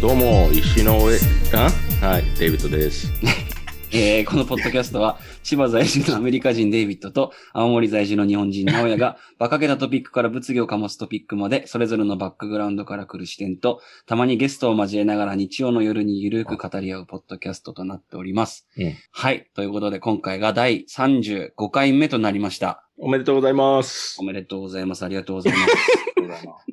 どうも、石の上、あ？はい、デイビッドです。えー、このポッドキャストは、千葉在住のアメリカ人デイビッドと、青森在住の日本人直哉が、馬鹿げたトピックから物議を醸すトピックまで、それぞれのバックグラウンドから来る視点と、たまにゲストを交えながら日曜の夜にゆるく語り合うポッドキャストとなっております。うんはい。ということで、今回が第35回目となりました。おめでとうございますお。めでとうございます。ありがとうございま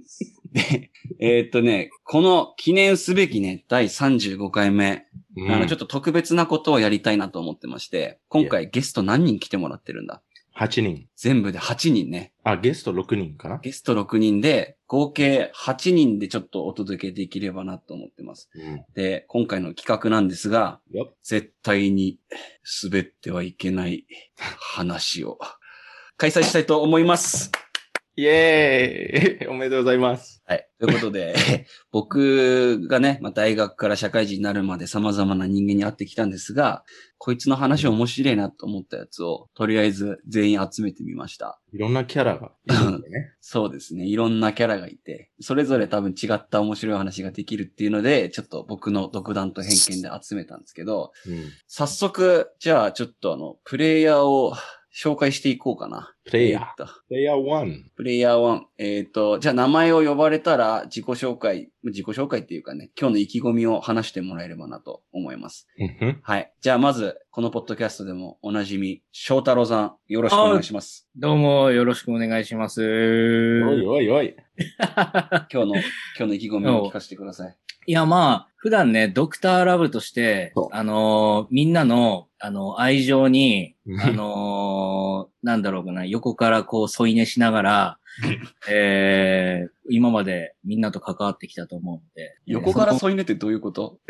す。で、えーっとね、この記念すべきね、第35回目、うんあの、ちょっと特別なことをやりたいなと思ってまして、今回ゲスト何人来てもらってるんだ？8人。全部で8人ね。あ、ゲスト6人かな？ゲスト6人で、合計8人でちょっとお届けできればなと思ってます。うん。で、今回の企画なんですが、絶対に滑ってはいけない話を開催したいと思います。イェーイ おめでとうございます。はい。ということで、僕がね、まあ、大学から社会人になるまで様々な人間に会ってきたんですが、こいつの話面白いなと思ったやつを、とりあえず全員集めてみました。いろんなキャラがいるんだね。そうですね。いろんなキャラがいて、それぞれ多分違った面白い話ができるっていうので、ちょっと僕の独断と偏見で集めたんですけど、うん。早速、じゃあちょっとあの、プレイヤーを紹介していこうかな。プレイヤーえっとプレイヤー1。プレイヤー1。えっ、と、じゃあ名前を呼ばれたら自己紹介、自己紹介っていうかね、今日の意気込みを話してもらえればなと思います。はい。じゃあまず、このポッドキャストでもおなじみ、翔太郎さん、よろしくお願いします。どうもよろしくお願いします。おいおいおい。今日の、今日の意気込みを聞かせてください。いや、まあ、普段ね、ドクターラブとしてあのーみんなの、あの、愛情にう、んあのーなんだろうかな、横からこう添い寝しながら、えー、今までみんなと関わってきたと思うので。横から添い寝ってどういうこと？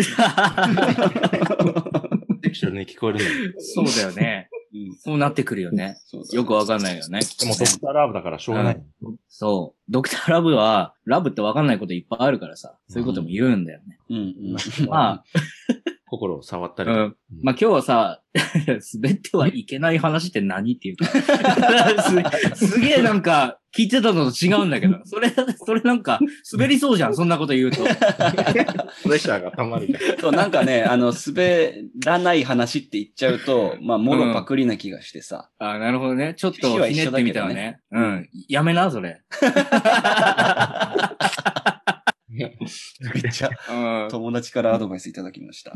そうだよね。うん。そうなってくるよね。よくわかんないよね。でもドクターラブだからしょうがない。そう。ドクターラブは、ラブってわかんないこといっぱいあるからさ、そういうことも言うんだよね。うんうん。ま心を触ったあ、り。まあ今日はさ、滑ってはいけない話って何っていうか す、すげえなんか聞いてたのと違うんだけど、それ、それなんか滑りそうじゃん、そんなこと言うと。プレッシャーが溜まる。そう、なんかね、あの、滑らない話って言っちゃうと、まあ、もろパクリな気がしてさ。あなるほどね。ちょっとひねってみたらね。うん。やめな、それ。めっちゃ、うん。友達からアドバイスいただきました。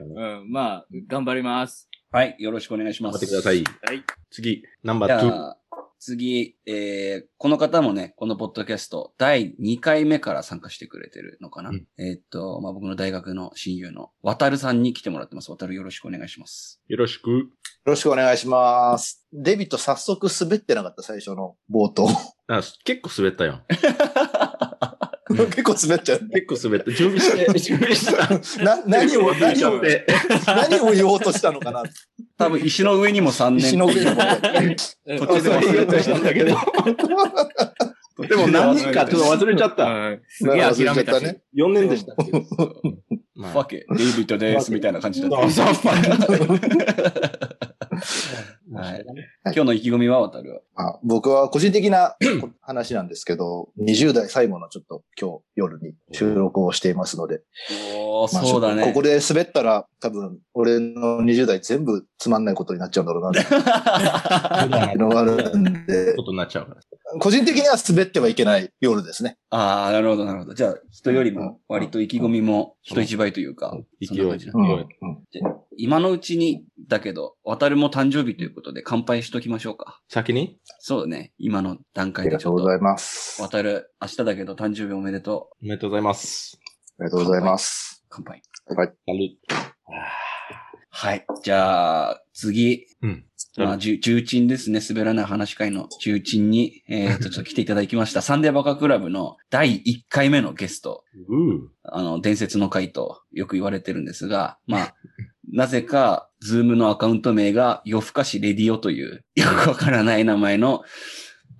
うん、まあ、頑張ります。はい、よろしくお願いします。頑張ってください。はい。次、ナンバじー2。次、えー、この方もね、このポッドキャスト、第2回目から参加してくれてるのかな？うんえーっと、まあ、僕の大学の親友の渡るさんに来てもらってます。渡るよろしくお願いします。よろしく。よろしくお願いします。デビット早速滑ってなかった、最初の冒頭。あ結構滑ったよ。結構滑っちゃう。結構滑った。準備して、準備した。な、何を、何を、で何を言おうとしたのかな。多分石の上にも3年。石の上にも途中で忘れてしたんだけど。でも何人かちょっと忘れちゃった。うんすげえ諦めたし。ね。4年でしたっけまファケ、デイビッドです、みたいな感じだった。そうそうフはい。今日の意気込みは渡るは？あ僕は個人的な話なんですけど、20代最後のちょっと今日夜に収録をしていますので、おー、まあそうだね。ここで滑ったら多分俺の20代全部つまんないことになっちゃうんだろうな のがあるんで、ことになっちゃうから。個人的には滑ってはいけない夜ですね。ああ、なるほど、なるほど。じゃあ、人よりも割と意気込みも人一倍というか、そんな感じだうんうん今のうちに、だけど、渡るも誕生日ということで乾杯しときましょうか。先に？そうだね。今の段あ階でちょっとりがとうござ。います。あ渡る、明日だけど誕生日おめでとおめでとうございます。ありがとうございます。う。乾杯。はい。やる。はい。じゃあ、次。うん。まあ、重重鎮ですね。滑らない話会の重鎮に、えっ、と、ちょっと来ていただきました。サンデーバカクラブの第1回目のゲスト。うあの、伝説の回とよく言われてるんですが、まあ、なぜか、ズームのアカウント名が夜更かしレディオという、よくわからない名前の、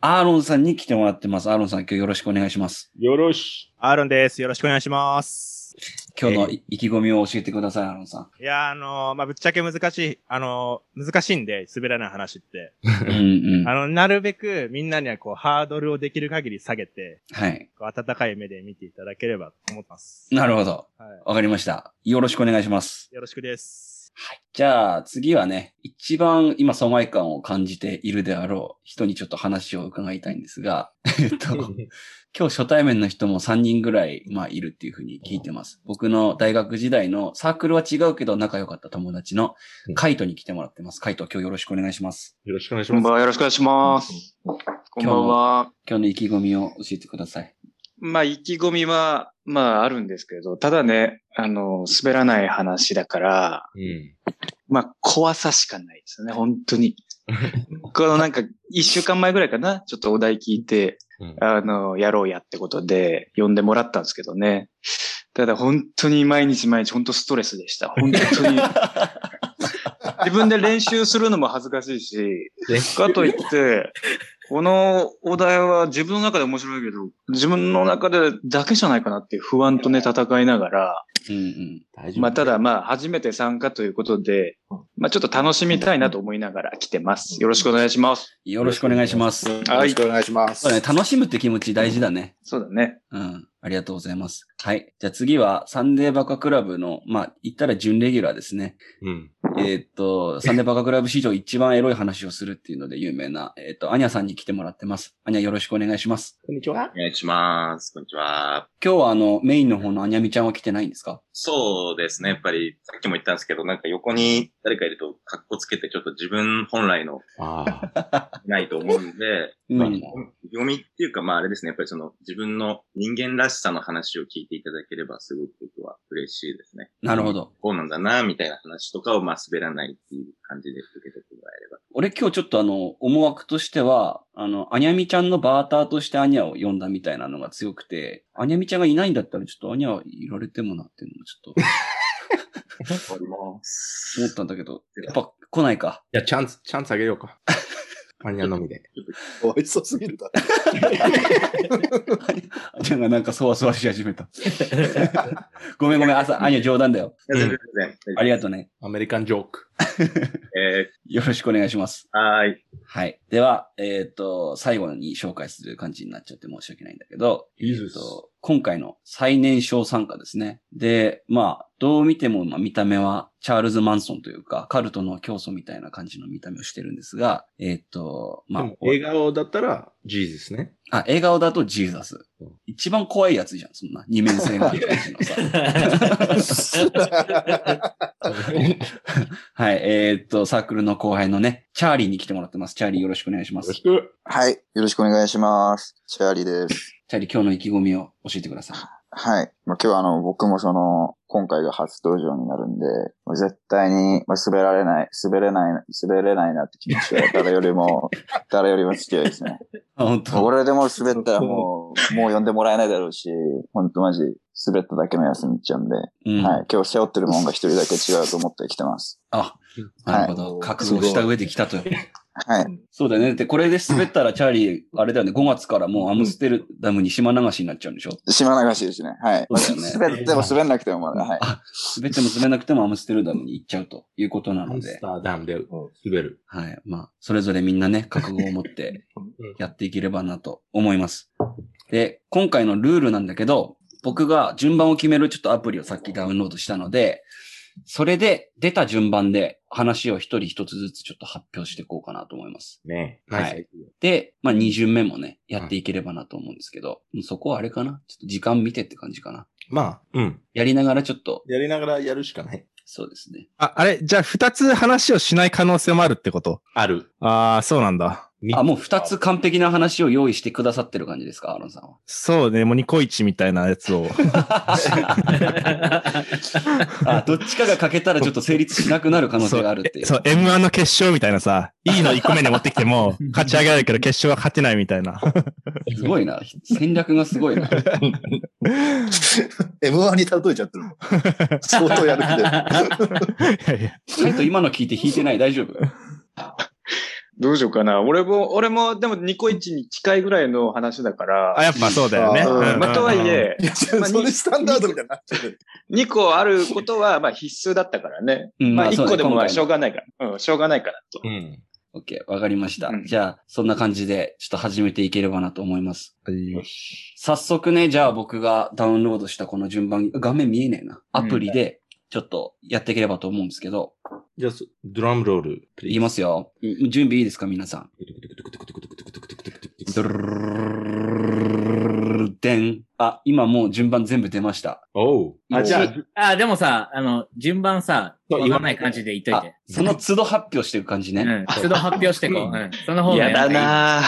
アーロンさんに来てもらってます。アーロンさん今日よろしくお願いします。よろし。アーロンです。よろしくお願いします。今日の意気込みを教えてください、アロンさん。いや、あのーまあ、ぶっちゃけ難しい、あのー難しいんで、滑らない話って。うんうん。あの、なるべくみんなにはこう、ハードルをできる限り下げて、はい。こう温かい目で見ていただければと思ってます。なるほど。はわかりました。よろしくお願いします。い。よろしくです。じゃあ次はね、一番今疎外感を感じているであろう人にちょっと話を伺いたいんですが、えっと、今日初対面の人も3人ぐらい、まあ、いるっていうふうに聞いてます。僕の大学時代のサークルは違うけど仲良かった友達のカイトに来てもらってます。カイト、今日よろしくお願いします。よろしくお願いします。こんばんは、よろしくお願いします。こんばんは。今日の意気込みを教えてください。まあ、意気込みは、まあ、あるんですけど、ただね、あの、滑らない話だから、うん。まあ、怖さしかないですよね、本当に。このなんか、一週間前ぐらいかな、ちょっとお題聞いて、うんあの、やろうやってことで、呼んでもらったんですけどね。ただ、本当に毎日毎日、本当ストレスでした。本当に。自分で練習するのも恥ずかしいし、かといって、このお題は自分の中で面白いけど、自分の中でだけじゃないかなっていう不安とね、戦いながら、うんうん。大丈夫。まあ、ただまあ、初めて参加ということで、まあ、ちょっと楽しみたいなと思いながら来てます。よろしくお願いします。よろしくお願いします。よろしくお願いします。そうだね、楽しむって気持ち大事だね。そうだね。うん。ありがとうございます。はい。じゃあ次は、サンデーバカクラブの、まあ、言ったら準レギュラーですね。うん。えーっと、サンデーバカクラブ史上一番エロい話をするっていうので有名な、えーっと、アニャさんに来てもらってます。アニャよろしくお願いします。こんにちは。お願いします。こんにちは。今日はあの、メインの方のアニャミちゃんは来てないんですか？そうですね。やっぱり、さっきも言ったんですけど、なんか横に誰かいると、格好つけて、ちょっと自分本来のああ。ないと思うんで、まあうん。読みっていうか、まああれですね。やっぱりその、自分の人間らしさの話を聞いていただければ、すごく僕は嬉しいですね。なるほど。こうなんだな、みたいな話とかを、まあ滑らないっていう感じで受け取ってもらえれば。俺今日ちょっとあの、思惑としては、あの、アニャミちゃんのバーターとしてアニャを呼んだみたいなのが強くて、アニャミちゃんがいないんだったらちょっとアニャいられてもなっていうのもちょっと終 わります。思ったんだけど、やっぱ来ないか。じゃあ、チャンス、チャンスあげようか。アニャのみで。かわいそうすぎるだアニャがなんかそわそわし始めた。ごめんごめん、朝、アニャ冗談だよ。ありがとうね。アメリカンジョーク。え よろしくお願いします。ー、はーい。はい。では、えっ、と、最後に紹介する感じになっちゃって申し訳ないんだけど、いいですえーと今回の最年少参加ですね。で、まあ、どう見ても、まあ、見た目はチャールズ・マンソンというか、カルトの教祖みたいな感じの見た目をしてるんですが、えっ、と、まあ笑顔だったら、ジーズですね。あ、笑顔だとジーザスうん。一番怖いやつじゃん、そんな。二面性がある感じのさ。はい、えっ、と、サークルの後輩のね、チャーリーに来てもらってます。チャーリーよろしくお願いしますよろし。く。はい。よろしくお願いします。チャーリーです。チャーリー、今日の意気込みを教えてください。はい。まあ、今日はあの、僕もその、今回が初登場になるんで、絶対に、まあ、滑られない、滑れない、滑れないなって気持ちは 誰よりも、誰よりも強いですね。あ、本当。俺でも滑ったらもう、もう呼んでもらえないだろうし、ほんとマジ、滑っただけの休みっちゃうんで、うん。はい。今日背負ってるもんが一人だけ違うと思って来てます。あ、なるほど。覚悟した上で来たと。はい。そうだよね。で、これで滑ったらチャーリー、あれだよね、5月からもうアムステルダムに島流しになっちゃうんでしょ？島流しですね。はい。そうだよね 滑っても滑んなくてもまだ、はい。滑っても滑らなくてもアムステルダムに行っちゃうということなのでモンスタ、ーダムで滑る。はい。まあ、それぞれみんなね、覚悟を持ってやっていければなと思います。で、今回のルールなんだけど、僕が順番を決めるちょっとアプリをさっきダウンロードしたので、それで出た順番で話を一人一つずつちょっと発表していこうかなと思います。ねはいで、まあ、2巡目もね、やっていければなと思うんですけど、そこはあれかな？ちょっと時間見てって感じかな？アまあ、うん。やりながらちょっと、やりながらやるしかない。そうですね。あ、あれじゃあ二つ話をしない可能性もあるってこと？ある。ああ、そうなんだ。あ、もう二つ完璧な話を用意してくださってる感じですかアーロンさんは？そうね、もうニコイチみたいなやつを。あ、どっちかが欠けたらちょっと成立しなくなる可能性があるっていう。そう、M1 の決勝みたいなさ、いいの1個目に持ってきても、勝ち上げられるけど決勝は勝てないみたいな。すごいな。戦略がすごいな。M1 に例えちゃってるもん。相当やる気で。いやいやカイト今の聞いて弾いてない？大丈夫？どうしようかな。俺も、俺も、でもニコイチに近いぐらいの話だから。あ、やっぱそうだよね。あうんまあ、とはいえ、いや、それスタンダードみたいになっちゃう。2個あることは、まあ必須だったからね。うんまあ1そうね個でもしょうがないから。うん、しょうがないからと。うん。オッケー、わかりました。うんじゃあ、そんな感じで、ちょっと始めていければなと思います。はい早速ね、じゃあ僕がダウンロードしたこの順番、画面見えねえな。アプリで、ちょっとやっていければと思うんですけど、じゃあ、ドラムロール。言いますよ。ん準備いいですか、皆さん？ドルルル。あ、今もう順番全部出ました。おう。あ、じゃあ、あ、でもさ、あの、順番さ、言わない感じで言っといあて。、その都度発表していく感じね。うん。都度発表してこう。うん。その方がやだなぁ。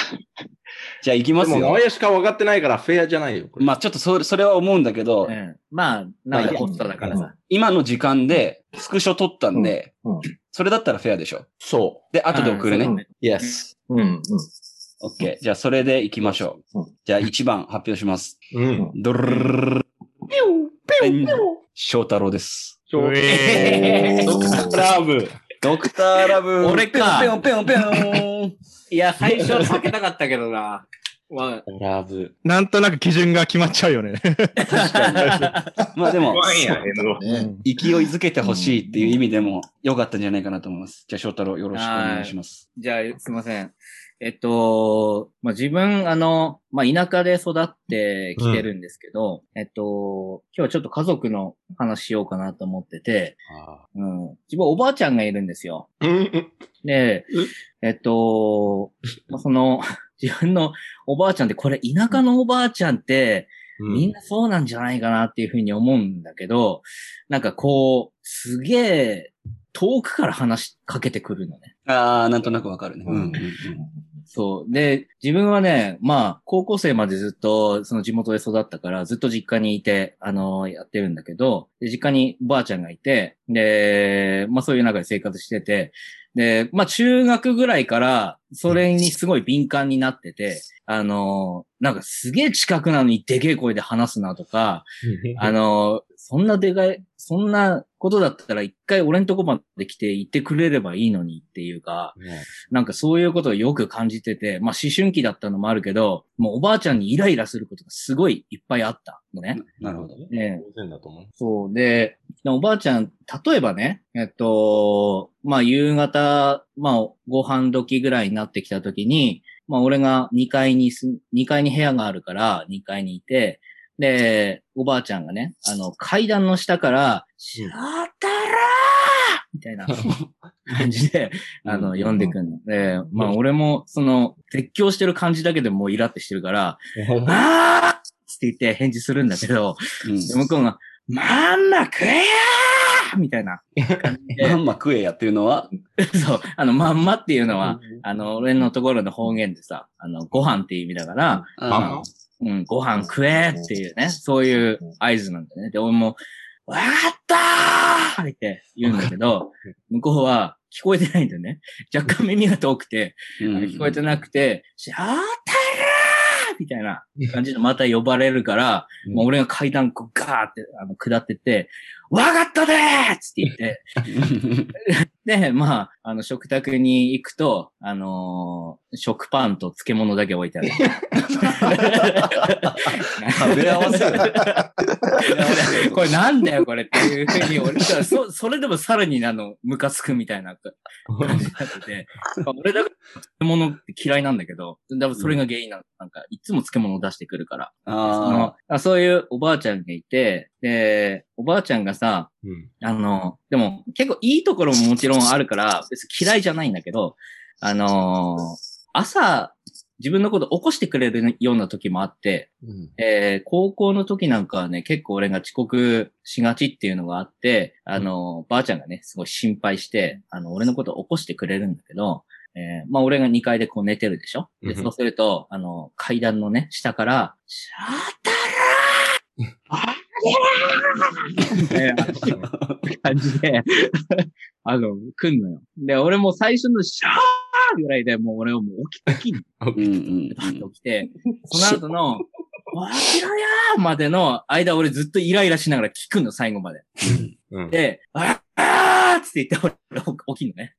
じゃあ行きまですも、よ直。哉しか分かってないからフェアじゃないよ。まあちょっとそれ、それは思うんだけど、うん。まあ、なんかホストだからさ。今の時間でスクショ撮ったんで、うんうんそれだったらフェアでしょ。そで、後で送るね。うんそうう。Yes。うん、うん。オッケー。じゃあそれで行きましょう。うんじゃあ1番発表します。うん。ドルルルルル翔太郎です。うえードクターラブ。ドクターラブ。俺かペヨンペヨンペヨンペヨン。いや、最初は避けたかったけどな。まラブ。なんとなく基準が決まっちゃうよね。まあでも、ね勢いづけてほしいっていう意味でも良かったんじゃないかなと思います。じゃあ翔太郎よろしくお願いします。じゃあ、すいません。えっと、まあ、自分、あの、まあ、田舎で育ってきてるんですけど、えっと、今日はちょっと家族の話しようかなと思ってて、うん。自分おばあちゃんがいるんですよ。うん。で、えっと、まあその、自分のおばあちゃんって、これ田舎のおばあちゃんって、みんなそうなんじゃないかなっていうふうに思うんだけど、なんかこう、すげえ遠くから話しかけてくるのね。あー、なんとなくわかるね。うんうんうんそう。で、自分はね、まあ、高校生までずっと、その地元で育ったから、ずっと実家にいて、あのやってるんだけど、で実家にばあちゃんがいて、で、まあそういう中で生活してて、で、まあ中学ぐらいから、それにすごい敏感になってて、あのなんかすげえ近くなのにでけえ声で話すなとか、あの、そんなでかい、そんなことだったら一回俺んとこまで来て言ってくれればいいのにっていうか、なんかそういうことをよく感じてて、まあ思春期だったのもあるけど、もうおばあちゃんにイライラすることがすごいいっぱいあったのね。なるほど。ね当然だと思う。そう。で、おばあちゃん、例えばね、えっと、まあ夕方、まあご飯時ぐらいになってきた時に、まあ俺が2階にす、2階に部屋があるから2階にいて、で、おばあちゃんがね、あの階段の下から、しゃったらーみたいな 感じで、あの、呼んでくんの。で、まあ俺も、その、絶叫してる感じだけでもうイラってしてるから、あーって言って返事するんだけど、うん。で向こうが、まんま食えやーみたいな。まんま食えやっていうのは、そう、あの、まんまっていうのは、あの、俺のところの方言でさ、あの、ご飯っていう意味だから、あうん、ご飯食えっていうね、そういう合図なんだよね。で、俺も、わかったーって言うんだけど、向こうは聞こえてないんだよね。若干耳が遠くて、ーうん。聞こえてなくて、しゃーたみたいな感じでまた呼ばれるから、うん。もう俺が階段こうガーってあの下ってって、わかったでーっつって言って、で、まあ、あの、食卓に行くと、あのー食パンと漬物だけ置いてある。食べ合わせこれなんだよ、これっていうふうに、俺、そ、それでもさらにあの、ムカつくみたいな感じになってて、俺だから漬物って嫌いなんだけど、だからそれが原因なの。なんか、いつも漬物出してくるから。そあのあそういうおばあちゃんがいて、で、おばあちゃんがさ、うん。あの、でも結構いいところももちろんあるから、別に嫌いじゃないんだけど、あのー朝、自分のこと起こしてくれるような時もあって、えー高校の時なんかはね、結構俺が遅刻しがちっていうのがあって、あの、ばあちゃんがね、すごい心配して、あの、俺のことを起こしてくれるんだけど、えーまあ俺が2階でこう寝てるでしょ？で、うん。そうすると、あの、階段のね、下から、シャータラー みたいな感じで、あの、来んのよ。で、俺も最初のシャーぐらいでもう俺はもう起き、起きんの起きて、その後の、わきろやーまでの間俺ずっとイライラしながら聞くの、最後まで。うん。で、ああーっつって言って俺起きんのね。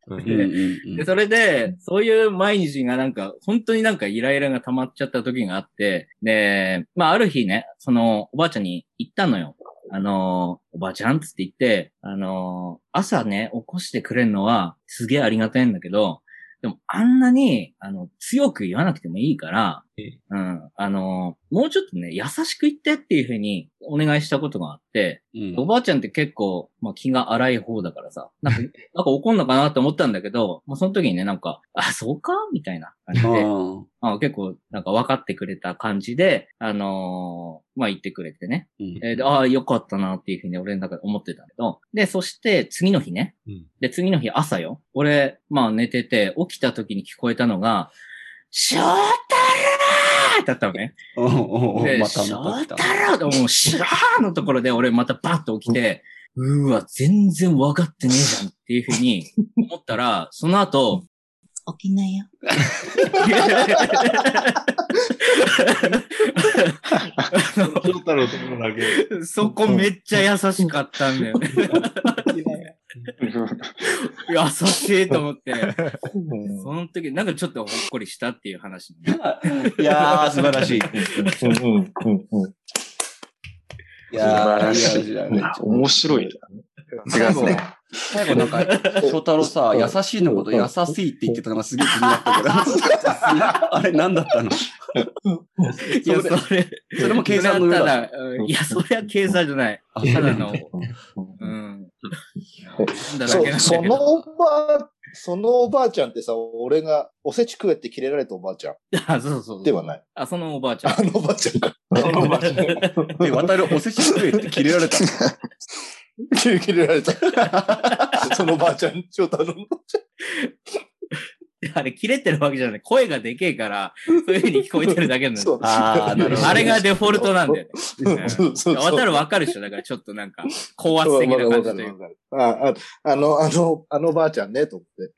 で、それで、そういう毎日がなんか、本当になんかイライラが溜まっちゃった時があって、で、まあある日ね、そのおばあちゃんに言ったのよ。あの、おばあちゃんっつって言って、あの、朝ね、起こしてくれるのはすげえありがたいんだけど、でもあんなに、あの、強く言わなくてもいいからえ、うん、あの、もうちょっとね、優しく言ってっていうふうにお願いしたことがあって、うんおばあちゃんって結構、まあ、気が荒い方だからさ、なんか、なんか怒んのかなって思ったんだけど、まあ、その時にね、なんか、あ、そうかみたいな感じで、うんあ結構、なんか分かってくれた感じで、あのーまあ、言ってくれてね。うんえーでああ、よかったなっていうふうに俺の中で思ってたけど、で、そして次の日ね。うんで、次の日朝よ。俺、まあ寝てて、起きた時に聞こえたのが、翔太郎だったのね。おうおうおうで、また翔太郎でもう、シャーのところで俺またバッと起きて、うーわ、全然分かってねえじゃんっていうふうに思ったら、その後、起きなよ。翔太郎ところだけ。そこめっちゃ優しかったんだよね。優しいと思って。その時、なんかちょっとほっこりしたっていう話、ね。いやー、素晴らしい。いやー、素晴らしいいやいやいや面白い。違いますね。最後なんか、翔太郎さ、優しいのこと優しいって言ってたのがすげえ気になったけど、あれ何だったの？いや、それ、それも計算の上だ。いや、それは計算じゃない。あただの、うん。だそそのおばあ、そのおばあちゃんってさ、俺がおせち食えってキレられたおばあちゃん あ、そうそうそう。ではない。あ、そのおばあちゃん。あのおばあちゃんか。え、渡るおせち食えって切れられたの？キレられた。そのおばあちゃん、翔太郎の。あ れ、切れてるわけじゃない。声がでけえから、そういう風に聞こえてるだけなんだよ。そう。ああれがデフォルトなんだよね。渡るわかるでしょだからちょっとなんか、高圧的な感じというか。あああの、あの、あのばあちゃんね、と思って。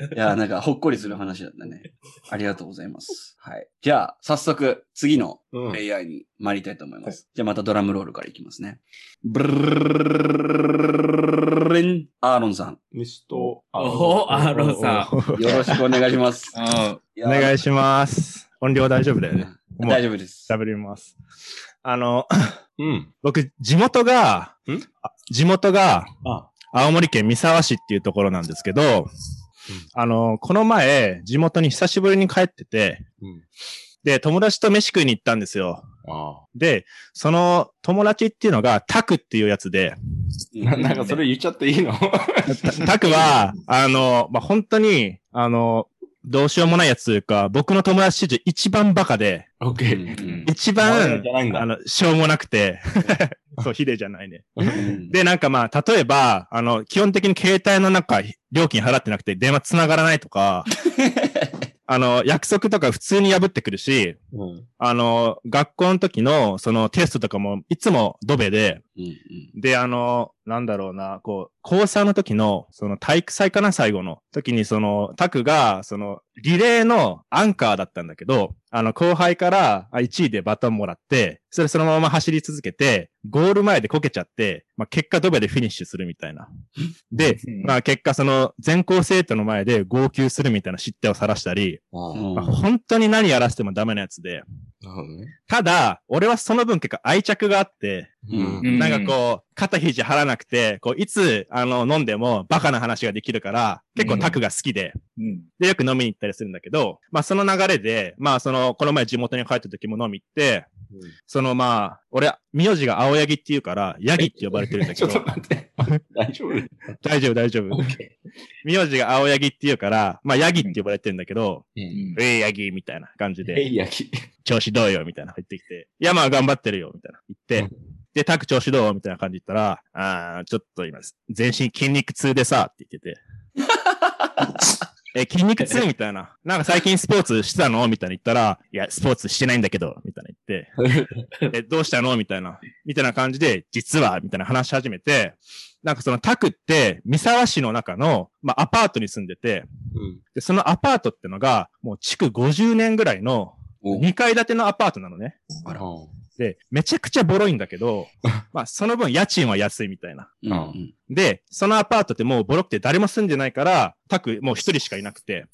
いやー、なんかほっこりする話だったね。ありがとうございます。はい。じゃあ、早速、次のうん。AI に参りたいと思います。じゃあまたドラムロールからいきますね。ブルルンアーロンさん、ミスト。おアーロンさん。よろしくお願いします。お願いします。音量大丈夫だよね。大丈夫です。喋ります。あの、うん。僕、地元が地元が、あ、青森県三沢市っていうところなんですけど、あの、この前、地元に久しぶりに帰ってて、うん。で、友達と飯食いに行ったんですよ。あで、その友達っていうのがタクっていうやつで、あ。ななんかそれ言っちゃっていいの？たタクは、あの、まあ、本当に、あの、どうしようもないやつというか、僕の友達史上一番バカで、オッケうんー。一番じ、ゃないんだ。あの、しょうもなくて、そう、ヒデじゃないね。うんで、なんかまあ、例えば、あの、基本的に携帯の中、料金払ってなくて電話繋がらないとか、あの、約束とか普通に破ってくるし、うん。あの、学校の時の、そのテストとかも、いつもドベで、うんうん。で、あの、なんだろうな、こう、高3の時の、その体育祭かな、最後の時に、その、タクが、その、リレーのアンカーだったんだけど、あの、後輩からあ1位でバトンもらって、それそのまま走り続けて、ゴール前でこけちゃって、まあ、結果ドベでフィニッシュするみたいな。で、まあ、結果その、全校生徒の前で号泣するみたいな失態を晒したり、まあ本当に何やらせてもダメなやつで、なるほどね。ただ、俺はその分結構愛着があって、うんうんなんかこう、肩肘張らなくて、こう、いつ、あの、飲んでもバカな話ができるから、結構タクが好きで、うん。で、よく飲みに行ったりするんだけど、まあその流れで、まあその、この前地元に帰った時も飲み行って、そのまあ、俺、名字が青柳って言うから、ヤギって呼ばれてるんだちょけど、っと待って。大丈夫？大丈夫大丈夫名字が青柳って言うから、まあヤギって呼ばれてるんだけど、ー。うん。えいヤギみたいな感じえで、いやき。調子どうよみたいな入ってきて、いやまあ頑張ってるよみたいな言って、で、タク調子どうみたいな感じで言ったら、あーちょっと今、全身筋肉痛でさ、って言ってて。え、筋肉痛みたいな。なんか最近スポーツしてたの？みたいな言ったら、いや、スポーツしてないんだけど、みたいな言って、え、どうしたの？みたいな。みたいな感じで、実は、みたいな話し始めて、なんかそのタクって、三沢市の中の、まあ、アパートに住んでて、うん。で、そのアパートってのが、もう築50年ぐらいの、お2階建てのアパートなのね。あら。で、めちゃくちゃボロいんだけど、まあその分家賃は安いみたいな。うんうんで、そのアパートってもうボロくて誰も住んでないから、タクもう一人しかいなくて、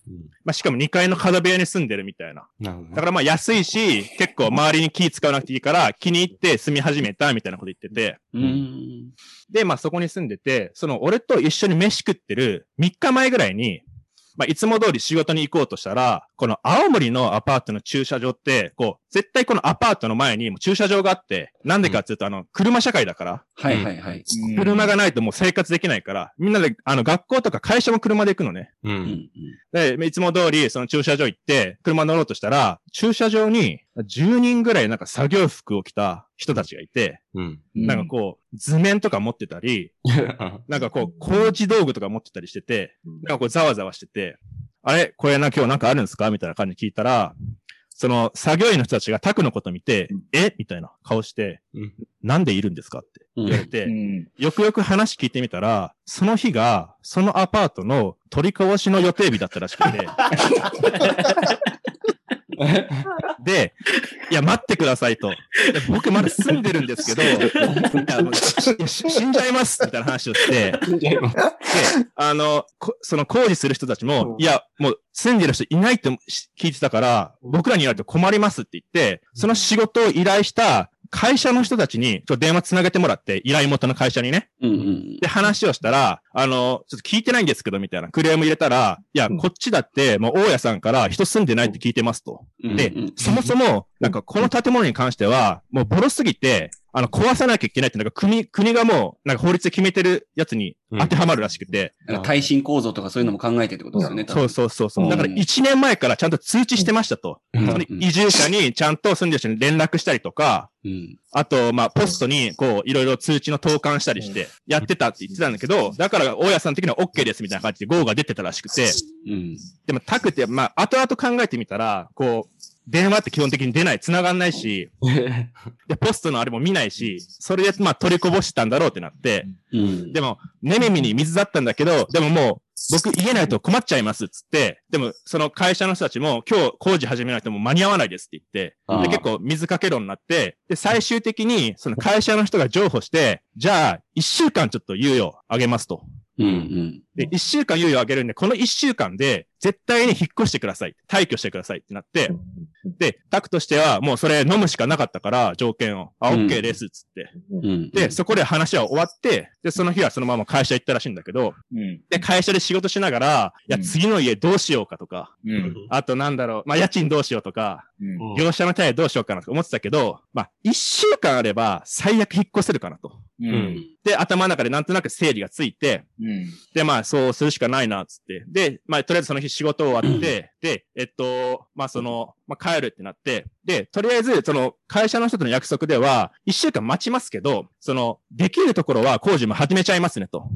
まあしかも2階の角部屋に住んでるみたいな。だからまあ安いし、結構周りに気使わなくていいから気に入って住み始めたみたいなこと言ってて、うん。で、まあそこに住んでて、その俺と一緒に飯食ってる3日前ぐらいに、まあいつも通り仕事に行こうとしたら、この青森のアパートの駐車場って、こう、絶対このアパートの前にも駐車場があって、なんでかっていうと、あの、車社会だから、はいはいはい。車がないともう生活できないから、みんなで、あの、学校とか会社も車で行くのね。う。うんんで、いつも通り、その駐車場行って、車乗ろうとしたら、駐車場に10人ぐらいなんか作業服を着た人たちがいて、うん。なんかこう、図面とか持ってたり、なんかこう、工事道具とか持ってたりしてて、なんかこう、ざわざわしてて、あれこれな、今日なんかあるんですか？みたいな感じで聞いたら、その作業員の人たちがタクのこと見て、え？みたいな顔して、うん。なんでいるんですか？ってうん言われて、うん。よくよく話聞いてみたら、その日が、そのアパートの取り壊しの予定日だったらしくて。で、いや、待ってくださいと。僕まだ住んでるんですけど、いや死んじゃいますみたいな話をして、で、あの、こその工事する人たちも、いや、もう住んでる人いないって聞いてたから、僕らに言われて困りますって言って、その仕事を依頼した会社の人たちに、ちょっと電話つなげてもらって、依頼元の会社にね。うんうんで、話をしたら、あの、ちょっと聞いてないんですけど、みたいな。クレーム入れたら、いや、こっちだって、もう、大家さんから人住んでないって聞いてますと。うん。でうんうん、そもそも、なんか、この建物に関しては、もう、ボロすぎて、あの、壊さなきゃいけないって、なんか、国、国がもう、なんか、法律で決めてるやつに当てはまるらしくて。なんか耐震構造とかそういうのも考えてってことですよね。そうそうそうそう。だから、1年前からちゃんと通知してましたと。うんその移住者にちゃんと住んでる人に連絡したりとか、うん。あと、まあ、ポストに、こう、いろいろ通知の投函したりして、やってたって言ってたんだけど、だから、大家さん的には OK ですみたいな感じで GO が出てたらしくて、うん。でも、タクって、まあ、後々考えてみたら、こう、電話って基本的に出ない、繋がんないし、で、ポストのあれも見ないし、それで、まあ、取りこぼしてたんだろうってなって、うん。でも、ねめみに水だったんだけど、でももう、僕家ないと困っちゃいますっつって、でも、その会社の人たちも、今日工事始めないともう間に合わないですって言って、で、結構水かけ論になって、で、最終的に、その会社の人が譲歩して、じゃあ、一週間ちょっと猶予あげますと。うんうん。で、一週間猶予あげるんで、この一週間で、絶対に引っ越してください。退去してくださいってなって、で、タクとしては、もうそれ飲むしかなかったから、条件を。あ、うん OK です、っつって。うん。で、そこで話は終わって、で、その日はそのまま会社行ったらしいんだけど、うん。で、会社で仕事しながら、いや、うん次の家どうしようかとか、うん。あとなんだろう、まあ、家賃どうしようとか、うん。業者の手配どうしようかなとか思ってたけど、まあ、一週間あれば、最悪引っ越せるかなと。うん。で、頭の中でなんとなく整理がついて、うん。で、まあ、そうするしかないな、つって。で、まあ、とりあえずその日仕事終わって、で、えっと、まあ、その、まあ、帰るってなって、で、とりあえず、その、会社の人との約束では、一週間待ちますけど、その、できるところは工事も始めちゃいますね、と。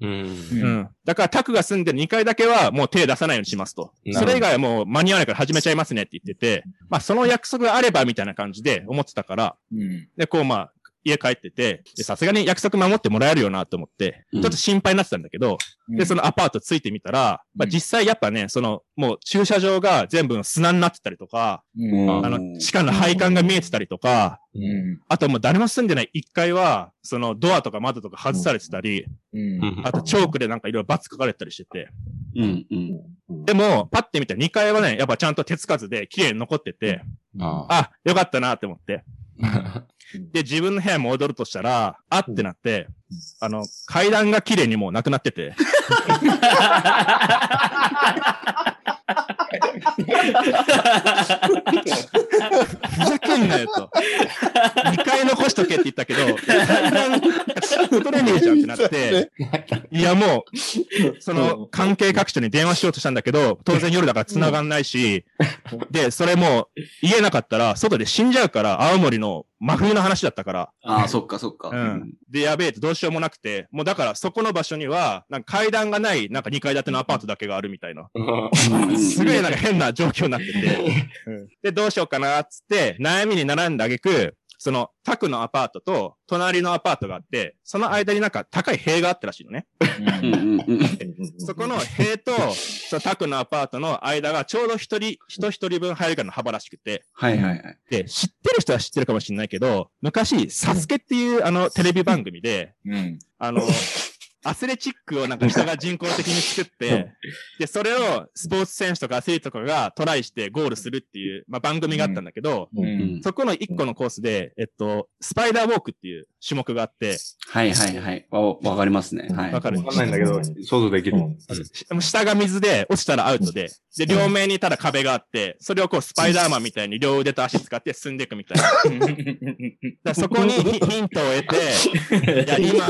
うん。うんうん。だから、タクが住んでる2階だけはもう手出さないようにしますと。それ以外はもう間に合わないから始めちゃいますねって言ってて、まあ、その約束があればみたいな感じで思ってたから、うん。で、こうまあ、家帰ってて、でさすがに約束守ってもらえるよなと思って、うんちょっと心配になってたんだけど、で、そのアパートついてみたら、まあうん実際やっぱね、その、もう駐車場が全部砂になってたりとか、うん。あの、地下の配管が見えてたりとか、うん。あともう誰も住んでない1階は、そのドアとか窓とか外されてたり、うん。あとチョークでなんかいろいろバツ書かれてたりしてて、うんうん。でも、パッて見たら2階はね、やっぱちゃんと手つかずで綺麗に残ってて、ああ、よかったなって思って。で、自分の部屋戻るとしたら、あってなって、あの、階段が綺麗にもうなくなってて。ふざけんなよと。2回残しとけって言ったけど、取れねえじゃんってなって、いやもう、その関係各所に電話しようとしたんだけど、当然夜だから繋がんないし、で、それも言えなかったら外で死んじゃうから、青森の真冬の話だったから、ああ、そっかそっか。うん。で、やべえってどうしようもなくて、もうだからそこの場所には、なんか階段がない、なんか2階建てのアパートだけがあるみたいな。すごいなんか変な状況になってて。うんで、どうしようかなっつって、悩みに悩んだあげく、そその、タクのアパートと、隣のアパートがあって、その間になんか高い塀があったらしいのね。そこの塀と、そのタクのアパートの間がちょうど一人、人一人分入るぐらいの幅らしくて、はいはいはい。で、知ってる人は知ってるかもしれないけど、昔、サスケっていうあのテレビ番組で、うん。あの、アスレチックをなんか人が人工的に作って、で、それをスポーツ選手とかアスリートとかがトライしてゴールするっていう、まあ、番組があったんだけど、う。うんん。そこの一個のコースで、えっと、スパイダーウォークっていう種目があって、はいはいはい。わ、わかりますね。はい。わかるわかんないんだけど、想像できる。し下が水で落ちたらアウトで、で、両面にただ壁があって、それをこうスパイダーマンみたいに両腕と足使って進んでいくみたいな。だそこにヒヒントを得て、いや、今、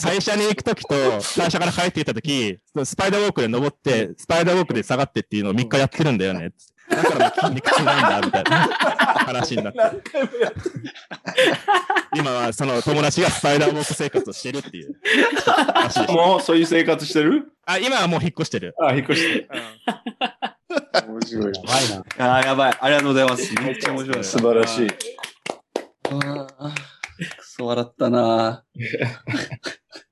会社に行くときと、会社から帰ってきたとき、スパイダーウォークで登って、スパイダーウォークで下がってっていうのを3日やってるんだよね。だから筋肉痛なんだ、みたいな話になって。今はその友達がスパイダーウォーク生活をしてるっていう。もうそういう生活してる？あ、今はもう引っ越してる。あ、引っ越してる。面白い。ああ、やばい。ありがとうございます。めっちゃ面白い。素晴らしい。ああ、くそ笑ったな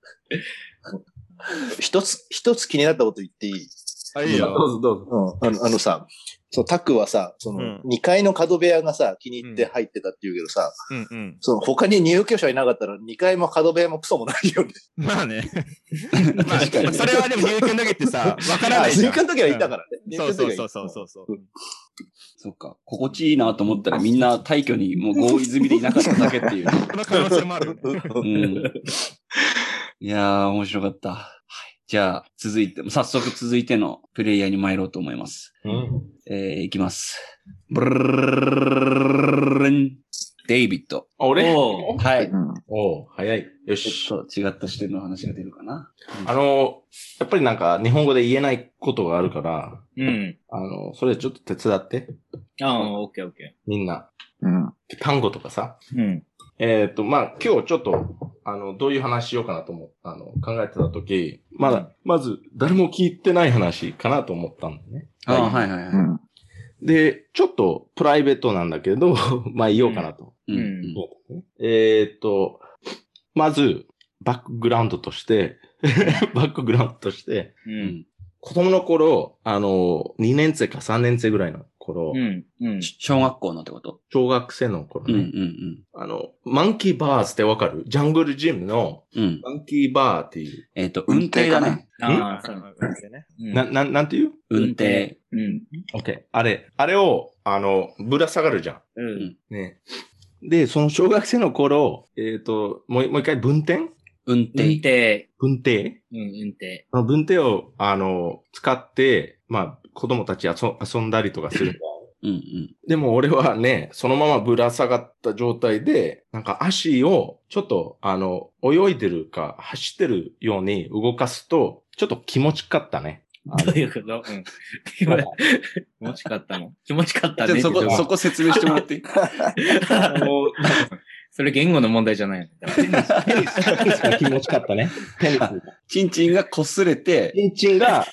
一つ、一つ気になったこと言っていい？あ、いいよ。どうぞどうぞ。うん。あのあのさ、そう、タクはさ、その、うん2階の角部屋がさ、気に入って入ってたって言うけどさ、うんうん。その他に入居者いなかったら2階も角部屋もクソもないよね。まあね。まあ、それはでも入居の時ってさ、わからないじゃん。入居の時はいたからね。そうそうそうそうそうそう。そっか。心地いいなと思ったらみんな退去にもう合意済みでいなかっただけっていうね。その可能性もあるよね。うん。いやー、面白かった。はい。じゃあ、続いて、早速続いてのプレイヤーに参ろうと思います。うん。えー、いきます。ブルルルンデイビッド。あ、俺おはい。うん。おう早い。よちし。ょっと違った視点の話が出るかな。あの、やっぱりなんか日本語で言えないことがあるから、うん。あの、それちょっと手伝って。ああ、オッケーオッケみんな。うん。単語とかさ。ー。うん。えっ、と、まあ、今日ちょっと、あの、どういう話しようかなと思っあの、考えてたとき、まだ、まず、誰も聞いてない話かなと思ったんだね。ああ、はいはいはい。うん。で、ちょっとプライベートなんだけど、まあ言おうかなと。うんうんえっ、と、まず、バックグラウンドとして、バックグラウンドとして、う。うんん。子供の頃、あの、2年生か3年生ぐらいの頃、うん。うん。小学校のってこと？小学生の頃うんうね、んあの、マンキーバーズってわかる？ジャングルジムのうん。うん。マンキーバーっていう、えっ、と、運転だね。ああ、そう。ね。うんな、な、なんていう？運転。うん。?OK。あれ、あれを、あの、ぶら下がるじゃん。うん。ね。で、その小学生の頃、えっ、と、もうもう一回分転運運転。転。分転うん、運転。その分転を、あの、使って、まあ、子供たち遊遊んだりとかする。うんうん。でも俺はね、そのままぶら下がった状態で、なんか足をちょっと、あの、泳いでるか走ってるように動かすと、ちょっと気持ちかったね。あどういうこと？うん。気持ちかったの？気持ちかったね。じゃあそこ、そこ説明してもらっていい？それ言語の問題じゃないの？テニス、テニスが気持ちかったね。テニス。チンチンが擦れて、チンチンが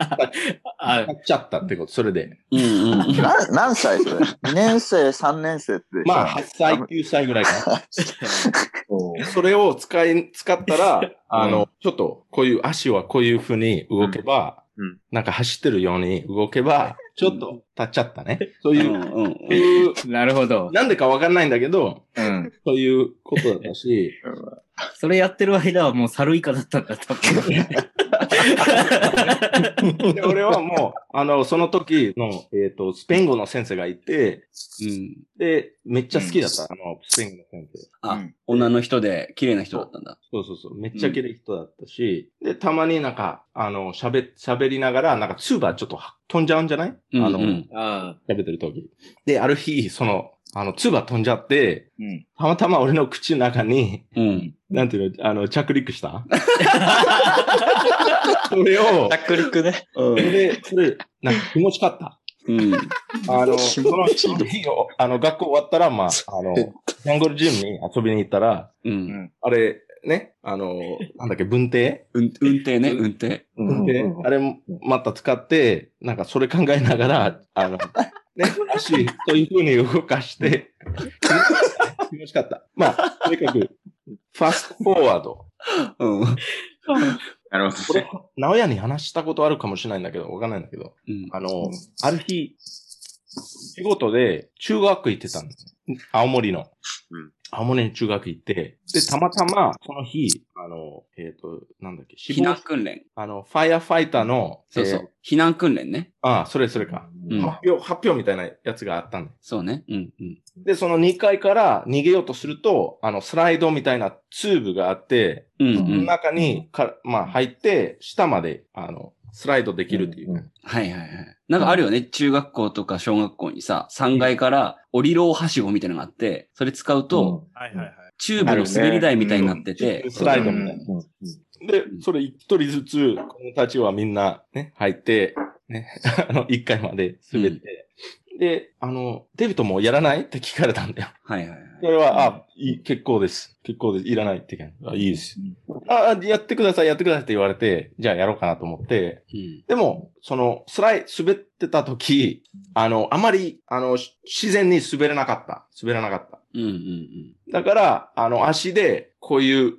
あ立っちゃったってこと、それで。うんうんうん。な、何歳それ ?2 年生、3年生ってさ。まあ、8歳、9歳ぐらいかな。それを使い、使ったら、あの、ちょっと、こういう足はこういう風に動けば、うんなんか走ってるように動けば、ちょっと立っちゃったね。そういう、うんうんそういう、なるほど。なんでかわかんないんだけど、うん。そういうことだったし、それやってる間はもう猿以下だったんだ、多分。で俺はもう、あの、その時の、えっ、と、スペイン語の先生がいて、うん。で、めっちゃ好きだった、あの、スペイン語の先生。あ、うん女の人で綺麗な人だったんだ。そうそうそう。めっちゃ綺麗人だったし、で、たまになんか、あの、喋、喋りながら、なんか、ツーバーちょっと飛んじゃうんじゃない、うんあの、うんああ。喋ってる時。で、ある日、その、あの、ツーバー飛んじゃって、うん。たまたま俺の口の中に、うん。なんていうの、あの、着陸した？それを、着陸ね。それで、それ、なんか気持ちかった。うん。あの、その日を、あの、学校終わったら、まあ、あの、ジャングルジムに遊びに行ったら、うん。あれ、ね、あの、なんだっけ、文定うん運転ね、運転。文定あれ、また使って、なんかそれ考えながら、あの、ね、足、そういう風に動かして、気持ちかった。まあ、とにかく、ファストフォワード。うん。なるほこれ、直屋に話したことあるかもしれないんだけど、わかんないんだけど、うん。あの、ある日、仕事で中学行ってたんですね。青森の。うん青森に中学行って、で、たまたま、その日、あの、えっ、と、なんだっけ、死避難亡、訓練。あの、ファイアファイターの、えーそうそう。避難訓練ね。ああ、それそれか。うん。発表、発表みたいなやつがあったんだよそうね。うん。うん。で、その2階から逃げようとすると、あの、スライドみたいなツーブがあって、うん。うん。中にか、まあ、入って、下まで、あの、スライドできるっていう。うんはいはいはい。なんかあるよね。中学校とか小学校にさ、3階から降りろはしごみたいなのがあって、それ使うと、はいはいはい。チューブの滑り台みたいになってて、スライドみたいな。うんで、それ一人ずつ、子供たちはみんなね、入って、ね、あの、一階まで滑って、で、あの、デビットもやらないって聞かれたんだよ。はいはいはい。それは、あ、いい、結構です。結構です。いらないって言うからあ、いいです。あ、あやってください、やってくださいって言われて、じゃあやろうかなと思って、うん。でも、その、スライ、滑ってた時、あの、あまり、あの、し自然に滑れなかった。滑らなかった。うんうんうん。だから、あの、足で、こういう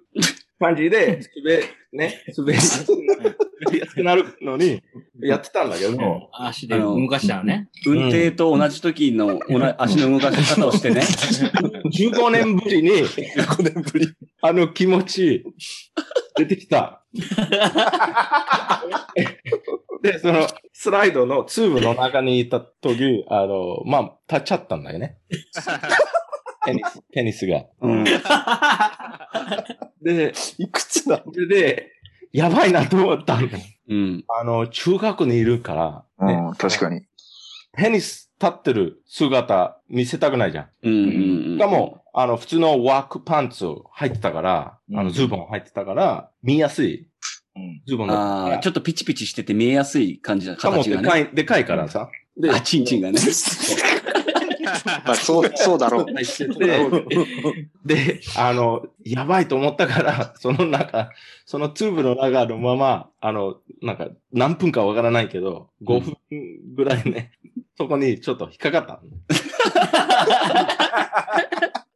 感じで、滑、ね、滑り やすくなるのに、やってたんだけど、足で動かしたらね。運転と同じ時のおな足の動かし方をしてね。15年ぶりに、15年ぶり。あの気持ち、出てきた。で、その、スライドのツーブの中にいた時、あの、まあ、立っちゃったんだよね。テニス、テニスが。うん。で、いくつだ？それで、やばいなと思ったんだよ。うん。あの、中学にいるから、ねうん、確かに。テニス立ってる姿見せたくないじゃん。うんうんうん。しかも、あの、普通のワークパンツを履いてたから、あの、ズボン履いてたから、見やすいうんズボンだったかああ、ら。ちょっとピチピチしてて見えやすい感じだ、しかも。でかい、でかいからさ。で、あ、チンチンがね。まあ、そう、そうだろう。で、あの、やばいと思ったから、その中、そのツーブの中のまま、あの、なんか、何分かわからないけど、5分ぐらいね、そこにちょっと引っかかった。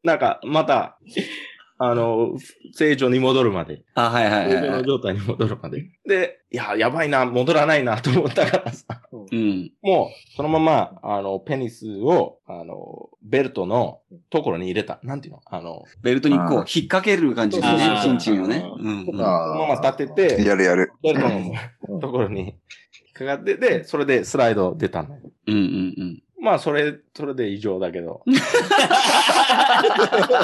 なんか、また、あの、正常に戻るまで、あ、はいはい正はいはい。常の状態に戻るまで。で、いや、やばいな、戻らないなと思ったからさ、うん。もう、そのまま、あの、ペニスを、あの、ベルトのところに入れた。なんていうの？あの、ベルトにこう、引っ掛ける感じでねあー、チンチンをね。うんうん。そのまま立てて、やるやる。ベルトのところに引っかかって、で、それでスライド出たんだよ。うんうんうん。まあ、それ、それで以上だけど。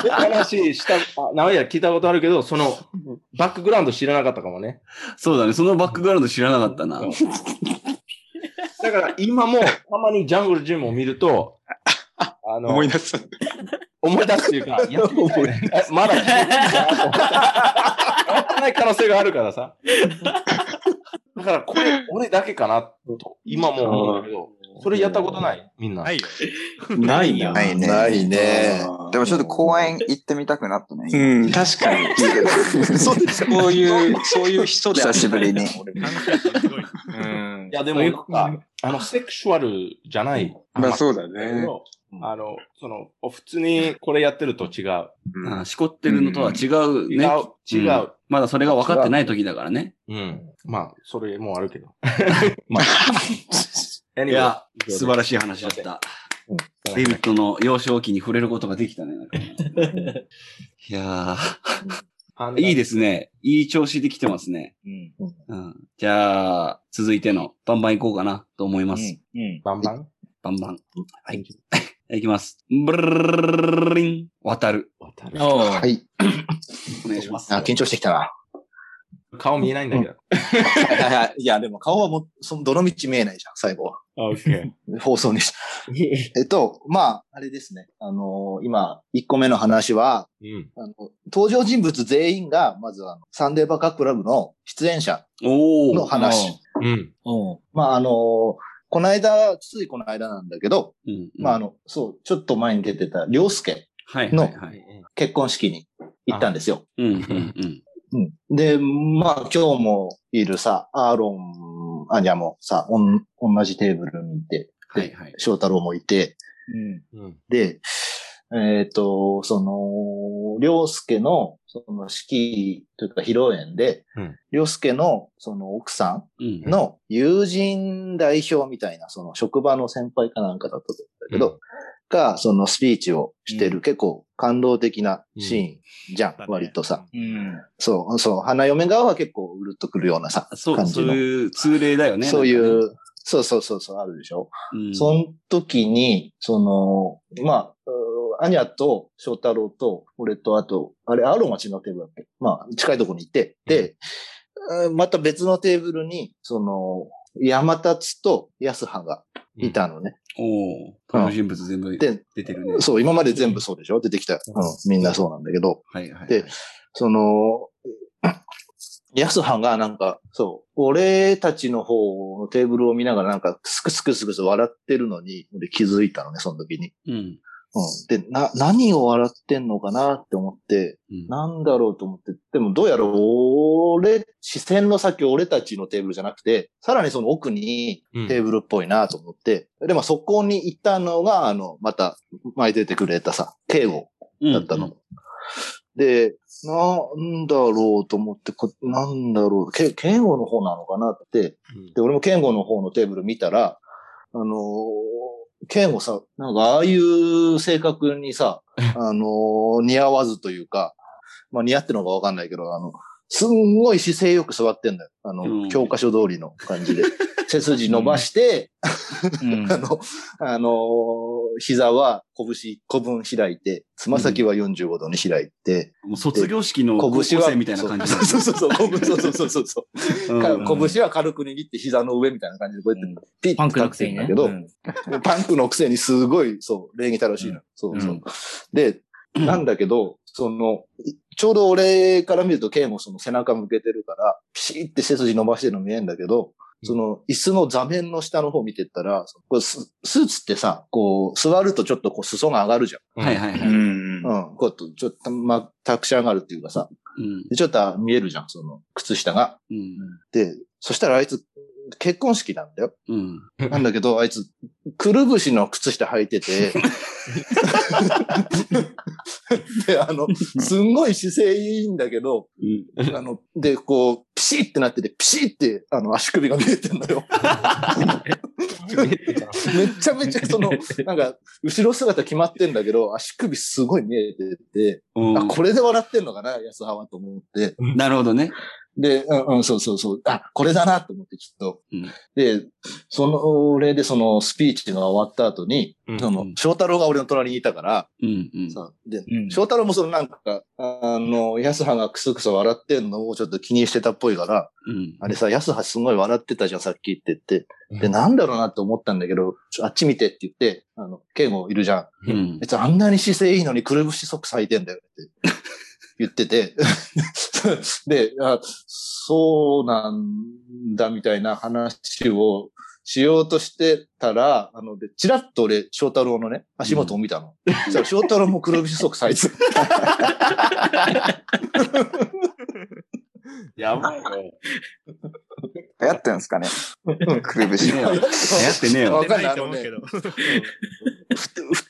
話した、あ、直屋聞いたことあるけど、その、バックグラウンド知らなかったかもね。そうだね。そのバックグラウンド知らなかったな。だから、今も、たまにジャングルジムを見ると、あの、思い出す。思い出すっていうか、やってみたいねまだ聞いてないかなと思ったやってない可能性があるからさ。だから、これ、俺だけかなと、今も思うんだけど、それやったことない？みんな。ないよ。ないな。ないね。ないね。でもちょっと公園行ってみたくなったね。うん、確かに。そうですよ。そういう、そういう人で久しぶりに。い。や、でも、なんか、あの、セクシュアルじゃない？まあそうだね。どあの、その、普通にこれやってると違う。うんあしこってるのとは違うね。違う、違うんう。まだそれが分かってない時だからね。うん。まあ、それもあるけど。まあ。いや、素晴らしい話だった。デイビッドの幼少期に触れることができたね。なんかね いやー、いいですね。いい調子できてますね。うん。うん。じゃあ、続いてのバンバン行こうかなと思います。うん。バンバン？バンバン。はい。いきます。ブルルリン。渡る。渡るおーはい。お願いします。あ、緊張してきたな。顔見えないんだけど。はいはいはいいや、でも顔はもう、その、どの道見えないじゃん、最後は。オッケ放送にしー。えっと、まあ、あれですね。あのー今、1個目の話は、うん。あの、登場人物全員が、まずはあの、サンデーバカクラブの出演者。の話。うん。おーまあ、あのーこの間、ついこの間なんだけど、うんまあ、あの、そう、ちょっと前に出てた、りょうすけ、はいはいはい。結婚式に行ったんですよ。うんうんうん。うん。で、まあ、今日もいるさ、アーロン、アニャもさ、おん同じテーブルにいて、はいはい。翔太郎もいて、うん。うん。で、えっ、と、その、良介の、その式というか披露宴でうん、良介の、その奥さうんん。の友人代表みたいな、その職場の先輩かなんかだったと思うんだけど、が、そのスピーチをしてる、結構感動的なシーンじゃん、うん割とさ。うん。そう、そう、花嫁側は結構うるっとくるようなさ、そう、そう感じの。いう通例だよね。そういなんかねう、そうそうそうそう、あるでしょ。うんその時に、その、まあ、アニャと翔太郎と、俺と、あと、あれ、アロ町のテーブルだっけ？まあ、近いところにいて、で、また別のテーブルに、その、山立と安葉がいたのね。おお登場人物全部で、出てるね。そう、今まで全部そうでしょ？出てきた。うん、みんなそうなんだけど、はいはいはい。でその、安葉がなんか、そう、俺たちの方のテーブルを見ながらなんか、スクスクスクス笑ってるのに、俺気づいたのね、その時に。うん。うん。で、な、何を笑ってんのかなって思って、うん。なんだろうと思って、でもどうやら俺、視線の先俺たちのテーブルじゃなくて、さらにその奥にうん。テーブルっぽいなと思って、で、まあそこに行ったのが、あの、また、前出てくれたさ、敬語だったの。で、なんだろうと思って、こなんだろう、け、健吾の方なのかなって、で、俺も健吾の方のテーブル見たら、あのー、健吾さ、なんかああいう性格にさ、あのー似合わずというか、まあ似合ってるのかわかんないけど、あの、すんごい姿勢よく座ってんだよ。あの、うん教科書通りの感じで。背筋伸ばして、うん あの、あのー膝は拳、古文開いて、つま先は45度に開いて、もう卒業式の高校生みたいな感じそうそうそうそう、拳そうそうそうそうそう。うんか拳は軽く握って膝の上みたいな感じでこうやってピッパンクのと立くせにね。ってんだけど、うんパンクのくせにすごい、そう、礼儀正しいの。そうそう。うんで、なんだけど、その、いちょうど俺から見ると、ケイもその背中向けてるから、ピシーって背筋伸ばしてるの見えんだけど、その椅子の座面の下の方見てったら、これススーツってさ、こう、座るとちょっとこう裾が上がるじゃはいはいはい。うん。ん。うん。こうやってちょっと、ま、たくし上がるっていうかさ、うん。でちょっと見えるじゃん、その、靴下が。うん。で、そしたらあいつ、結婚式なんだよ。うん。なんだけど、あいつ、くるぶしの靴下履いてて、で、あの、すんごい姿勢いいんだけど、うん。あの、で、こう、ピシってなってて、ピシって、あの、足首が見えてんのよ。めちゃめちゃ、その、なんか、後ろ姿決まってんだけど、足首すごい見えてて、うんあ、これで笑ってんのかな、安葉はと思って。なるほどね。で、うん、うん、そうそうそう。あ、これだなと思ってきっと。うんで、その、俺でそのスピーチが終わった後に、うんその、翔太郎が俺の隣にいたから、うんうん。さで、うん翔太郎もそのなんか、あの、安葉がクスクス笑ってんのをちょっと気にしてたっぽいから、うん。あれさ、安葉すごい笑ってたじゃん、さっきって言って。で、なんだろうなって思ったんだけど、あっち見てって言って、あの、ケイゴいるじゃん。うん。別にあんなに姿勢いいのにくるぶしソックス履いてんだよって 言ってて、であ、そうなんだみたいな話をしようとしてたら、あの、で、チラッと俺、翔太郎のね、足元を見たの。そしたら翔太郎もくるぶしソックス履いて やばいね。流行ってんすかね？くるぶし。ねえよ流行ってねえよわ。かんないと思うけど。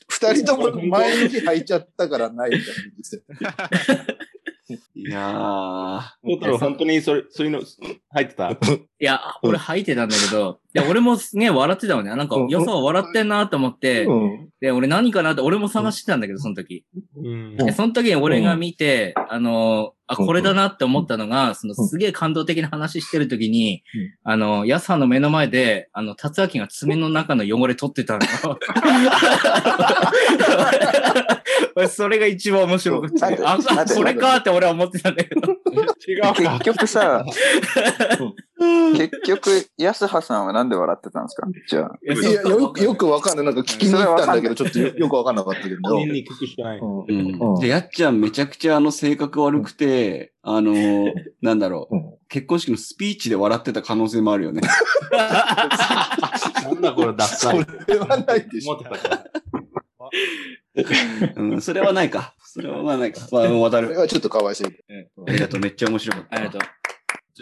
二人とも前の日履いちゃったからないみたいなんですよ。いやー。トータル本当にそれ、そういうの入ってた？いや、俺吐いてたんだけど、いや、俺もすげえ笑ってたわね。なんかうん、よさは笑ってんなと思って、うん。で、俺何かなって、俺も探してたんだけど、その時。うんで、その時に俺が見て、あの、あ、うんこれだなって思ったのが、そのすげえ感動的な話してる時に、あの、ヤスハの目の前で、あの、達明が爪の中の汚れ取ってたの。俺 それが一番面白くて、あ、これかって俺は思ってたんだけど。違うか結。局さ、結局、安葉さんはなんで笑ってたんですか？じゃあ。いや、よく、よくわかんない。なんか聞きに行ったんだけど、ちょっとよよくわかんなかったけど。本人に聞くしかない。うんで、やっちゃんめちゃくちゃあの性格悪くて、あのー、なんだろううん。結婚式のスピーチで笑ってた可能性もあるよね。なんだこれ、ダッサい。それはないでしょ。思ってたから。うん、それはないか。それはまあないか。まあ、渡る。ちょっとかわいそう。ありがとう。めっちゃ面白かった。ありがとう。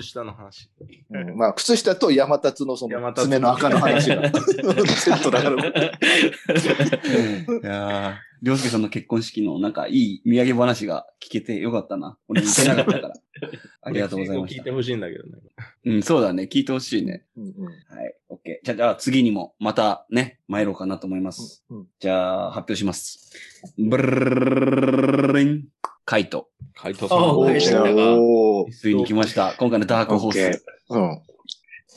靴下の話。うんまあ、靴下と山立のその山立爪の赤の話が セットだから。いやー、りょうすけさんの結婚式のなんかいい土産話が聞けてよかったな。俺見てなかったから。ありがとうございました聞いて。ほしいんだけどね。うん、そうだね。聞いてほしいね。うんうんはい。OK。じゃあ、じゃあ次にもまたね、参ろうかなと思います。うんじゃあ、発表します。ブルルルン。カイト。回答さん。おついに来ました。今回のダークホース。うん。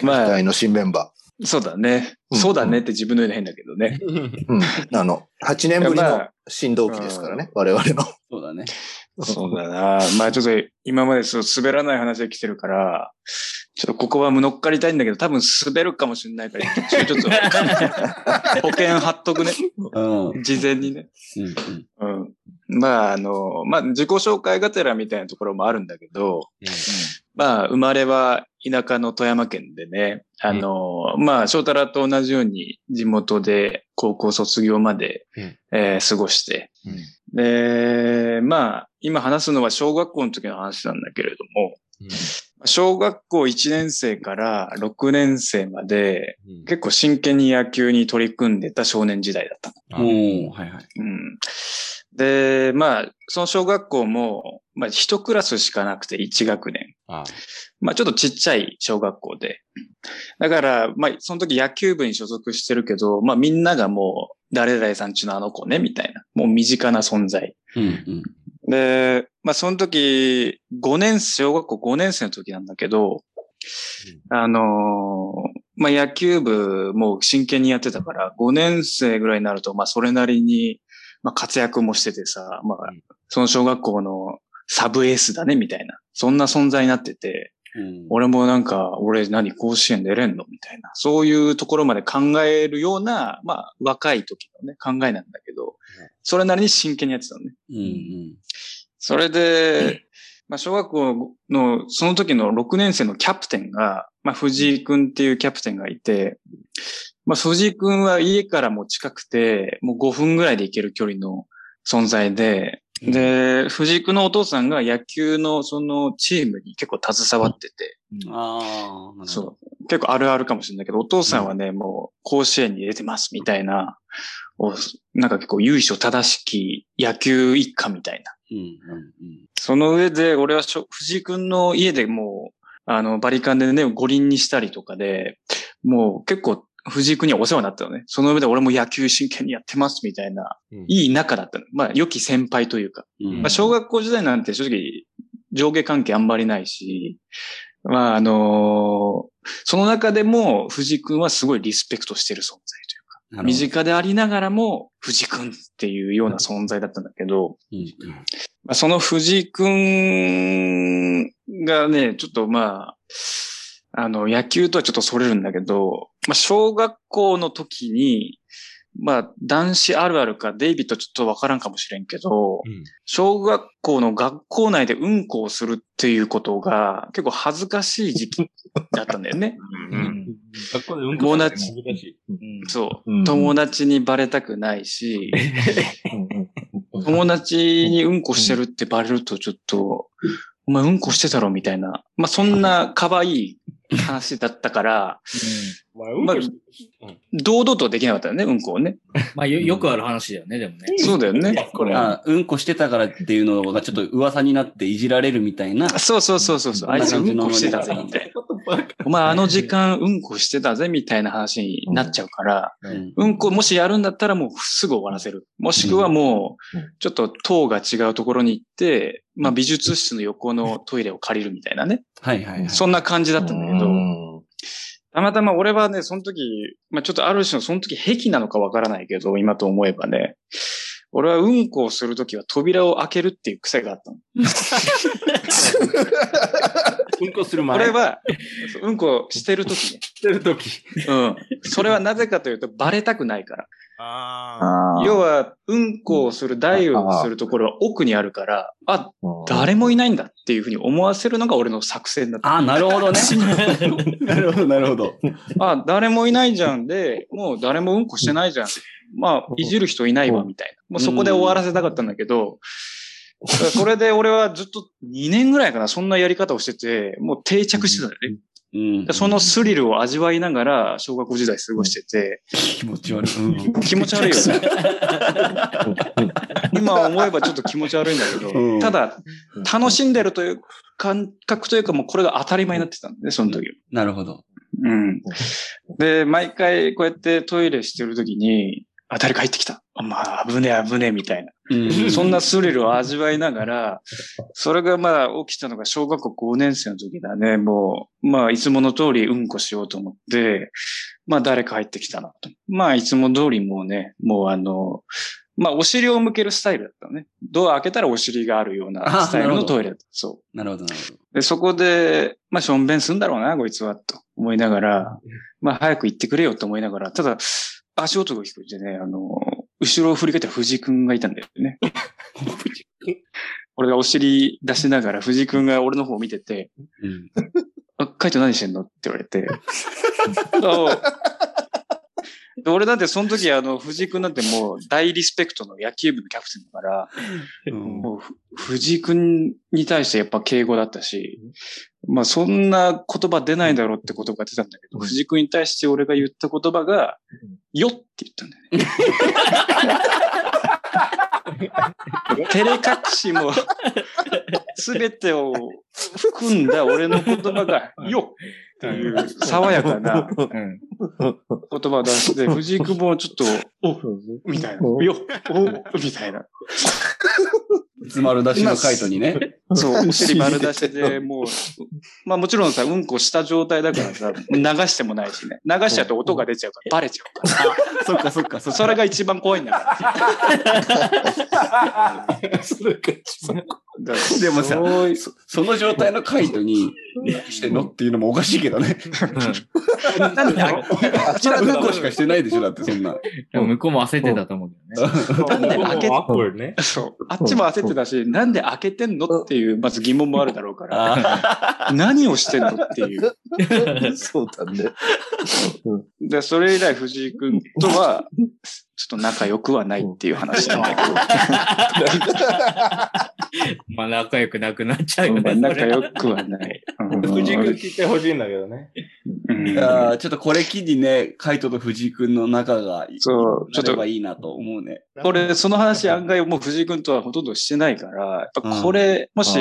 まあ期待の新メンバそうだね。うんそうだねって自分の言うの変だけどね。ー。うん。あの、8年ぶりの新同期ですからね、我々の。そうだね。そうだな。まあちょっと今までそう滑らない話で来てるから、ちょっとここは乗っかりたいんだけど、多分滑るかもしれないから、ちょっと 保険貼っとくね。うん。うん事前にね。うん。うん。まああの、まあ自己紹介がてらみたいなところもあるんだけど、まあ生まれは田舎の富山県でね、あの、まあ翔太郎と同じように地元で高校卒業まで、うんえー過ごして、で、まあ、今話すのは小学校の時の話なんだけれども、小学校1年生から6年生まで結構真剣に野球に取り組んでた少年時代だったの。おー、はいはい。うん。で、まあ、その小学校も、まあ、一クラスしかなくて1学年。あまあ、ちょっとちっちゃい小学校で。だから、まあ、その時野球部に所属してるけど、まあ、みんながもう、誰々さんちのあの子ね、みたいな。もう身近な存在。うんうん。で、まあ、その時、5年、小学校5年生の時なんだけど、あのーまあ、野球部も真剣にやってたから、5年生ぐらいになると、まあ、それなりに、まあ、活躍もしててさ、まあうん、その小学校のサブエースだね、みたいな。そんな存在になってて、うん俺もなんか、俺何甲子園出れんの？みたいな。そういうところまで考えるような、まあ、若い時のね、考えなんだけど、それなりに真剣にやってたのね。うんうん。それで、まあ、小学校の、その時の6年生のキャプテンが、まあ、藤井くんっていうキャプテンがいて、まあ、藤井くんは家からも近くて、もう5分ぐらいで行ける距離の存在で、で、藤井くんのお父さんが野球のそのチームに結構携わってて、ああ、なるほど。そう。結構あるあるかもしれないけど、お父さんはね、もう甲子園に出てますみたいな、おなんか結構由緒正しき野球一家みたいな。うんうんその上で、俺は藤井くんの家でもう、あの、バリカンでね、五輪にしたりとかで、もう結構藤井くんにはお世話になったのね。その上で俺も野球真剣にやってますみたいな、うんいい仲だったの。まあ、良き先輩というか。うんうん。まあ、小学校時代なんて正直上下関係あんまりないし、まあ、あのその中でも藤井くんはすごいリスペクトしてる存在というか、身近でありながらも藤井くんっていうような存在だったんだけど、うんまあ、その藤井くんがね、ちょっとまあ、あの、野球とはちょっとそれるんだけど、まあ、小学校の時に、まあ、男子あるあるか、デイビッドちょっとわからんかもしれんけど、うん小学校の学校内でうんこをするっていうことが結構恥ずかしい時期だったんだよね。うん学校でうん友達恥ずかしい。そううん。友達にバレたくないし、友達にうんこしてるってバレるとちょっと、お前うんこしてたろみたいな。まあ、そんな可愛い話だったから、まあ、うんまあ堂々とできなかったよね、うんこをね。まあよ、よくある話だよね、でもね。そうだよね。これ。あうんこしてたからっていうのがちょっと噂になっていじられるみたいな。そうそうそうそうそう。あいつうんこしてたぜ、みたいな。お前あの時間うんこしてたぜ、みたいな話になっちゃうから、うんうんこもしやるんだったらもうすぐ終わらせる。もしくはもうちょっと塔が違うところに行って、まあ美術室の横のトイレを借りるみたいなね。はいはいはい。そんな感じだったんだけど、うんたまたま俺はね、その時、まあちょっとある種のその時癖なのかわからないけど、今と思えばね、俺はうんこをするときは扉を開けるっていう癖があったの。うんこする前。これは、そううんこしてるときね。してるとき。うん。それはなぜかというと、バレたくないから。ああ要は、うんこをする、台をするところは奥にあるから、あ、誰もいないんだっていうふうに思わせるのが俺の作戦だった。あ、なるほどね。なるほど、なるほど。あ、誰もいないじゃんで、もう誰もうんこしてないじゃん。まあ、いじる人いないわ、みたいな。もうそこで終わらせたかったんだけど、だか らそれで俺はずっと2年ぐらいかな、そんなやり方をしてて、もう定着してたよね。うんでそのスリルを味わいながら小学校時代過ごしてて、気持ち悪い。うん気持ち悪いよね。今思えばちょっと気持ち悪いんだけうんど、ただ、楽しんでるという感覚というかもうこれが当たり前になってたんでね、その時は。なるほど。うん。で、毎回こうやってトイレしてる時に、あ、誰か入ってきた。あまあ、危ねえ危ねえみたいな。うんそんなスリルを味わいながら、それがまあ起きたのが小学校5年生の時だね。もう、まあいつもの通りうんこしようと思って、まあ誰か入ってきたなと。まあいつも通りもうね、もうあの、まあお尻を向けるスタイルだったのね。ドア開けたらお尻があるようなあスタイルのトイレだった。そう。なるほど、なるほど。で、そこで、まあ、しょんべんすんだろうな、こいつは、と思いながら、まあ、早く行ってくれよと思いながら、ただ、足音が聞こえてね、あの、後ろを振り返ったら藤井くんがいたんだよね。俺がお尻出しながら藤井くんが俺の方を見てて、うん。あ、カイト何してんの？って言われて。そうで俺だってその時あの、藤井くんなんてもう大リスペクトの野球部のキャプテンだから、うん。もうふ藤井くんに対してやっぱ敬語だったし、まあそんな言葉出ないだろうって言葉が出たんだけど、藤井くんに対して俺が言った言葉が、よって言ったんだよね。照れ隠しも、すべてを含んだ俺の言葉が、よっていう爽やかなうん。言葉を出して、藤井くんもちょっと、おみたいな。よおみたいな。つまる出しのカイトにね。そう、お尻丸出しで、もう、まあもちろんさ、うんこした状態だからさ、流してもないしね。流しちゃうと音が出ちゃうから、バレちゃうから。そっかそっかそっか。それが一番怖いんだから。それが一番。だからでもさその状態のカイトに、何してんのっていうのもおかしいけどね。なんでああちらうんこしかしてないでしょだってそんな。でも向こうも焦ってたと思うけどね。なんで開け。そう。あっちも焦ってたし、なんで開けてんのっていう、まず疑問もあるだろうから、あ何をしてんのっていう。そうだね。で、それ以来藤井君とは、ちょっと仲良くはないっていう話なんだけど。まあ仲良くなくなっちゃうよね。仲良くはない。うん藤井君聞いてほしいんだけどね。うんいやーちょっとこれ機にね、カイトと藤井くんの仲が、そうちょっとなればいいなと思うね。俺、その話案外もう藤井君とはほとんどしてないから、やっぱこれ、もし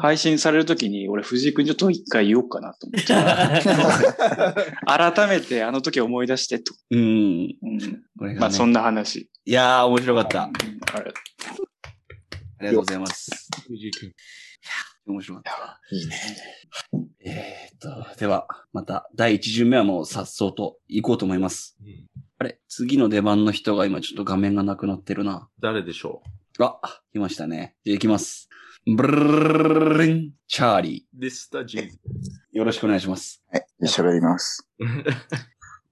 配信されるときに、俺藤井君にちょっと一回言おうかなと思って。改めてあの時思い出してと。うん。うんまあそんな話。いやー、面白かった。ありがとうございます。藤井君。面白かった。いいね。えーっと、では、また第一巡目はもう颯爽と行こうと思います。あれ次の出番の人が今ちょっと画面がなくなってるな。誰でしょあ、来ましたね。じゃあ行きます。ブルルルン、チャーリうデスタジーズ。ー。よろしくお願いします。はい、喋ります。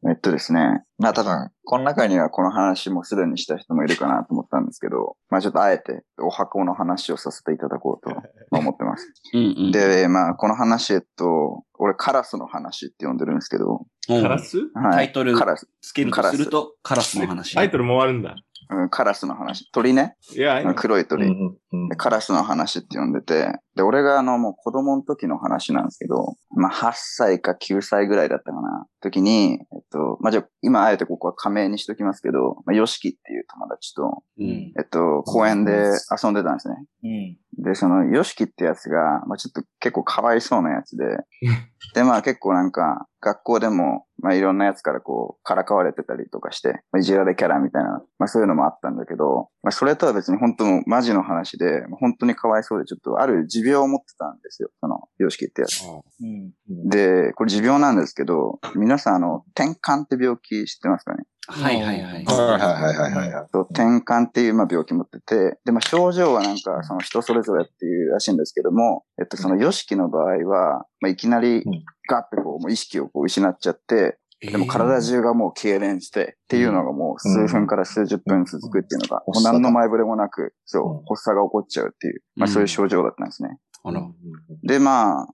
えっとですね。まあ多分、この中にはこの話もすでにした人もいるかなと思ったんですけど、まあちょっとあえてお箱の話をさせていただこうとま あ思ってます。うんうん。で、まあこの話、えっと、俺カラスの話って呼んでるんですけど、うんカラス？はい。タイトルカラス、つけるとすると、カラスの話。タイトルもあるんだ。うん、カラスの話。鳥ね。いや、いいの黒い鳥。うんでカラスの話って呼んでて、で、俺があの、もう子供の時の話なんですけど、まあ、8歳か9歳ぐらいだったかな、時に、えっと、まあ、じゃあ今あえてここは仮名にしときますけど、まあ、ヨシキっていう友達と、うん。えっと、公園で遊んでたんですね。うん。で、その、ヨシキってやつが、まあ、ちょっと結構かわいそうなやつで、で、まあ結構なんか、学校でも、まあいろんなやつからこう、からかわれてたりとかして、まあ、いじられキャラみたいな、まあそういうのもあったんだけど、まあそれとは別に本当のマジの話で、まあ本当にかわいそうでちょっとある持病を持ってたんですよ、その、ヨシキってやつ。うん。で、これ持病なんですけど、皆さんあの、転換って病気知ってますかね？はいはいはい。はいはいはいはい転換っていうまあ病気持ってて、で、まあ症状はなんかその人それぞれっていうらしいんですけども、えっとそのヨシキの場合は、まあいきなりうん。ガッてこうもう意識をこう失っちゃって、でも体中がもう痙攣してっていうのがもう数分から数十分続くっていうのが、何の前触れもなく、そううん、発作が起こっちゃうっていう、まあそういう症状だったんですね。あら。で、まあ、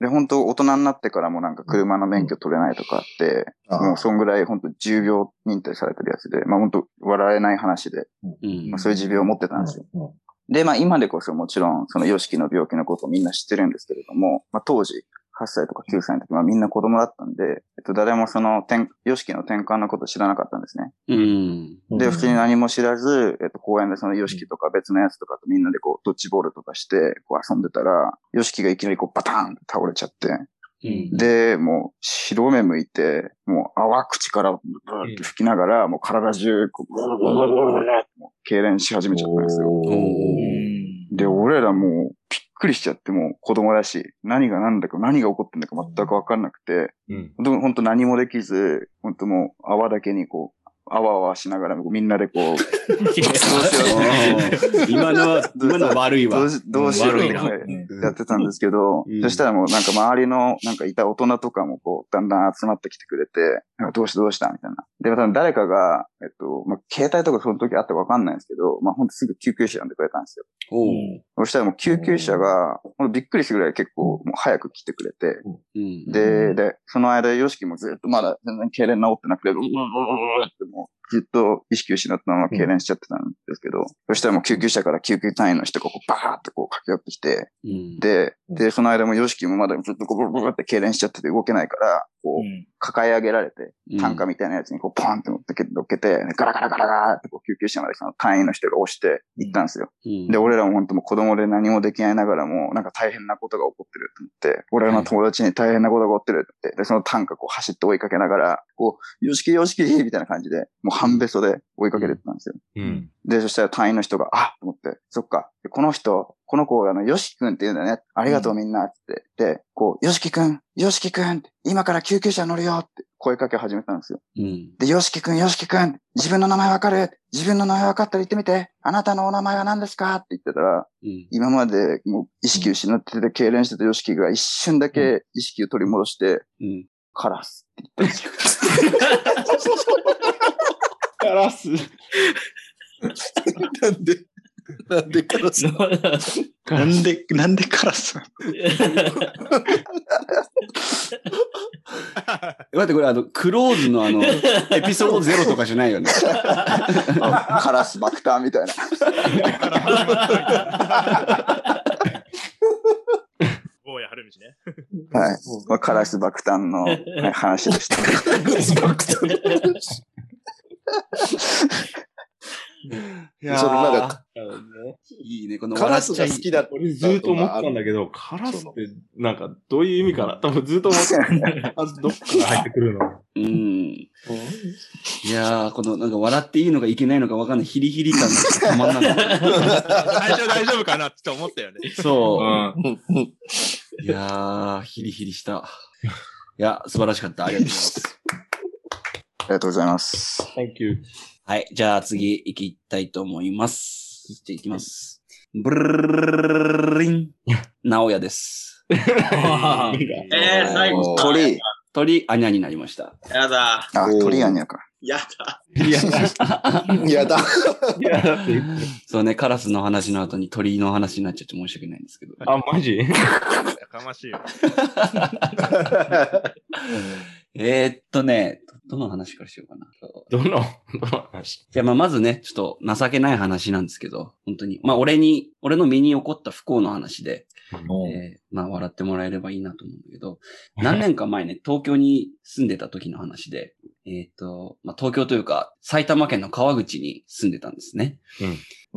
で、本当大人になってからもなんか車の免許取れないとかあって、あもうそんぐらい本当重病認定されてるやつで、まあ本当笑えない話で、うん。まあ、そういう持病を持ってたんですよ。で、まあ今でこそもちろん、そのヨシキの病気のことをみんな知ってるんですけれども、まあ当時、8歳とか9歳の時はみんな子供だったんで、えっと、誰もその、転ヨシキの転換のこと知らなかったんですね。うん。で、普通に何も知らず、えっと、公園でそのヨシキとか別のやつとかとみんなでこう、ドッジボールとかして、こう遊んでたら、ヨシキがいきなりこう、バターンって倒れちゃって、うん。で、もう、白目向いて、もう、泡口からブーって吹きながら、もう体中、こう、ブルブルブルブ痙攣し始めちゃったんですよ。で、俺らもう、びっくりしちゃって、もう子供だし、何が何だか、何が起こってんだか全くわかんなくて、うん。本当本当何もできず、本当もう泡だけにこう、あわあわしながら、みんなでこう、どうしよう今のは、今のは悪いわ。どうしどうしようやってたんですけど、うんそしたらもうなんか周りのなんかいた大人とかもこう、だんだん集まってきてくれて、なんかどうしたどうしたみたいな。で、多分誰かが、えっと、まあ、携帯とかその時あってわかんないんですけど、まあ、ほんとすぐ救急車呼んでくれたんですよ。そしたらもう救急車が、ほんとびっくりするぐらい結構もう早く来てくれて、うん。で、で、その間、ヨシキもずっとまだ全然痙攣治ってなくて、うううううってもうずっと意識を失ったまま痙攣しちゃってたんですけど、そしたらもう救急車から救急隊員の人がこうバーってこう駆け寄ってきて、うん。で、で、その間もヨシキもまだずっとこうブルブルって痙攣しちゃってて動けないから、こう、抱え上げられて、担架みたいなやつにこうポンって乗ってけて、ガラガラガラガラってこう救急車までその隊員の人が押して行ったんですよ。うんで、俺らも本当もう子供で何もできないながらも、なんか大変なことが起こってると思って、俺らの友達に大変なことが起こってるってで、その担架こう走って追いかけながら、こう、よしきよしきみたいな感じで、もう半べそで追いかけてったんですよ。うん。で、そしたら隊員の人が、あと思って、そっか。でこの人、この子、あの、よしきくんって言うんだね。ありがとうみんな、って。で、こう、よしきくん、よしきくん今から救急車乗るよって声かけ始めたんですよ。うん。で、よしきくん、よしきくん、自分の名前わかる自分の名前わかったら言ってみて。あなたのお名前は何ですかって言ってたら、うん。今までもう意識失ってて、痙攣してたヨシキが一瞬だけ意識を取り戻して、うん。カラスって言ったんですよ。カラス。なんで、なんでカラス？なんで、なんでカラス？待って、これあの、クローズのあの、エピソードゼロとかじゃないよね。あカラス爆弾みたいな。坊や春道ね。はい。まあ、カラス爆弾の、はい話でした。いやそのなんか、いいね、このカラスが好きだっ俺ずっと思ってたんだけど、カラスって、なんか、どういう意味かな多分ずっと思ってた。まずどっから入ってくるの？うん。いやー、この、なんか笑っていいのかいけないのかわかんないヒリヒリ感がたまんなかった。最初大丈夫かなって思ったよね。そう。いやー、ヒリヒリした。いや、素晴らしかった。ありがとうございます。ありがとうございます。Thank you. はい。じゃあ次行きたいと思います。じゃあ行きます。ブルルリン。直哉です。えー、最後。鳥、鳥、アニャになりました。やだ。あ、鳥やんやか。やだ。やだ。いや、だって、そうね、カラスの話の後に鳥の話になっちゃって申し訳ないんですけど。あ、マジやかましいよ。えーっとね、どどの話からしようかな。どの、どの話？じゃあまあまずね、ちょっと情けない話なんですけど、本当に。まあ俺に、俺の身に起こった不幸の話で、えーまあ笑ってもらえればいいなと思うんだけど、何年か前ね、東京に住んでた時の話で、えーっと、まあ東京というか、埼玉県の川口に住んでたんですね。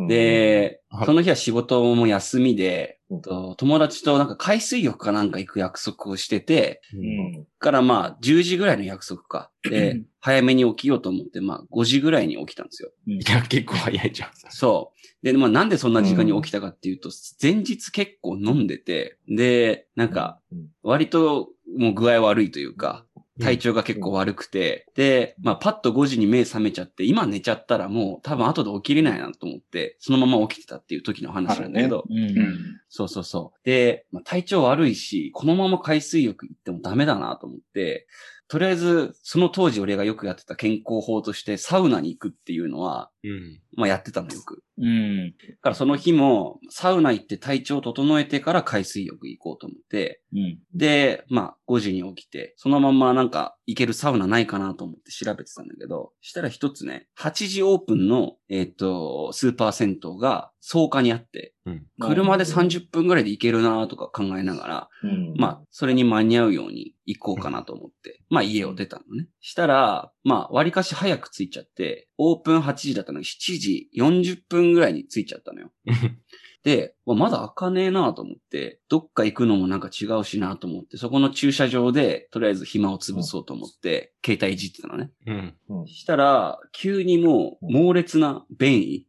で、はいその日は仕事も休みで、うんと友達となんか海水浴かなんか行く約束をしてて、うんからまあ10時ぐらいの約束か。で、早めに起きようと思って、まあ5時ぐらいに起きたんですよ。いや、結構早いじゃん。そう。で、まあなんでそんな時間に起きたかっていうと、前日結構飲んでて、で、なんか、割ともう具合悪いというか、体調が結構悪くて、で、まあパッと5時に目覚めちゃって、今寝ちゃったらもう多分後で起きれないなと思って、そのまま起きてたっていう時の話なんだけど、うん。そうそうそう。で、まあ、体調悪いし、このまま海水浴行ってもダメだなと思って、とりあえず、その当時俺がよくやってた健康法としてサウナに行くっていうのは、うん。まあやってたのよく。うん。だからその日も、サウナ行って体調整えてから海水浴行こうと思って、うん。で、まあ5時に起きて、そのままなんか行けるサウナないかなと思って調べてたんだけど、したら一つね、8時オープンの、えっ、と、スーパー銭湯が草加にあって、車で30分ぐらいで行けるなとか考えながら、うん。まあ、それに間に合うように行こうかなと思って、まあ家を出たのね。したら、まあ割かし早く着いちゃって、オープン8時だったのに7時40分ぐらいに着いちゃったのよ。で、まだ開かねえなと思って、どっか行くのもなんか違うしなと思って、そこの駐車場で、とりあえず暇を潰そうと思って、携帯いじってたのね。うん。したら、急にもう猛烈な便意、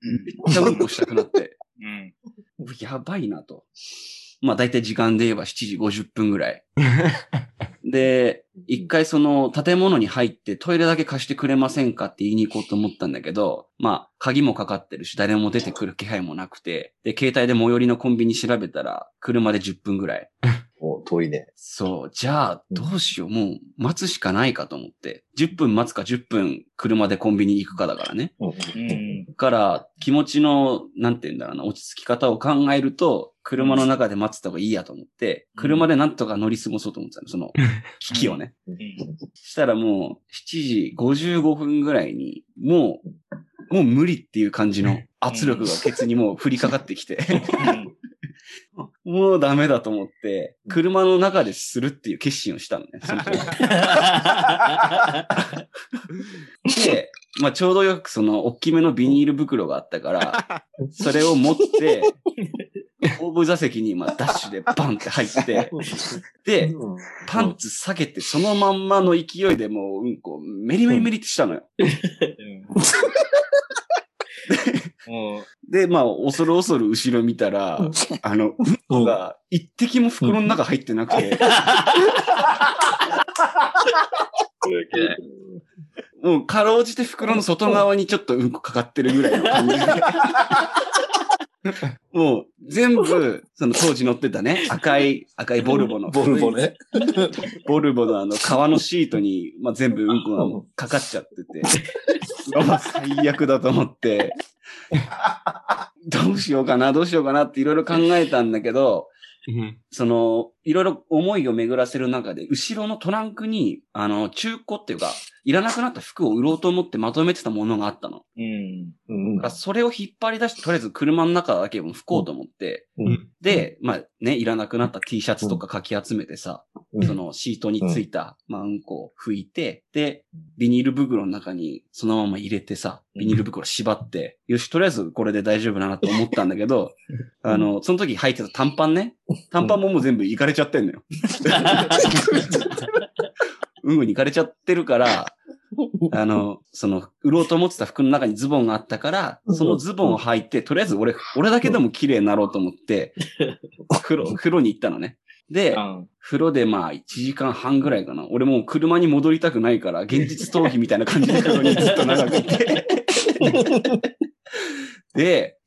めっちゃうんこしたくなって、うん。やばいなと。まあ大体時間で言えば7時50分ぐらい。で、一回その建物に入ってトイレだけ貸してくれませんかって言いに行こうと思ったんだけど、まあ鍵もかかってるし誰も出てくる気配もなくて、で、携帯で最寄りのコンビニ調べたら車で10分ぐらい。もう遠いね。そう、じゃあどうしよう、もう待つしかないかと思って、10分待つか10分車でコンビニ行くかだからね。うん。から気持ちの、なんて言うんだろうな、落ち着き方を考えると、車の中で待ってた方がいいやと思って、車でなんとか乗り過ごそうと思ってたの、その 危機をね。したらもう、7時55分ぐらいに、もう、もう無理っていう感じの圧力がケツにもう降りかかってきて、もうダメだと思って、車の中でするっていう決心をしたのね。その時。で、まあちょうどよくその大きめのビニール袋があったから、それを持って、後部座席にまあダッシュでバンって入って、で、パンツ下げてそのまんまの勢いでもううんこ、メリメリメリってしたのよ。もで、まあ、恐る恐る後ろ見たら、あの、うんこが一滴も袋の中入ってなくて、もうかろうじて袋の外側にちょっとうんこかかってるぐらいの感じで。もう全部、その当時乗ってたね、赤い、赤いボルボの。ボルボね。ボルボのあの革のシートに、まあ、全部うんこがかかっちゃってて、最悪だと思って、どうしようかな、どうしようかなっていろいろ考えたんだけど、その、いろいろ思いを巡らせる中で、後ろのトランクに、あの、中古っていうか、いらなくなった服を売ろうと思ってまとめてたものがあったの。う、うん。うん。だからそれを引っ張り出して、とりあえず車の中だけも拭こうと思って、うん。で、まあね、いらなくなった T シャツとかかき集めてさ、うん。そのシートについた、まあうんこを拭いて、で、ビニール袋の中にそのまま入れてさ、ビニール袋縛って、よし、とりあえずこれで大丈夫だなと思ったんだけど、あの、その時履いてた短パンね、短パンももう全部いかれちゃってんのよ。うんこにいかれちゃってるから、あの、その、売ろうと思ってた服の中にズボンがあったから、そのズボンを履いて、とりあえず俺、俺だけでも綺麗になろうと思って、風呂、風呂に行ったのね。で、風呂でまあ1時間半ぐらいかな。俺もう車に戻りたくないから、現実逃避みたいな感じで風呂にずっと長くいて。で、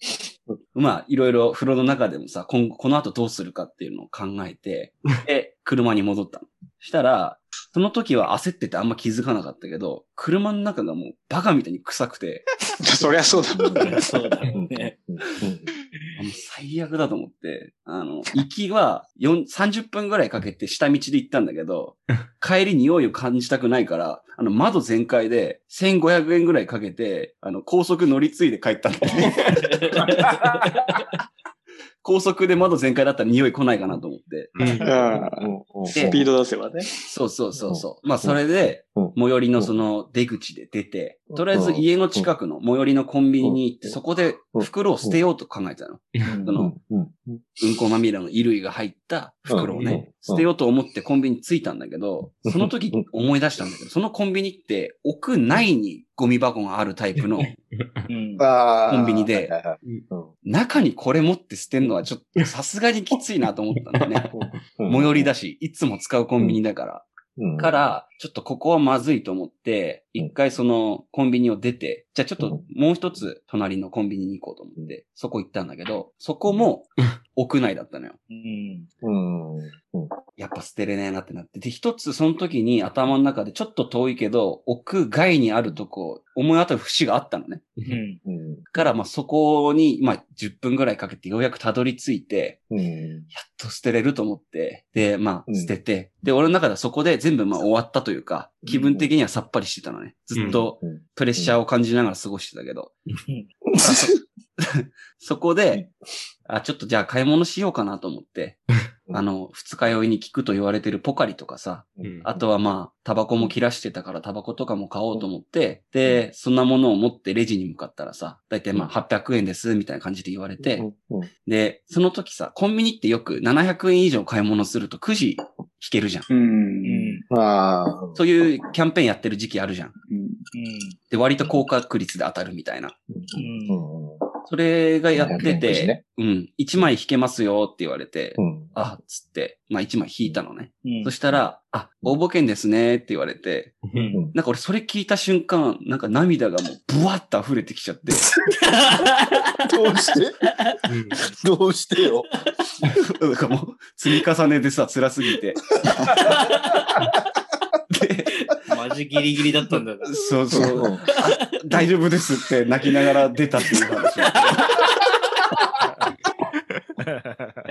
まあいろいろ風呂の中でもさ、今後この後どうするかっていうのを考えて、で、車に戻ったの。したら、その時は焦っててあんま気づかなかったけど、車の中がもうバカみたいに臭くて、そりゃそうだ。そうだよね。最悪だと思って、あの、行きは4 30分ぐらいかけて下道で行ったんだけど、帰り匂いを感じたくないから、あの、窓全開で1500円ぐらいかけて、あの、高速乗り継いで帰ったんだよね。高速で窓全開だったら匂い来ないかなと思って。スピード出せばね。そうそうそうそう。まあ、それでうん、最寄りのその出口で出て、とりあえず家の近くの最寄りのコンビニに行って、そこで袋を捨てようと考えてたの。その、うん。こまみれの衣類が入った袋をね、捨てようと思ってコンビニ着いたんだけど、その時思い出したんだけど、そのコンビニって屋内にゴミ箱があるタイプのうん。コンビニで中にこれ持って捨てんのはちょっとさすがにきついなと思ったんだよね。最寄りだし、いつも使うコンビニだから。から、ちょっとここはまずいと思って、一回そのコンビニを出て、じゃあちょっともう一つ隣のコンビニに行こうと思って、そこ行ったんだけど、そこも屋内だったのよ。うん。うん。やっぱ捨てれねえなってなって。で、一つその時に頭の中でちょっと遠いけど、屋外にあるとこ、思い当たる節があったのね。うん。からまあそこに、まあ10分ぐらいかけてようやくたどり着いて、うん。やっと捨てれると思って、で、まうんあ捨てて、で、俺の中ではそこで全部まあ終わったというか、気分的にはさっぱりしてたのね。ずっとうん。プレッシャーを感じながら過ごしてたけど。そこで、あ、ちょっとじゃあ買い物しようかなと思って、あの、二日酔いに効くと言われてるポカリとかさ、うん。あとはまあ、タバコも切らしてたからタバコとかも買おうと思って、で、そんなものを持ってレジに向かったらさ、だいたいまあ800円です、みたいな感じで言われて、うん。で、その時さ、コンビニってよく700円以上買い物するとくじ引けるじゃん。うん。ああ。そういうキャンペーンやってる時期あるじゃん。うんで、割と高確率で当たるみたいな。うん。それがやって700円くじて、ねうん、1枚引けますよって言われて、うん。あ、つって、まあ1枚引いたのね。うんそしたら、あ、応募券ですねって言われて、うん。なんか俺それ聞いた瞬間、なんか涙がもうブワッと溢れてきちゃって、どうして？どうしてよ？なんかもう積み重ねでさ、辛すぎて。で、マジギリギリだったんだな。そうそう、大丈夫ですって泣きながら出たっていう話。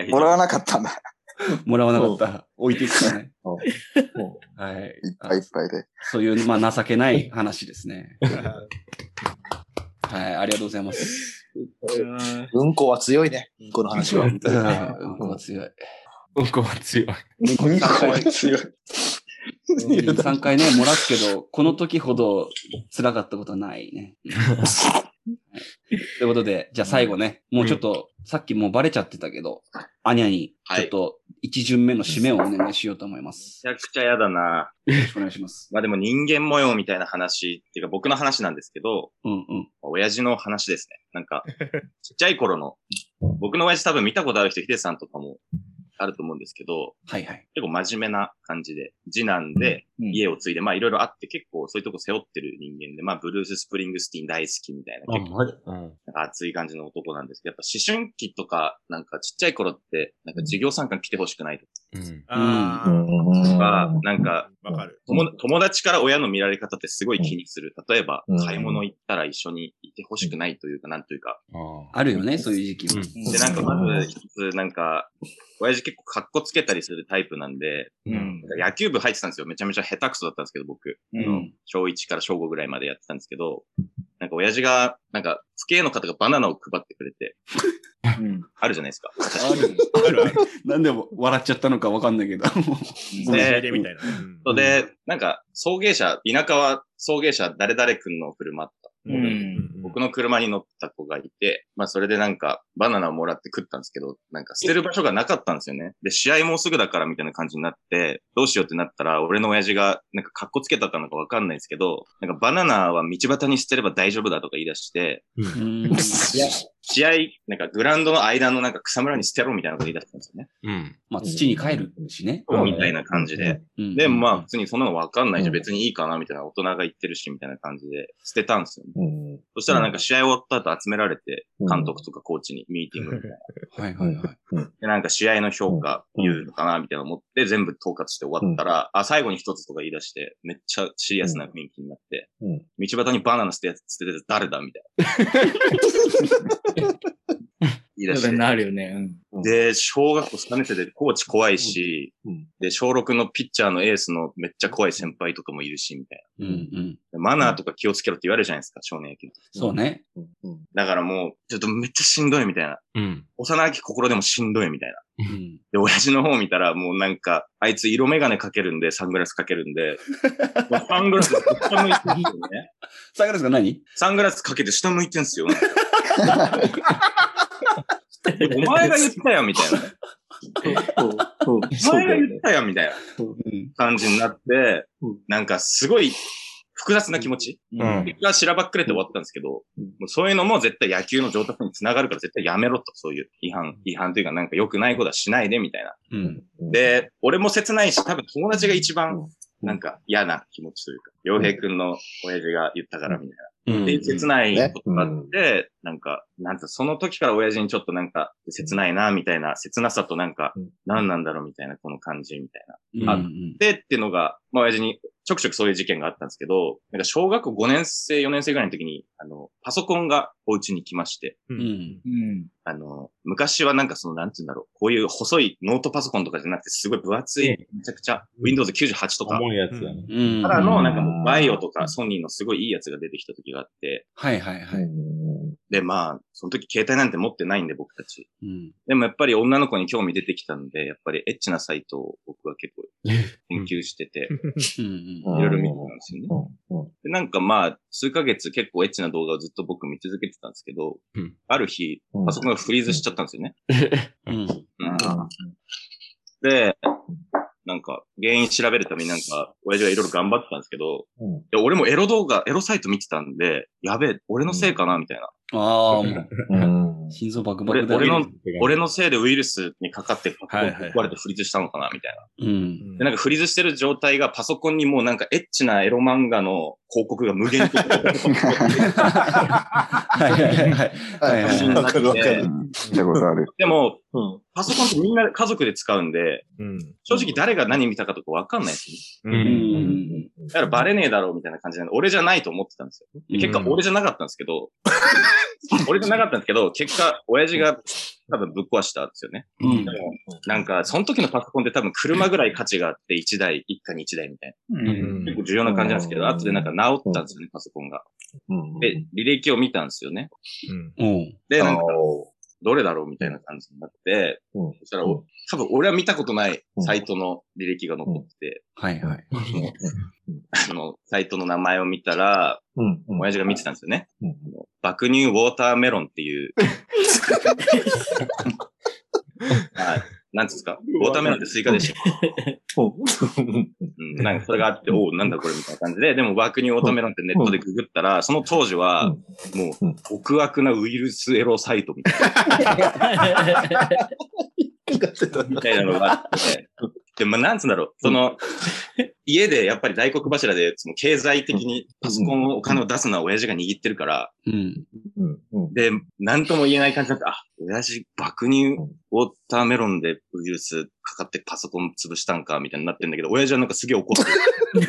もらわなかったんだ。もらわなかった。置いていくかね。はい。いっぱいいっぱいで。そういう、まあ、情けない 話ですね。はい、ありがとうございます。うんこは強いね。うんこの話は。うん、うんこは強い。うんこは強い。うんこは強い。3回ね、漏らすけど、この時ほど辛かったことはないね。はいということで、じゃあ最後ね、もうちょっと、さっきもうバレちゃってたけど、アニャに、ちょっと、一巡目の締めをお願いしようと思います。めちゃくちゃ嫌だな。よろしくお願いします。まあでも人間模様みたいな話っていうか僕の話なんですけど、うんうん。親父の話ですね。なんか、ちっちゃい頃の、僕の親父多分見たことある人、ヒデさんとかもあると思うんですけど、はいはい。結構真面目な感じで、次男でうん家を継いで、まあいろいろあって結構そういうとこ背負ってる人間で、まあブルース・スプリングスティーン大好きみたいな、結構うん。なんか熱い感じの男なんですけど、やっぱ思春期とか、なんかちっちゃい頃って、なんか授業参観来てほしくないとうん。あか、なんかあ、わかる。友友達から親の見られ方ってすごい気にする。例えばうん、買い物行ったら一緒にいてほしくないというか、なんというか。あるよね、そういう時期も。うんで、なんかまず一つ、なんか、親父結構格好つけたりするタイプなんで、うん。野球部入ってたんですよ。めちゃめちゃ下手くそだったんですけど、僕。うん。小1から小5ぐらいまでやってたんですけど、なんか親父が、なんか、父兄の方がバナナを配ってくれて、うん。あるじゃないですか。ある。あるある。なんでも笑っちゃったのかわかんないけど。差し入れみたいな。うで、なんか、送迎車、田舎は送迎車誰々くんの車あった。うん。僕の車に乗った子がいて、まあそれでなんかバナナをもらって食ったんですけど、なんか捨てる場所がなかったんですよね。で、試合もうすぐだからみたいな感じになって、どうしようってなったら、俺の親父がなんか格好つけたのかわかんないんですけど、なんかバナナは道端に捨てれば大丈夫だとか言い出して、うん試合、なんかグラウンドの間のなんか草むらに捨てろみたいなこと言い出したんですよね。うん。まあ、土に帰るしね。みたいな感じで。うんで、まあ普通にそんなのわかんないじゃん。うん別にいいかなみたいな大人が言ってるしみたいな感じで捨てたんですよね。うん。そしたらなんか試合終わった後集められて、うん監督とかコーチにミーティングみたいな。はいはいはい。で、なんか試合の評価うん言うのかなみたいなの思って全部統括して終わったら、あ、最後に一つとか言い出して、めっちゃシリアスな雰囲気になって、うん道端にバナナ捨てやつ捨ててて誰だみたいな。言 い出して。そうなるよね。で、小学校3年生でコーチ怖いし、うんで、小6のピッチャーのエースのめっちゃ怖い先輩とかもいるし、みたいうんうん。な。マナーとか気をつけろって言われるじゃないですか、少年野球。そうね。うん。だからもう、ちょっとめっちゃしんどいみたいな。うん。幼き心でもしんどいみたいな。うん。で、親父の方見たら、もうなんか、あいつ色眼鏡かけるんで、サングラスかけるんで、サングラスめっちゃ向いてるんですよね。サングラスが何？サングラスかけて下向いてんすよ。お前が言ったよ、みたいな。お前が言ったよ、みたいなうん。感じになってうん、なんかすごい複雑な気持ち。うん。結果、しらばっくれて終わったんですけど、もうそういうのも絶対野球の上達につながるから絶対やめろと、そういう違反、違反というかなんか良くないことはしないで、みたいな。うん。で、俺も切ないし、多分友達が一番なんか嫌な気持ちというか、洋平くんの親父が言ったからみたいな。うん。で、切ないことがあって、なんか、なんかその時から親父にちょっとなんか、切ないな、みたいな、切なさとなんかうん、何なんだろうみたいな、この感じみたいな。うん。あで、っていうのが、まあ親父にちょくちょくそういう事件があったんですけど、なんか小学校5年生、4年生ぐらいの時に、あの、パソコンがお家に来まして、うん。うん。あの、昔はなんかその、なんて言うんだろう、こういう細いノートパソコンとかじゃなくて、すごい分厚い、めちゃくちゃ、Windows 98とか、重いやつだね。うん。ただの、なんかもう、バイオとかソニーのすごいいいやつが出てきた時があって、はいはいはい。で、まあ、その時携帯なんて持ってないんで、僕たち。うん。でもやっぱり女の子に興味出てきたんで、やっぱりエッチなサイトを僕は結構研究してて、うん。いろいろ見てたんですよね。で、なんかまあ、数ヶ月結構エッチな動画をずっと僕見続けてたんですけど、うんある日、うんパソコンがフリーズしちゃったんですよね。で、なんか、原因調べるためになんか、親父がいろいろ頑張ってたんですけど、うん俺もエロ動画、エロサイト見てたんで、やべえ、俺のせいかなみたいな。ああ、もう、うん心臓バクバ俺クだ俺のよ。、俺のせいでウイルスにかかって壊れてフリーズしたのかなみたいな。うん。で、なんかフリーズしてる状態がパソコンにもうなんかエッチなエロ漫画の広告が無限に はいはいはいはい。はいはいはいわかるわかる。見たことある。でも、うんパソコンってみんな家族で使うんで、うん。正直誰が何見たかとかわかんないですよね。う。うんん。だからバレねえだろうみたいな感じなんで、俺じゃないと思ってたんですよ。で結果うん俺じゃなかったんですけど、俺じゃなかったんですけど、結果親父が多分ぶっ壊したんですよね。うんなんか、その時のパソコンって多分車ぐらい価値があって1台、一家に1台みたいな。うん。結構重要な感じなんですけど、うん後でなんか直ったんですよね、パソコンが。うんで、履歴を見たんですよね。で、なんか、おどれだろうみたいな感じになって、うん。そしたら、お多分俺は見たことないサイトの履歴が残ってて、はいはい。あの、サイトの名前を見たら、うん。うん親父が見てたんですよね。爆乳 watermelon っていう、はい。なんつうんですか？ watermelon ってスイカでした。うん、なんかそれがあって、おお、なんだこれみたいな感じで、でも爆乳ウォーターメロンってネットでググったら、その当時は、もうん。う、極悪なウイルスエロサイトみたいな、みたいなのがあって、で、まあ、なんつうんだろう、その、家でやっぱり大黒柱で、その経済的にパソコンをお金を出すのは親父が握ってるから、うん。うんうんで、なんとも言えない感じだった。あ、親父爆乳ウォーターメロンでウイルスかかってパソコン潰したんかみたいになってんだけど、親父はなんかすげえ怒ってる。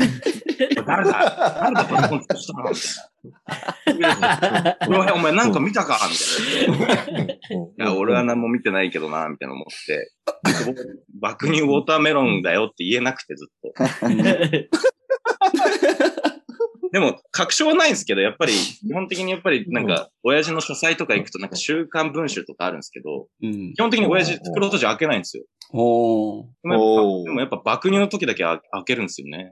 誰だ？誰だパソコン潰したの？みたいな。お 前、お前なんか見たかみたいな。いや、俺は何も見てないけどな、みたいな思って。爆乳ウォーターメロンだよって言えなくてずっと。でも、確証はないんですけど、やっぱり、基本的にやっぱり、なんか、親父の書斎とか行くと、なんか、週刊文集とかあるんですけど、うん。基本的に親父、袋閉じ開けないんですよ。おー。でもやっぱおーでもやっぱ爆乳の時だけ開開けるんですよね。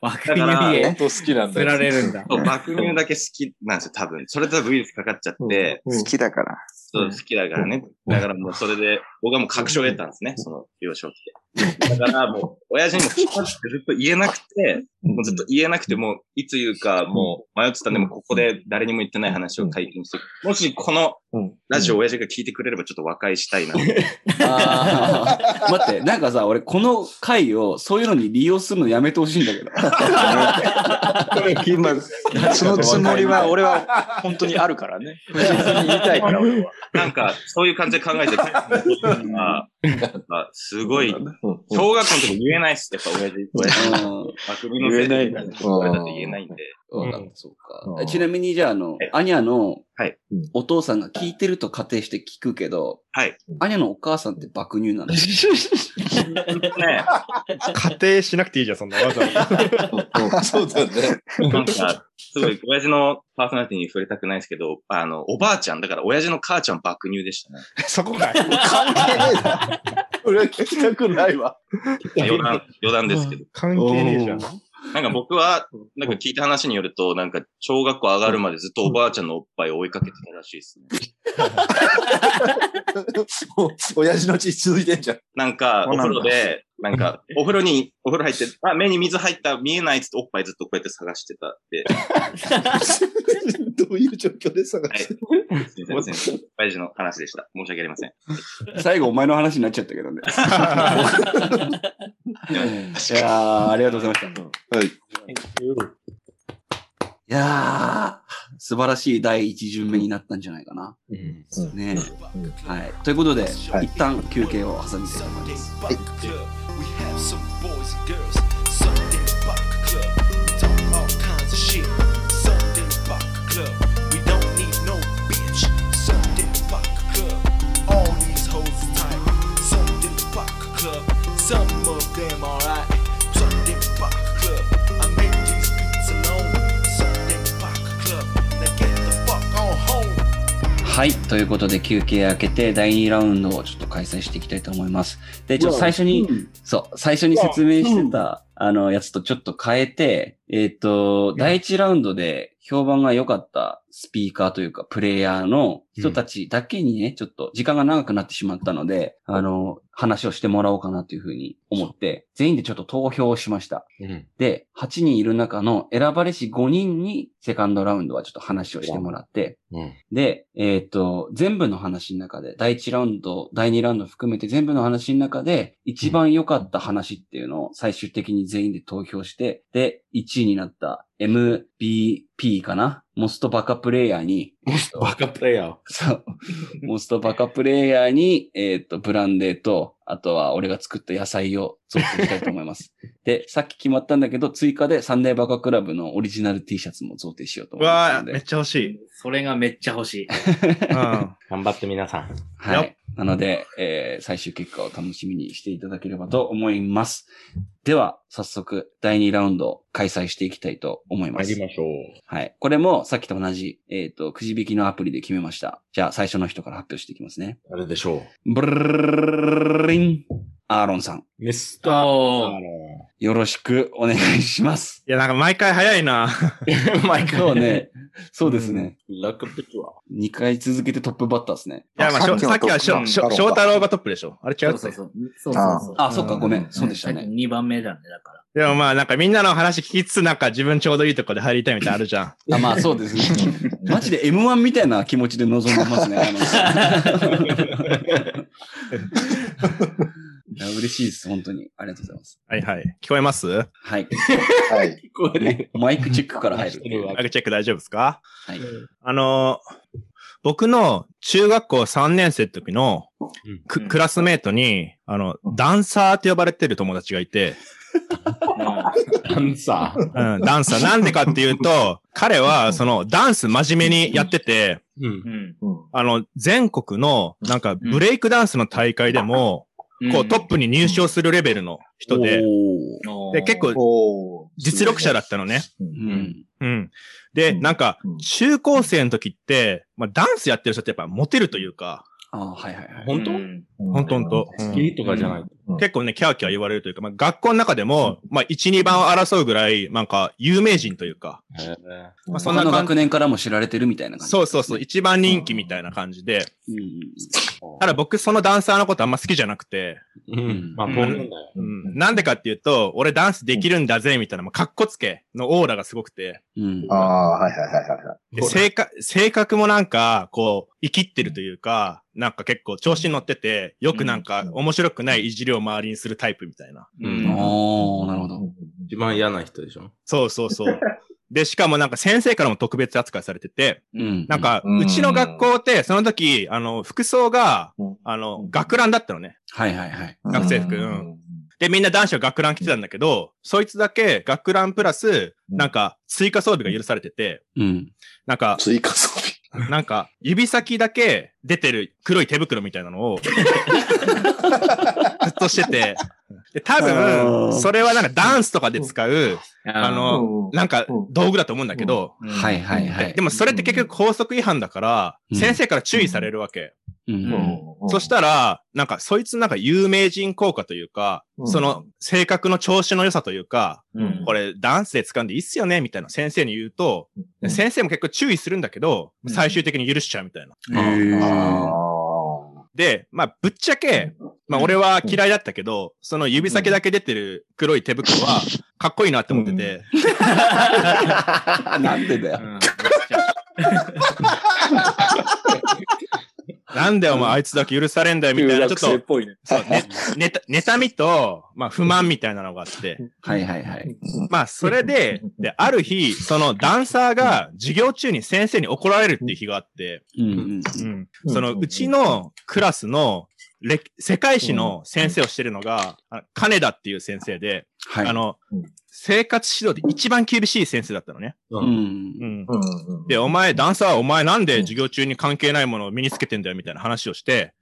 爆だから乳へ本当好きなんだ釣られるんだ。爆乳だけ好きなんですよ、多分。それとウイルスかかっちゃって、うん好きだから。そう、好きだからね。だからもうそれで、僕はもう確証を得たんですね、その幼少期で。だからもう、親父にもずっと言えなくて、もうずっと言えなくて、もういつ言うか、もう迷ってたんで、もうここで誰にも言ってない話を解禁して、もしこのうんラジオ親父が聞いてくれればちょっと和解したいな。待って、なんかさ、俺この回をそういうのに利用するのやめてほしいんだけど。今、そのつもりは、俺は本当にあるからね。言いたいから、俺は。なんか、そういう感じで考えて、すごい、うん小学校の時言えないっす、やっぱ親父。親父言えない俺だって言えないんで。そうか、そうか。うんちなみにじゃあ、あのはい、アニャのはいお父さんが聞いてると仮定して聞くけど、はい。アニャのお母さんって爆乳なのね 仮定しなくていいじゃん、そんなわざわざ。そうだね。なんか、すごい、親父のパーソナリティに触れたくないですけど、あの、おばあちゃん、だから親父の母ちゃん爆乳でしたね。そこかい。関係ねえな。俺は聞きたくないわ。余談、余談ですけど。関係ねえじゃん。なんか僕は、なんか聞いた話によると、なんか、小学校上がるまでずっとおばあちゃんのおっぱいを追いかけてたらしいですね。もう親父の血続いてんじゃん。なんか、お風呂で、なんか、お風呂に、お風呂入って、あ、目に水入った、見えないっつっておっぱいずっとこうやって探してたって。どういう状況で探はい。してすいません。親父の話でした。申し訳ありません。最後お前の話になっちゃったけどね。いやー、ありがとうございました。はい。いやー、素晴らしい第一巡目になったんじゃないかな。うんねはい。ということで、はい一旦休憩を挟みたいと思います。We have some boys and girls. はい。ということで、休憩明けて、第2ラウンドをちょっと開催していきたいと思います。で、ちょっと最初に、そう、最初に説明してた、あの、やつとちょっと変えて、えっ、と、第1ラウンドで評判が良かったスピーカーというか、プレイヤーの人たちだけにね、ちょっと時間が長くなってしまったので、あの、話をしてもらおうかなというふうに思って、全員でちょっと投票をしました。うん。で、8人いる中の選ばれし5人に、セカンドラウンドはちょっと話をしてもらって、うん。で、えっ、と、全部の話の中で、第1ラウンド、第2ラウンド含めて全部の話の中で、一番良かった話っていうのを最終的に全員で投票して、で、1位になった MVP かな？モストバカプレイヤーに、バカプレイヤー。そう、モストバカプレイヤーに、えっ、と、ブランデーと、あとは俺が作った野菜を贈呈したいと思います。で、さっき決まったんだけど、追加でサンデーバカクラブのオリジナル T シャツも贈呈しようとう思いますわー、ので。めっちゃ欲しい。それがめっちゃ欲しい。うん。頑張って皆さん。はい。なので、えー最終結果を楽しみにしていただければと思います。では、早速、第2ラウンドを開催していきたいと思います。参りましょう。はい。これも、さっきと同じ、えっ、と、くじ引きのアプリで決めました。じゃあ、最初の人から発表していきますね。誰でしょうブルルリン、アーロンさん。ミスター。よろしくお願いします。いや、なんか毎回早いな。毎回。そうね。そうですね。ラックピッチは。2回続けてトップバッターですね。いや、まあ、さっきは、翔太郎がトップでしょ。あれ違うそうそうそう。そうそうそう。あ、そっか、ごめん。そうでしたね。2番目だね、だから。でもまあ、なんかみんなの話聞きつつ、なんか自分ちょうどいいとこで入りたいみたいなのあるじゃん。あまあそうですね。マジで M1 みたいな気持ちで臨んでますね。いや嬉しいです、本当に。ありがとうございます。はいはい。聞こえます？はい。はい。聞こえる。マイクチェックから入る。マイクチェック大丈夫ですか？はい。あのー僕の中学校3年生の時のクうんクラスメートに、あの、ダンサーって呼ばれてる友達がいて、ダンサー。うん、ダンサー。なんでかっていうと、彼は、その、ダンス真面目にやってて、うん。うん。あの、全国の、なんか、ブレイクダンスの大会でも、こう、トップに入賞するレベルの人で、で、結構、実力者だったのね。うん。うん。で、うんなんかうん、中高生の時って、まあ、ダンスやってる人ってやっぱモテるというか、ああ、はいはいはい。本当？うんほんとほんと。うん好きとかじゃない。結構ね、キャーキャー言われるというか、まあ、学校の中でも、まあ、1、2番を争うぐらい、なんか、有名人というか、まあ、そんな感じ。学年からも知られてるみたいな感じ。そうそうそう、一番人気みたいな感じで。うん。ただ僕、そのダンサーのことあんま好きじゃなくて、うん。まあ、当然だよ。うん。なんでかっていうと、俺ダンスできるんだぜ、みたいな、まあ、かっこつけのオーラがすごくて、うん。ああ、はいはいはいはいはい。で性格、性格もなんか、こう、生きってるというか、なんか結構調子に乗ってて、よくなんか面白くないいじりを周りにするタイプみたいな。うんおー、なるほど。一番嫌な人でしょ？そうそうそう。で、しかもなんか先生からも特別扱いされてて、うん。なんか、うちの学校って、その時、あの、服装がうん、あの、学ランだったのね。はいはいはい。学生服。うん。で、みんな男子は学ラン着てたんだけど、そいつだけ学ランプラス、なんか、追加装備が許されてて、うん。なんか、追加装備。なんか、指先だけ出てる黒い手袋みたいなのを、ずっとしてて、で、多分、それはなんかダンスとかで使う、ああの、なんか道具だと思うんだけど、うん。はいはいはい。でもそれって結局校則違反だから、うん。先生から注意されるわけ。うん。そしたら、なんか、そいつなんか有名人効果というか、うん。その性格の調子の良さというか、うん。これダンスで掴んでいいっすよねみたいな先生に言うと、うん。先生も結構注意するんだけど、うん。最終的に許しちゃうみたいな。で、まあ、ぶっちゃけ、まあ俺は嫌いだったけど、その指先だけ出てる黒い手袋はかっこいいなって思ってて。なんでだよ。なんだよ、お前あいつだけ許されんだよ、みたいな、ちょっと、ぽいね。そう、ね、ねた、妬みと、まあ不満みたいなのがあって。はいはいはい。まあそれで、で、ある日、そのダンサーが授業中に先生に怒られるっていう日があって、うんうん。うん。その、うちのクラスの、れ世界史の先生をしてるのが、あ金田っていう先生で、はい。あのうん、生活指導で一番厳しい先生だったのね。うん。うん。うん。で、お前、ダンサー、お前なんで授業中に関係ないものを身につけてんだよ、みたいな話をして、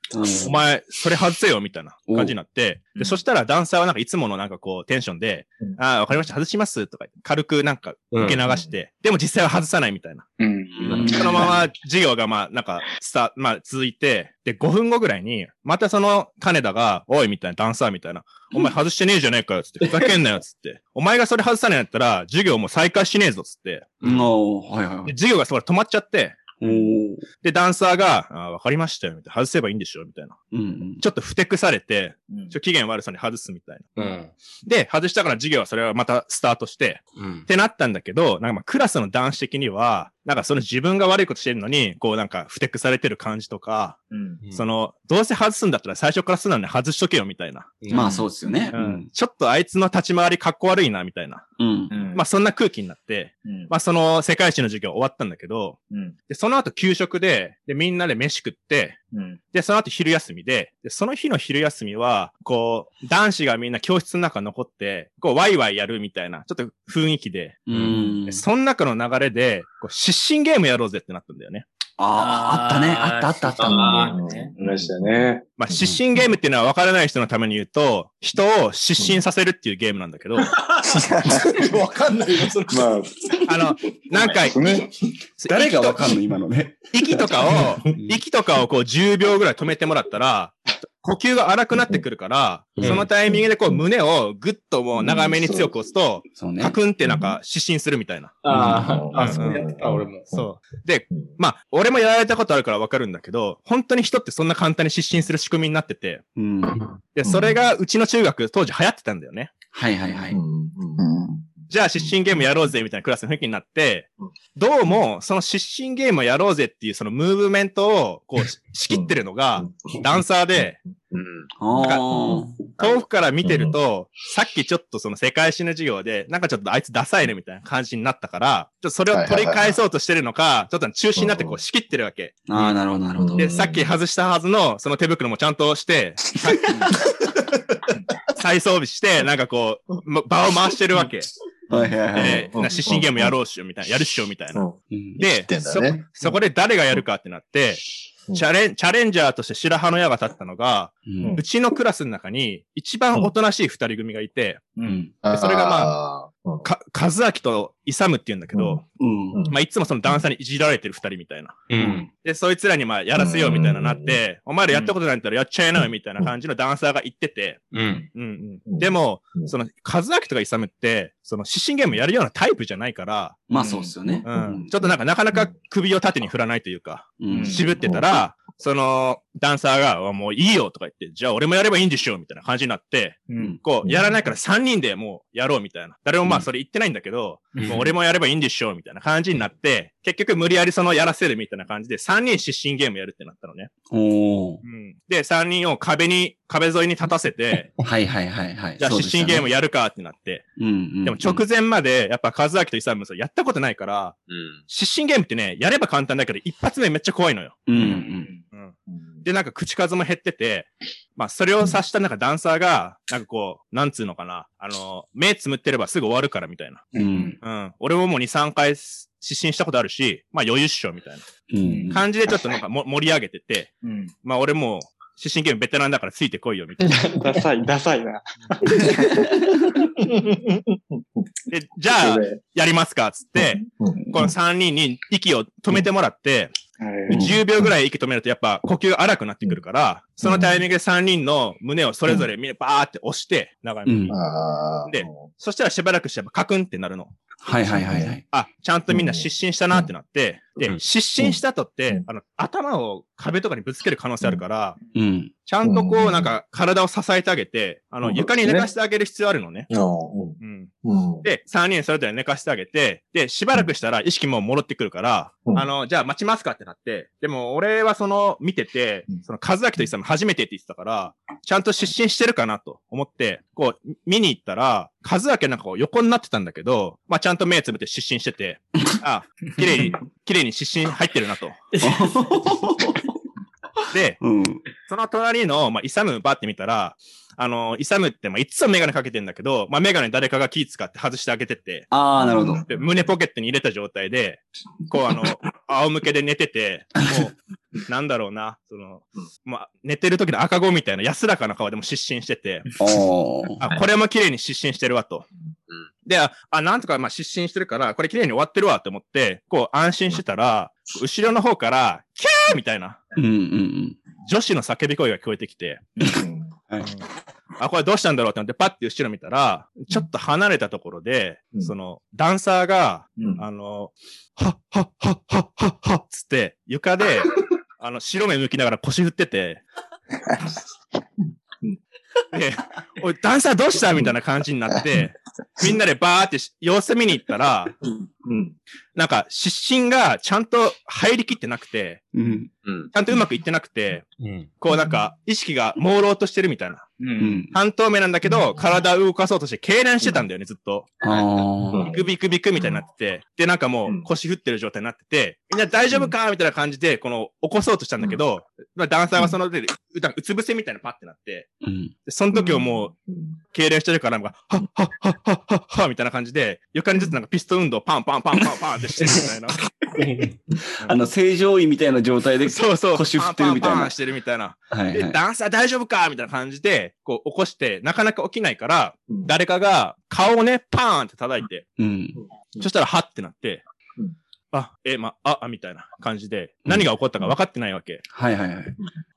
お前、それ外せよ、みたいな感じになって、おで、そしたらダンサーはなんかいつものなんかこう、テンションで、うんああ、わかりました、外します、とか軽くなんか受け流して、でも実際は外さないみたいな。うん。うんそのまま授業がまあ、なんか、スタ、まあ、続いて、で、5分後ぐらいに、またその金田が、おい、みたいな、ダンサーみたいな、お前外してねえじゃねえかよ、つって、ふざけんなよ、つって、お前がそれ外さないんだったら、授業もう再開しねえぞ、つって、うん。はいはいはい。で授業がそこで止まっちゃって、で、ダンサーが、あわかりましたよ、みたいな。外せばいいんでしょ、みたいな。うんうん。ちょっとふてくされて、うんちょ、機嫌悪さに外すみたいな。うん。で、外したから授業はそれはまたスタートして、うんっ。てなったんだけど、なんかまあクラスの男子的には、なんかその自分が悪いことしてるのに、こうなんかふてくされてる感じとか、うん。その、どうせ外すんだったら最初から素直に外しとけよみたいな。まあそうですよね。ううんん。ちょっとあいつの立ち回りかっこ悪いなみたいな。うん。うん。まあそんな空気になって、うん。まあその世界史の授業終わったんだけど、うん。で、その後給食で、で、みんなで飯食って、うん。で、その後昼休みで、で、その日の昼休みは、こう、男子がみんな教室の中残って、こう、ワイワイやるみたいな、ちょっと雰囲気で、うんで。その中の流れで、こう、失神ゲームやろうぜってなったんだよね。ああ、あったね。あったあったあった。あーねいましたね。まあ、失神ゲームっていうのは分からない人のために言うと、人を失神させるっていうゲームなんだけど、わかんないよ、それ。まあ、あの、なんか、ね誰がわかんの今のね。息とかを、息とかをこう10秒ぐらい止めてもらったら、呼吸が荒くなってくるから、うんそのタイミングでこう胸をぐっともう長めに強く押すと、そうねカ。クンってなんか失神するみたいな。ああ、そうやってた、俺も。そう。で、まあ、俺もやられたことあるからわかるんだけど、本当に人ってそんな簡単に失神する仕組みになってて、うん。で、それがうちの中学当時流行ってたんだよね。はいはいはい。うんじゃあ失神ゲームやろうぜみたいなクラスの雰囲気になって、どうもその失神ゲームをやろうぜっていうそのムーブメントをこうし 仕切ってるのがダンサーで、うん。から見てると、さっきちょっとその世界史の授業で、なんかちょっとあいつダサいねみたいな感じになったから、ちょっとそれを取り返そうとしてるのか、ちょっと中止になってこう仕切ってるわけ。ああ、なるほどなるほど。で、さっき外したはずのその手袋もちゃんとして、再装備して、なんかこう、ま場を回してるわけ。はいはいはい。で、な失神ゲームやろうっしよ、みたいな。やるっしよ、みたいな。うんでそこで誰がやるかってなって、うんチャレン、チャレンジャーとして白羽の矢が立ったのが、うん。うちのクラスの中に一番おとなしい二人組がいて、うん。でそれがまあか、和明と勇って言うんだけど、うん。まあ、いつもそのダンサーにいじられてる二人みたいな。うん。で、そいつらにまあ、やらせようみたいななって、お前らやったことないんだったらやっちゃえなよみたいな感じのダンサーが言ってて、うん。うんうん。でも、その、和明とか勇って、その、失神ゲームやるようなタイプじゃないから、まあそうっすよね。うん。ちょっとなんかなかなか首を縦に振らないというか、うん。渋ってたら、その、ダンサーが、あもういいよとか言って、じゃあ俺もやればいいんでしょみたいな感じになって、うん。こう、やらないから3人でもうやろうみたいな。誰もまあそれ言ってないんだけど、うんもう俺もやればいいんでしょみたいな感じになって、結局無理やりそのやらせるみたいな感じで3人失神ゲームやるってなったのね。おー。うん。で、3人を壁に、壁沿いに立たせて、はいはいはいはい。じゃあ失神ゲームやるかってなって。うんうん。でも直前まで、やっぱ和明と勇もそれやったことないから、うん。失神ゲームってね、やれば簡単だけど、一発目めっちゃ怖いのよ。うん。うん。で、なんか口数も減ってて、まあ、それを察したなんかダンサーが、なんかこう、なんつうのかな、あの、目つむってればすぐ終わるからみたいな。うん。うん。俺ももう2、3回失神したことあるし、まあ余裕っしょ、みたいうん。な感じでちょっとなんかも盛り上げてて、うん。まあ俺もう、失神ゲームベテランだからついてこいよ、みたいな。ダサい、ダサいな。で、じゃあ、やりますか、つって、この3人に息を止めてもらって、はい10秒ぐらい息止めるとやっぱ呼吸が荒くなってくるから、そのタイミングで3人の胸をそれぞれみんなバーって押して、長いうんあ。でそしたらしばらくしてカクンってなるの。はいはいはいはい。あ、ちゃんとみんな失神したなってなって、で、失神した後って、あの、頭を壁とかにぶつける可能性あるから、うん。ちゃんとこう、うんなんか、体を支えてあげて、あの、うん床に寝かしてあげる必要あるのね。ううん。ん。うん。で、3人それぞれ寝かしてあげて、で、しばらくしたら意識も戻ってくるから、うんあの、じゃあ待ちますかってなって、でも俺はその、見ててうん、その、和明と言ってたの初めてって言ってたから、ちゃんと失神してるかなと思って、こう、見に行ったら、和明なんかこう横になってたんだけど、まあちゃんと目つぶって失神してて、あ、綺麗に、綺麗に失神入ってるなと。で、うん。その隣の、まあ、イサムバって見たら、あの、イサムって、まあ、いつもメガネかけてんだけど、まあ、メガネ誰かが気使って外してあげてて、ああ、なるほど。で、胸ポケットに入れた状態で、こう、あの、仰向けで寝てて、もう、なんだろうな、その、まあ、寝てる時の赤子みたいな安らかな顔でも失神してて。あ、これも綺麗に失神してるわと。で、あ、あなんとか、まあ、失神してるから、これ綺麗に終わってるわって思って、こう、安心してたら、後ろの方から、キャーみたいな、うんうん女子の叫び声が聞こえてきて。あ、これどうしたんだろうって思って、パッて後ろ見たら、ちょっと離れたところで、うん。その、ダンサーが、うん。あの、はっはっはっはっはっはっつって、床で、あの、白目向きながら腰振ってて、で、おい、ダンサーどうした？みたいな感じになって、みんなでバーってし様子見に行ったら、うん。なんか、失神がちゃんと入りきってなくて、うん。うん。ちゃんとうまくいってなくて、うん。こうなんか、意識が朦朧としてるみたいな。う。うんん。半透明なんだけど、体を動かそうとして痙攣してたんだよね、ずっと。あビクビクビクみたいになってて、で、なんかもう腰振ってる状態になってて、みんな大丈夫かみたいな感じで、この、起こそうとしたんだけど、まあダンサーはそので、うつ伏せみたいなパッてなって、あ。うん。でその時をもう、痙攣してるから、なんか、はっはっはっはっはっはみたいな感じで、床にずつなんかピストン運動パンパンパンパンパンってしてるみたいな。あの、正常位みたいな状態で、そうそう。腰振ってるみたいなパンパンパンしてるみたいな。で、はいはい。ダンサー大丈夫かみたいな感じで、こう起こして、なかなか起きないから、うん誰かが顔をね、パーンって叩いて、うん。そしたら、はってなってうん、あ、え、ま、あ、あ、みたいな感じで、何が起こったか分かってないわけ。はいはいはい。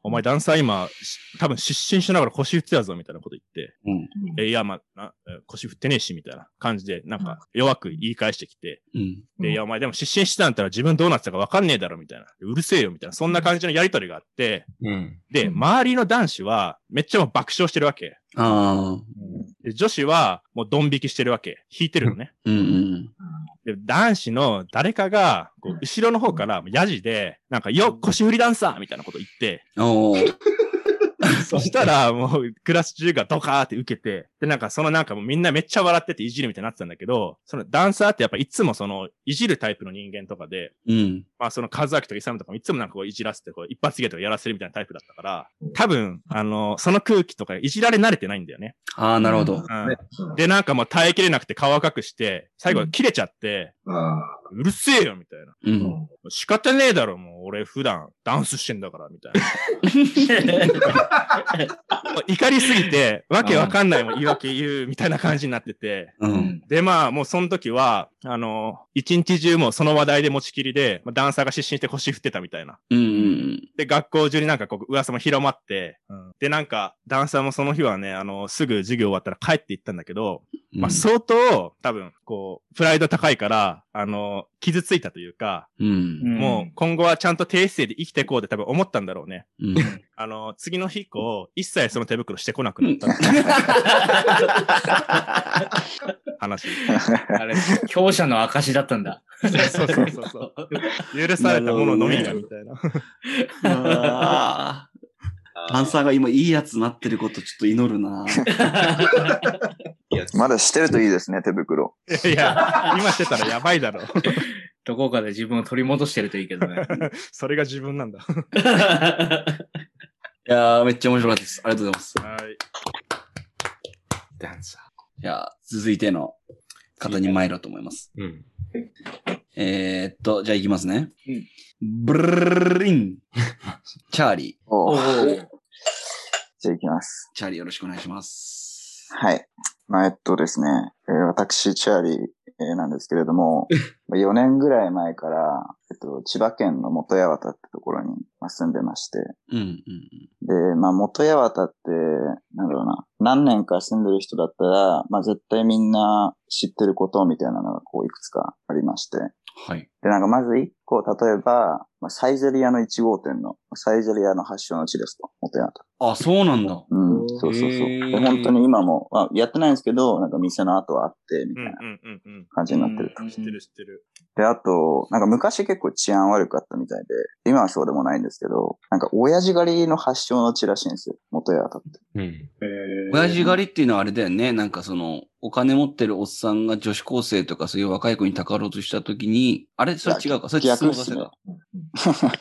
お前ダンサー今、し多分失神しながら腰振ってたぞ、みたいなこと言って、うん。え、いや、ま、なえ腰振ってねえし、みたいな感じで、なんか弱く言い返してきて、うん。で、いや、お前でも失神してたんだったら自分どうなってたか分かんねえだろ、みたいな。うるせえよ、みたいな。そんな感じのやりとりがあって、うん。で、周りの男子は、めっちゃ爆笑してるわけ。ああ。で女子は、もうドン引きしてるわけ。弾いてるのね。うんうん。で、男子の誰かが、こう後ろの方から、ヤジで、なんか、よ、腰振りダンサーみたいなこと言って、おー。そしたら、もう、クラス中がドカーって受けて、で、なんか、そのなんかもうみんなめっちゃ笑ってていじるみたいになってたんだけど、そのダンサーってやっぱいつもその、いじるタイプの人間とかで、うん。まあその、カズアキとかイサムとかもいつもなんかこういじらせて、こう、一発芸とかやらせるみたいなタイプだったから、多分、あの、その空気とかいじられ慣れてないんだよね。ああ、なるほど。うん。で、なんかもう耐えきれなくて顔赤くして、最後切れちゃって、あうるせえよみたいな。うん。仕方ねえだろ、もう俺普段ダンスしてんだから、みたいな。怒りすぎて、わけわかんないもん言い訳言うみたいな感じになってて。うん。で、まあ、もうその時は、あの、一日中もうその話題で持ちきりで、まあ、ダンサーが失神して腰振ってたみたいな。うんうんで、学校中になんかこう、噂も広まって、で、なんか、ダンサーもその日はね、あの、すぐ授業終わったら帰って行ったんだけど、うん。まあ、相当、多分、こう、プライド高いから、あの、傷ついたというか、うん。もう今後はちゃんと低姿勢で生きていこうって多分思ったんだろうね。うん。あの、次の日以降、一切その手袋してこなくなった。話。あれ、強者の証だったんだ。そうそうそうそう。許されたもののみがみたいな。あーダンサーが今いいやつになってることちょっと祈るな。まだしてるといいですね、手袋。いや、今してたらやばいだろ。どこかで自分を取り戻してるといいけどね。それが自分なんだ。いやー、めっちゃ面白かったです。ありがとうございます。はい。ダンサじゃあ、続いての方に参ろうと思います。ー。うん。えー、っと、じゃあ行きますね。うんブルルリン。チャーリー。おうおーじゃあ行きます。チャーリーよろしくお願いします。はい。まあ、えっとですね、えー私、チャーリー、えーなんですけれども、まあ4年ぐらい前から、えっと、千葉県の元八幡ってところにまあ住んでまして、うん、うん、で、まあ、元八幡って、なんだろうな、何年か住んでる人だったら、まあ、絶対みんな知ってることみたいなのが、こう、いくつかありまして。はい。で、なんかまず一個、例えば、まあ、サイゼリアの1号店の、サイゼリアの発祥の地ですと、元ヤタ。あ、そうなんだ。うん、そうそうそう。で本当に今も、まあ、やってないんですけど、なんか店の後はあって、みたいなうんうんうんうん。感じになってると。知ってる知ってる。で、あと、なんか昔結構治安悪かったみたいで、今はそうでもないんですけど、なんか親父狩りの発祥の地らしいんですよ、元ヤタって。うん。親父狩りっていうのはあれだよね。なんかその、お金持ってるおっさんが女子高生とかそういう若い子にたかろうとしたときに、あれそれ違うかそれ逆っすね。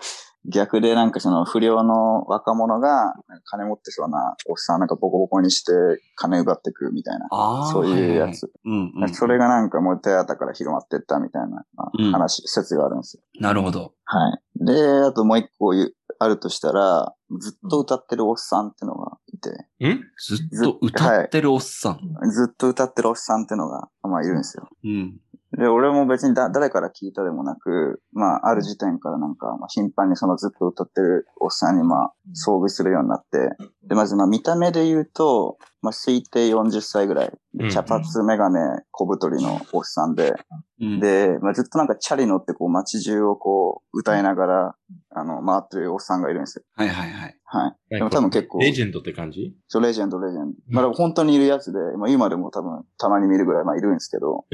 逆でなんかその不良の若者が金持ってそうなおっさんなんかボコボコにして金奪ってくみたいな。そういうやはいはいつ。うんうん。それがなんかもう手当から広まってったみたいなまあうん話、説があるんですよ。なるほど。はい。で、あともう一個あるとしたら、ずっと歌ってるおっさんってのがいて、んずっと歌ってるおっさん？ずっと歌ってるおっさんってのが、まあいるんですよ。うん。で、俺も別にだ誰から聞いたでもなく、まあ、ある時点からなんか、まあ、頻繁にそのずっと歌ってるおっさんにまあ、遭遇するようになって、で、まずまあ、見た目で言うと、まあ、推定40歳ぐらい。うん。茶髪、メガネ、小太りのおっさんで、うん、で、まあ、ずっとなんかチャリ乗ってこう街中をこう歌いながら、あの、回ってるおっさんがいるんですよ。はいはいはい。はい。でも多分結構、レジェンドって感じ？そう、レジェンド、レジェンド。まあ、でも本当にいるやつで、まあ、今でも多分たまに見るぐらい、まあ、いるんですけど、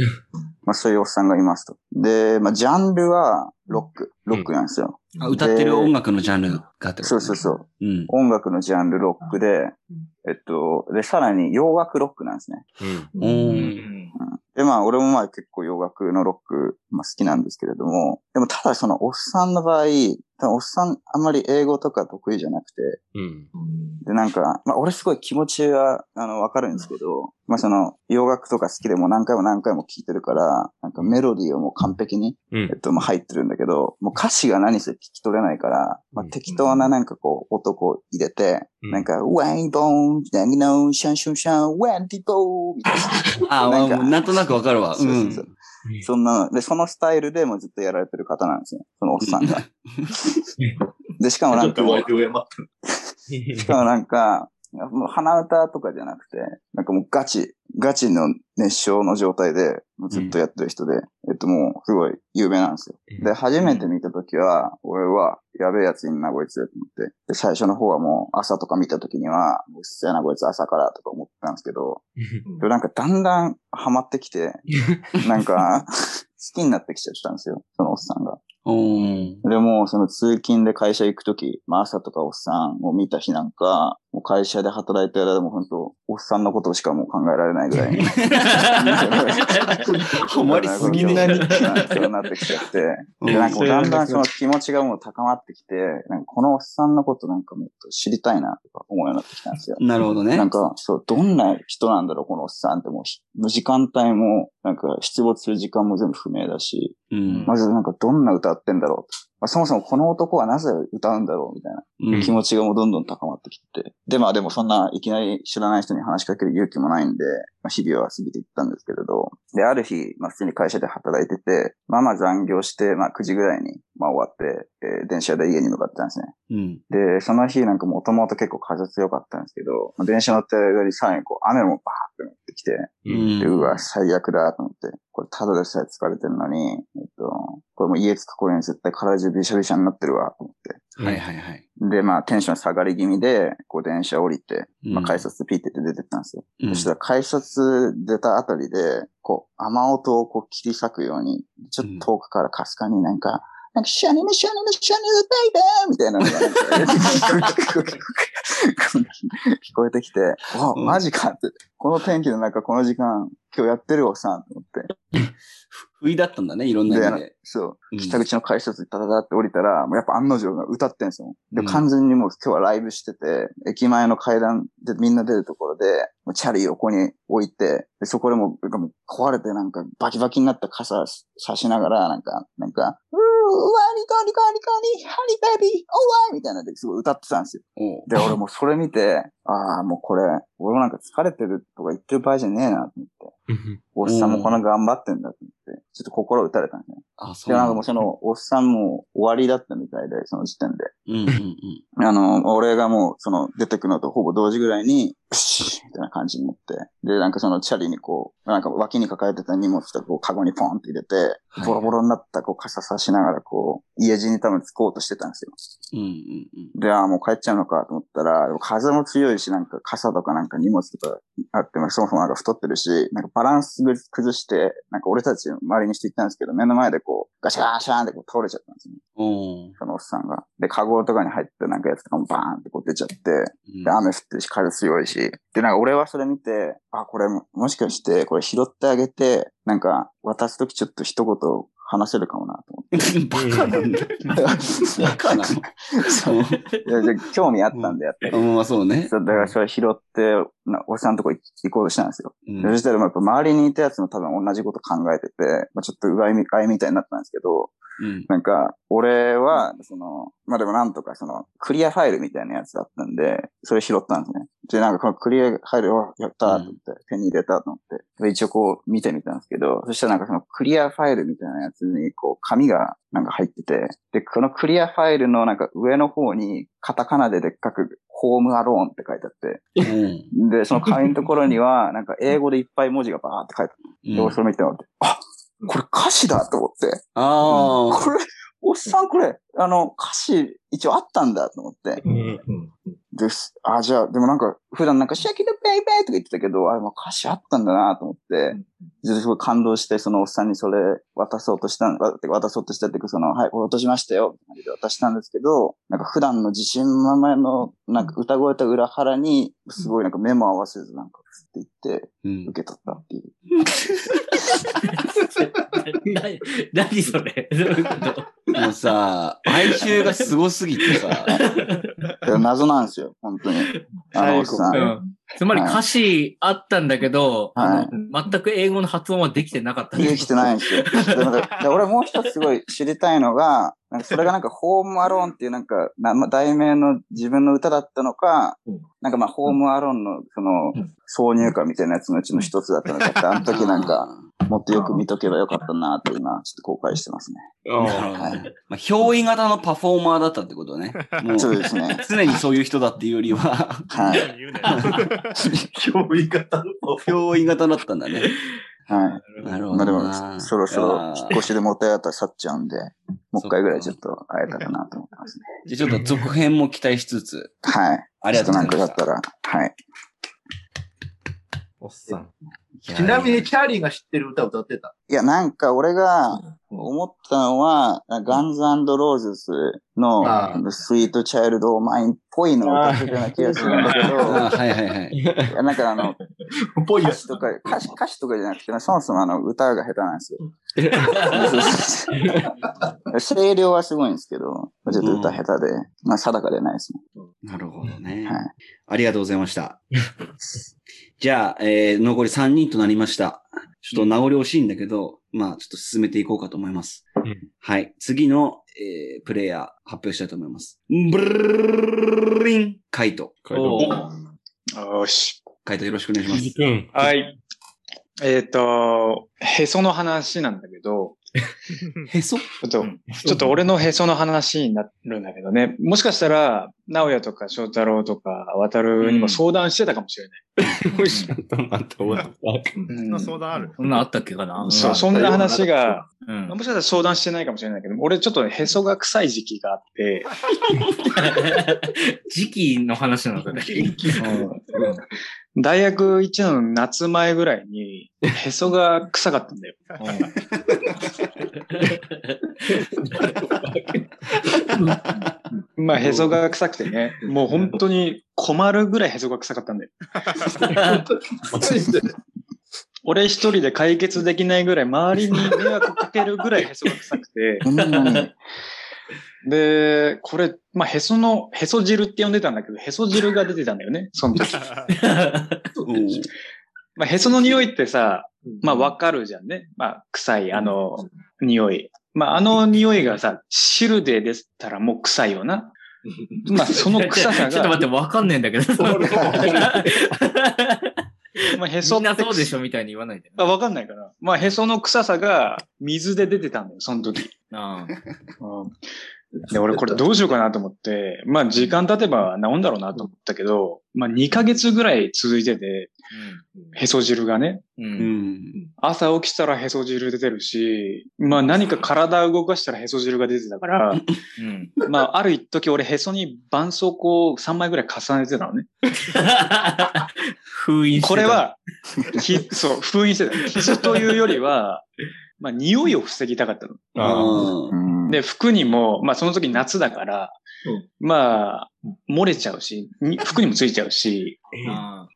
まあ、そういうおっさんがいますと。で、まあ、ジャンルはロック、ロックなんですよ。あ歌ってる音楽のジャンルがってこと、ね、そうそうそう。うん。音楽のジャンルロックで、えっと、で、さらに洋楽ロックなんですね。うん。おーで、まあ、俺もまあ結構洋楽のロック、まあ、好きなんですけれども、でもただそのおっさんの場合、多分おっさんあんまり英語とか得意じゃなくて、うん。で、なんか、まあ、俺すごい気持ちは、あの、わかるんですけど、まあ、その、洋楽とか好きでも何回も何回も聴いてるから、なんかメロディーをもう完璧に、うんえっと、まあ、入ってるんだけど、もう歌詞が何せ聞き取れないから、まあ、適当ななんかこう、音こう入れて、うんなんか、ウェイボーン、ダギノー、シャンシュンシャン、ウェンディボーみたいな。あ、まあなんかなんとなくわかるわ。う。そうそうんそんなの、で、そのスタイルでもうずっとやられてる方なんですよ。そのおっさんが。で、しかもなんかしかもなんか、もう鼻歌とかじゃなくて、なんかもうガチ、ガチの熱唱の状態で、ずっとやってる人で、えっともうすごい有名なんですよ。で、初めて見たときは、俺は、やべえやついんな、こいつ、と思って。で、最初の方はもう朝とか見たときには、うっせえな、こいつ朝からとか思ってたんですけど、でもなんかだんだんハマってきて、なんか、好きになってきちゃったんですよ、そのおっさんが。でも、その通勤で会社行くとき、まあ朝とかおっさんを見た日なんか、もう会社で働いてる間でも本当、おっさんのことしかもう考えられないぐらいに。ハマりすぎね。そうなってきちゃって。で、なんかだんだんその気持ちがもう高まってきて、なんかこのおっさんのことなんかもっと知りたいな思うようになってきたんですよ。なるほどね。なんか、そう、どんな人なんだろう、このおっさんってもうひ、無時間帯も、なんか出没する時間も全部不明だし、うん。まずなんかどんな歌ってんだろう。まあ、そもそもこの男はなぜ歌うんだろうみたいなうん気持ちがもうどんどん高まってきて。で、まあでもそんないきなり知らない人に話しかける勇気もないんで、まあ、日々は過ぎていったんですけれど。で、ある日、まあ普通に会社で働いてて、まあまあ残業して、まあ9時ぐらいに、まあ終わって、えー電車で家に向かったんですね。うん。で、その日なんかもともと結構風強かったんですけど、まあ電車乗ってる間にさらにこう雨もバーって降ってきて、うんで、うわ、最悪だと思って。これ、ただでさえ疲れてるのに、えっと、これもう家着く頃に絶対体中びしゃびしゃになってるわ、と思って。はいはいはい。で、まあ、テンション下がり気味で、こう、電車降りて、まあ、うん改札ピーって出てったんですよ。うんそしたら、改札出たあたりで、こう、雨音をこう切り裂くように、ちょっと遠くからかすかになんか、なんか、シャニムシャニムシャニムベイベーみたいなのがなんか 聞こえてきて、わ、うんマジかって。この天気の中、この時間、今日やってるおっさんと思って。不意だったんだね、いろんな意味で。そううん、北口の改札にタタタって降りたら、もうやっぱ案の定が歌ってんすよ。で、うん完全にもう今日はライブしてて、駅前の階段でみんな出るところで、もうチャリ横に置いて、でそこでもう壊れてなんかバキバキになった傘差しながら、なんか、なんか、うー、ワニコニコニコニ、ハニベビー、おわいみたいなのですごい歌ってたんですよ。で、俺もうそれ見て、ああ、もうこれ、俺もなんか疲れてるとか言ってる場合じゃねえなと思って。おっさんもこんな頑張ってんだと思って、ちょっと心打たれたんですね。あ、そで、うなんかもうその、おっさんも終わりだったみたいで、その時点で。うんうんうん。あの、俺がもう、その、出てくのとほぼ同時ぐらいに、よしみたたいな感じになって。で、なんかそのチャリにこう、なんか脇に抱えてた荷物とかこうカゴにポンって入れて、はいボロボロになったこう傘差しながらこう、家路に多分着こうとしてたんですよ。うんうんで、ああ、もう帰っちゃうのかと思ったら、風も強いし、なんか傘とかなんか荷物とかあって、まあそもそもなんか太ってるし、なんかバランス崩して、なんか俺たち周りに人いたんですけど、目の前でこう、ガシャーシャーンってこう倒れちゃったんですよね。うん。そのおっさんが。で、カゴとかに入ってなんかやつとかもバーンってこう出ちゃって、うんで、雨降ってるし、風強いし。で、なんか俺はそれ見て、あ、これももしかして、これ拾ってあげて、なんか渡すときちょっと一言話せるかもなと思って。バカなんだ。バカなそう。興味あったんでやって。の。うん、まあそうね。だからそれ拾って、なおっさんのとこ行行こうとしたんですよ。うんでそしたら、まあやっぱ周りにいたやつも多分同じこと考えてて、まあ、ちょっとうがいみ、みたいになったんですけど、うん。なんか、俺は、その、まあでもなんとかその、クリアファイルみたいなやつだったんで、それ拾ったんですね。で、なんかこのクリアファイルをやったと思って、手に入れたと思って、で一応こう見てみたんですけど、そしたらなんかそのクリアファイルみたいなやつに、こう、紙がなんか入ってて、で、このクリアファイルのなんか上の方に、カタカナででっかく、ホームアローンって書いてあって、うんで、その紙のところには、なんか英語でいっぱい文字がバーって書いてあって、で、俺それ見て、あ、これ歌詞だと思って、ああ。これ、おっさんこれ、あの、歌詞一応あったんだと思って。です。あ、じゃあ、でもなんか、普段なんか、シャキドベイベーとか言ってたけど、あれもう歌詞あったんだなと思って、ですごい感動して、そのおっさんにそれ渡そうとした渡そうとしたっていうか、その、はい、落としましたよ、って感じで渡したんですけど、なんか普段の自信満々の、なんか歌声と裏腹に、すごいなんか目も合わせず、なんか、って言って、うん受け取ったっていう。な何それ？どういうこと？もうさ、哀愁がすごすぎてさ、謎なんですよ、本当に。あのおっさん。うんつまり歌詞あったんだけど、はい全く英語の発音はできてなかった。できてないんですよ。俺もう一つすごい知りたいのが、なんかそれがなんかホームアローンっていうなんか、題名の自分の歌だったのか、なんかまあホームアローンのその挿入歌みたいなやつのうちの一つだったのかって、あの時なんか、もっとよく見とけばよかったなと今、ちょっと後悔してますね。なるほどねまあ、憑依型のパフォーマーだったってことね。もう、そうですね。常にそういう人だっていうよりは、はい。憑依型の憑依型だったんだね。はい。なるほまあでもそろそろ引っ越しでもたやったら去っちゃうんで、もう一回ぐらいちょっと会えたらなと思ってますね。じゃあちょっと続編も期待しつつ、はい。ありがとうございましたちょっとなんかだったら、はい。おっさん。ちちなみに、チャーリーが知ってる歌歌ってた？いや、なんか俺が思ったのは、ガンズローズスのあスイートチャイルドマインっぽいのを歌ってたような気がするんだけど、あはいはいはい。いやなんかあの、ぽいやつ歌詞とか、歌詞歌詞とかじゃなくて、そもそもあの、歌が下手なんですよ。声量はすごいんですけど、ちょっと歌下手で、まあ定かでないですね。なるほどね。はいありがとうございました。じゃあ、えー残り3人となりました。ちょっと名残惜しいんだけど、まあ、ちょっと進めていこうかと思います。うんはい。次の、えープレイヤー発表したいと思います。ブルリンカイト。よし。カイトよろしくお願いします。はい。えっ、と、へその話なんだけど、へそ？ちょっと、ちょっと俺のへその話になるんだけどね。もしかしたら、直哉とか翔太郎とか渡るにも相談してたかもしれない。ちょっと待って、そんな相談ある？そんなあったっけかな？そう、そんな話が、うん。もしかしたら相談してないかもしれないけど、俺ちょっとへそが臭い時期があって、時期の話なのかね。うん大学1年の夏前ぐらいに、へそが臭かったんだよ。まあ、へそが臭くてね、もう本当に困るぐらいへそが臭かったんだよ。俺一人で解決できないぐらい、周りに迷惑かけるぐらいへそが臭くて、で、これ、まあ、へその、へそ汁って呼んでたんだけど、へそ汁が出てたんだよね、その時。まあ、へその匂いってさ、まあ、わかるじゃんね。まあ、臭い、あの、匂い。まあ、あの匂いがさ、汁で出たらもう臭いよな。まあ、その臭さが、ちょっと待って、わかんねえんだけど。まあ、へそってみんなそうでしょみたいに言わないで。あ、わかんないかな。まあ、へその臭さが水で出てたんだよ、その時。あうんで、俺これどうしようかなと思って、まあ時間経てば治んだろうなと思ったけど、まあ2ヶ月ぐらい続いてて、へそ汁がね、う。うんん。朝起きたらへそ汁出てるし、まあ何か体動かしたらへそ汁が出てたから、うん。まあある一時俺へそに絆創膏を3枚ぐらい重ねてたのね。封印してたこれ、は、きそう、封印してた。傷というよりは、まあ匂いを防ぎたかったの。で、服にも、まあその時夏だから、まあ、漏れちゃうし、に服にもついちゃうし、あ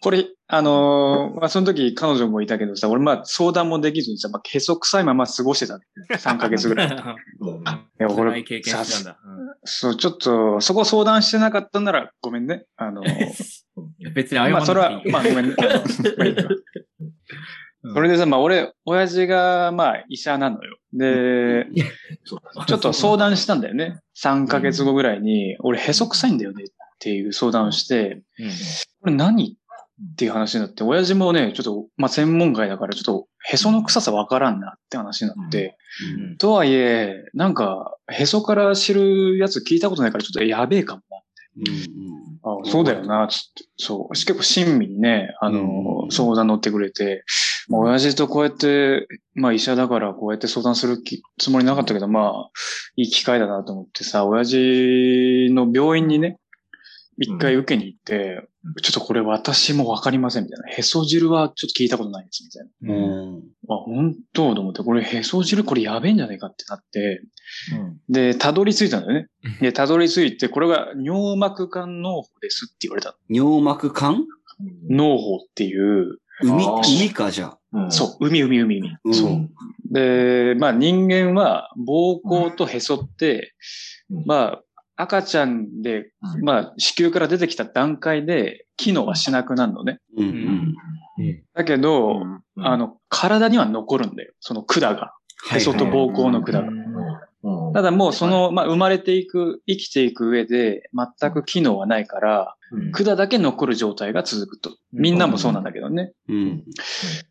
これ、あのーまあその時彼女もいたけどさ、俺まあ相談もできずにさ、まあ、へそ臭いまま過ごしてた。3ヶ月ぐらい。いや、辛俺い経験したんだ。そう、ちょっと、そこ相談してなかったならごめんね。あのー 別に謝らまあそれはなくていい、まあごめんね。それでさ、まあ俺、親父がまあ医者なのよ。で、ちょっと相談したんだよね。3ヶ月後ぐらいに、俺へそ臭いんだよねっていう相談をして、これ何っていう話になって、親父もね、ちょっと、まあ専門外だからちょっとへその臭さわからんなって話になって、うんとはいえ、なんか、へそから知るやつ聞いたことないからちょっとやべえかもな。あそうだよな、つって。そう。結構親身にね、あの、うん相談乗ってくれて、まあ、親父とこうやって、まあ医者だからこうやって相談する気つもりなかったけど、まあ、いい機会だなと思ってさ、親父の病院にね、一回受けに行って、ちょっとこれ私もわかりませんみたいな。へそ汁はちょっと聞いたことないですみたいな。うん。あ、本当と思って、これへそ汁これやべえんじゃないかってなって、で、たどり着いたんだよね。で、たどり着いて、これが尿膜管脳胞ですって言われた尿膜管？の。脳胞っていう、海、海か、じゃあ。そう、海海海海。うんそう。で、まあ人間は膀胱とへそって、まあ赤ちゃんで、まあ子宮から出てきた段階で機能はしなくなるのね。うんうん。だけど、あの、体には残るんだよ。その管が。へそと膀胱の管が。ただもうその、まあ生まれていく、生きていく上で全く機能はないから、管だけ残る状態が続くと。みんなもそうなんだけどね。うん。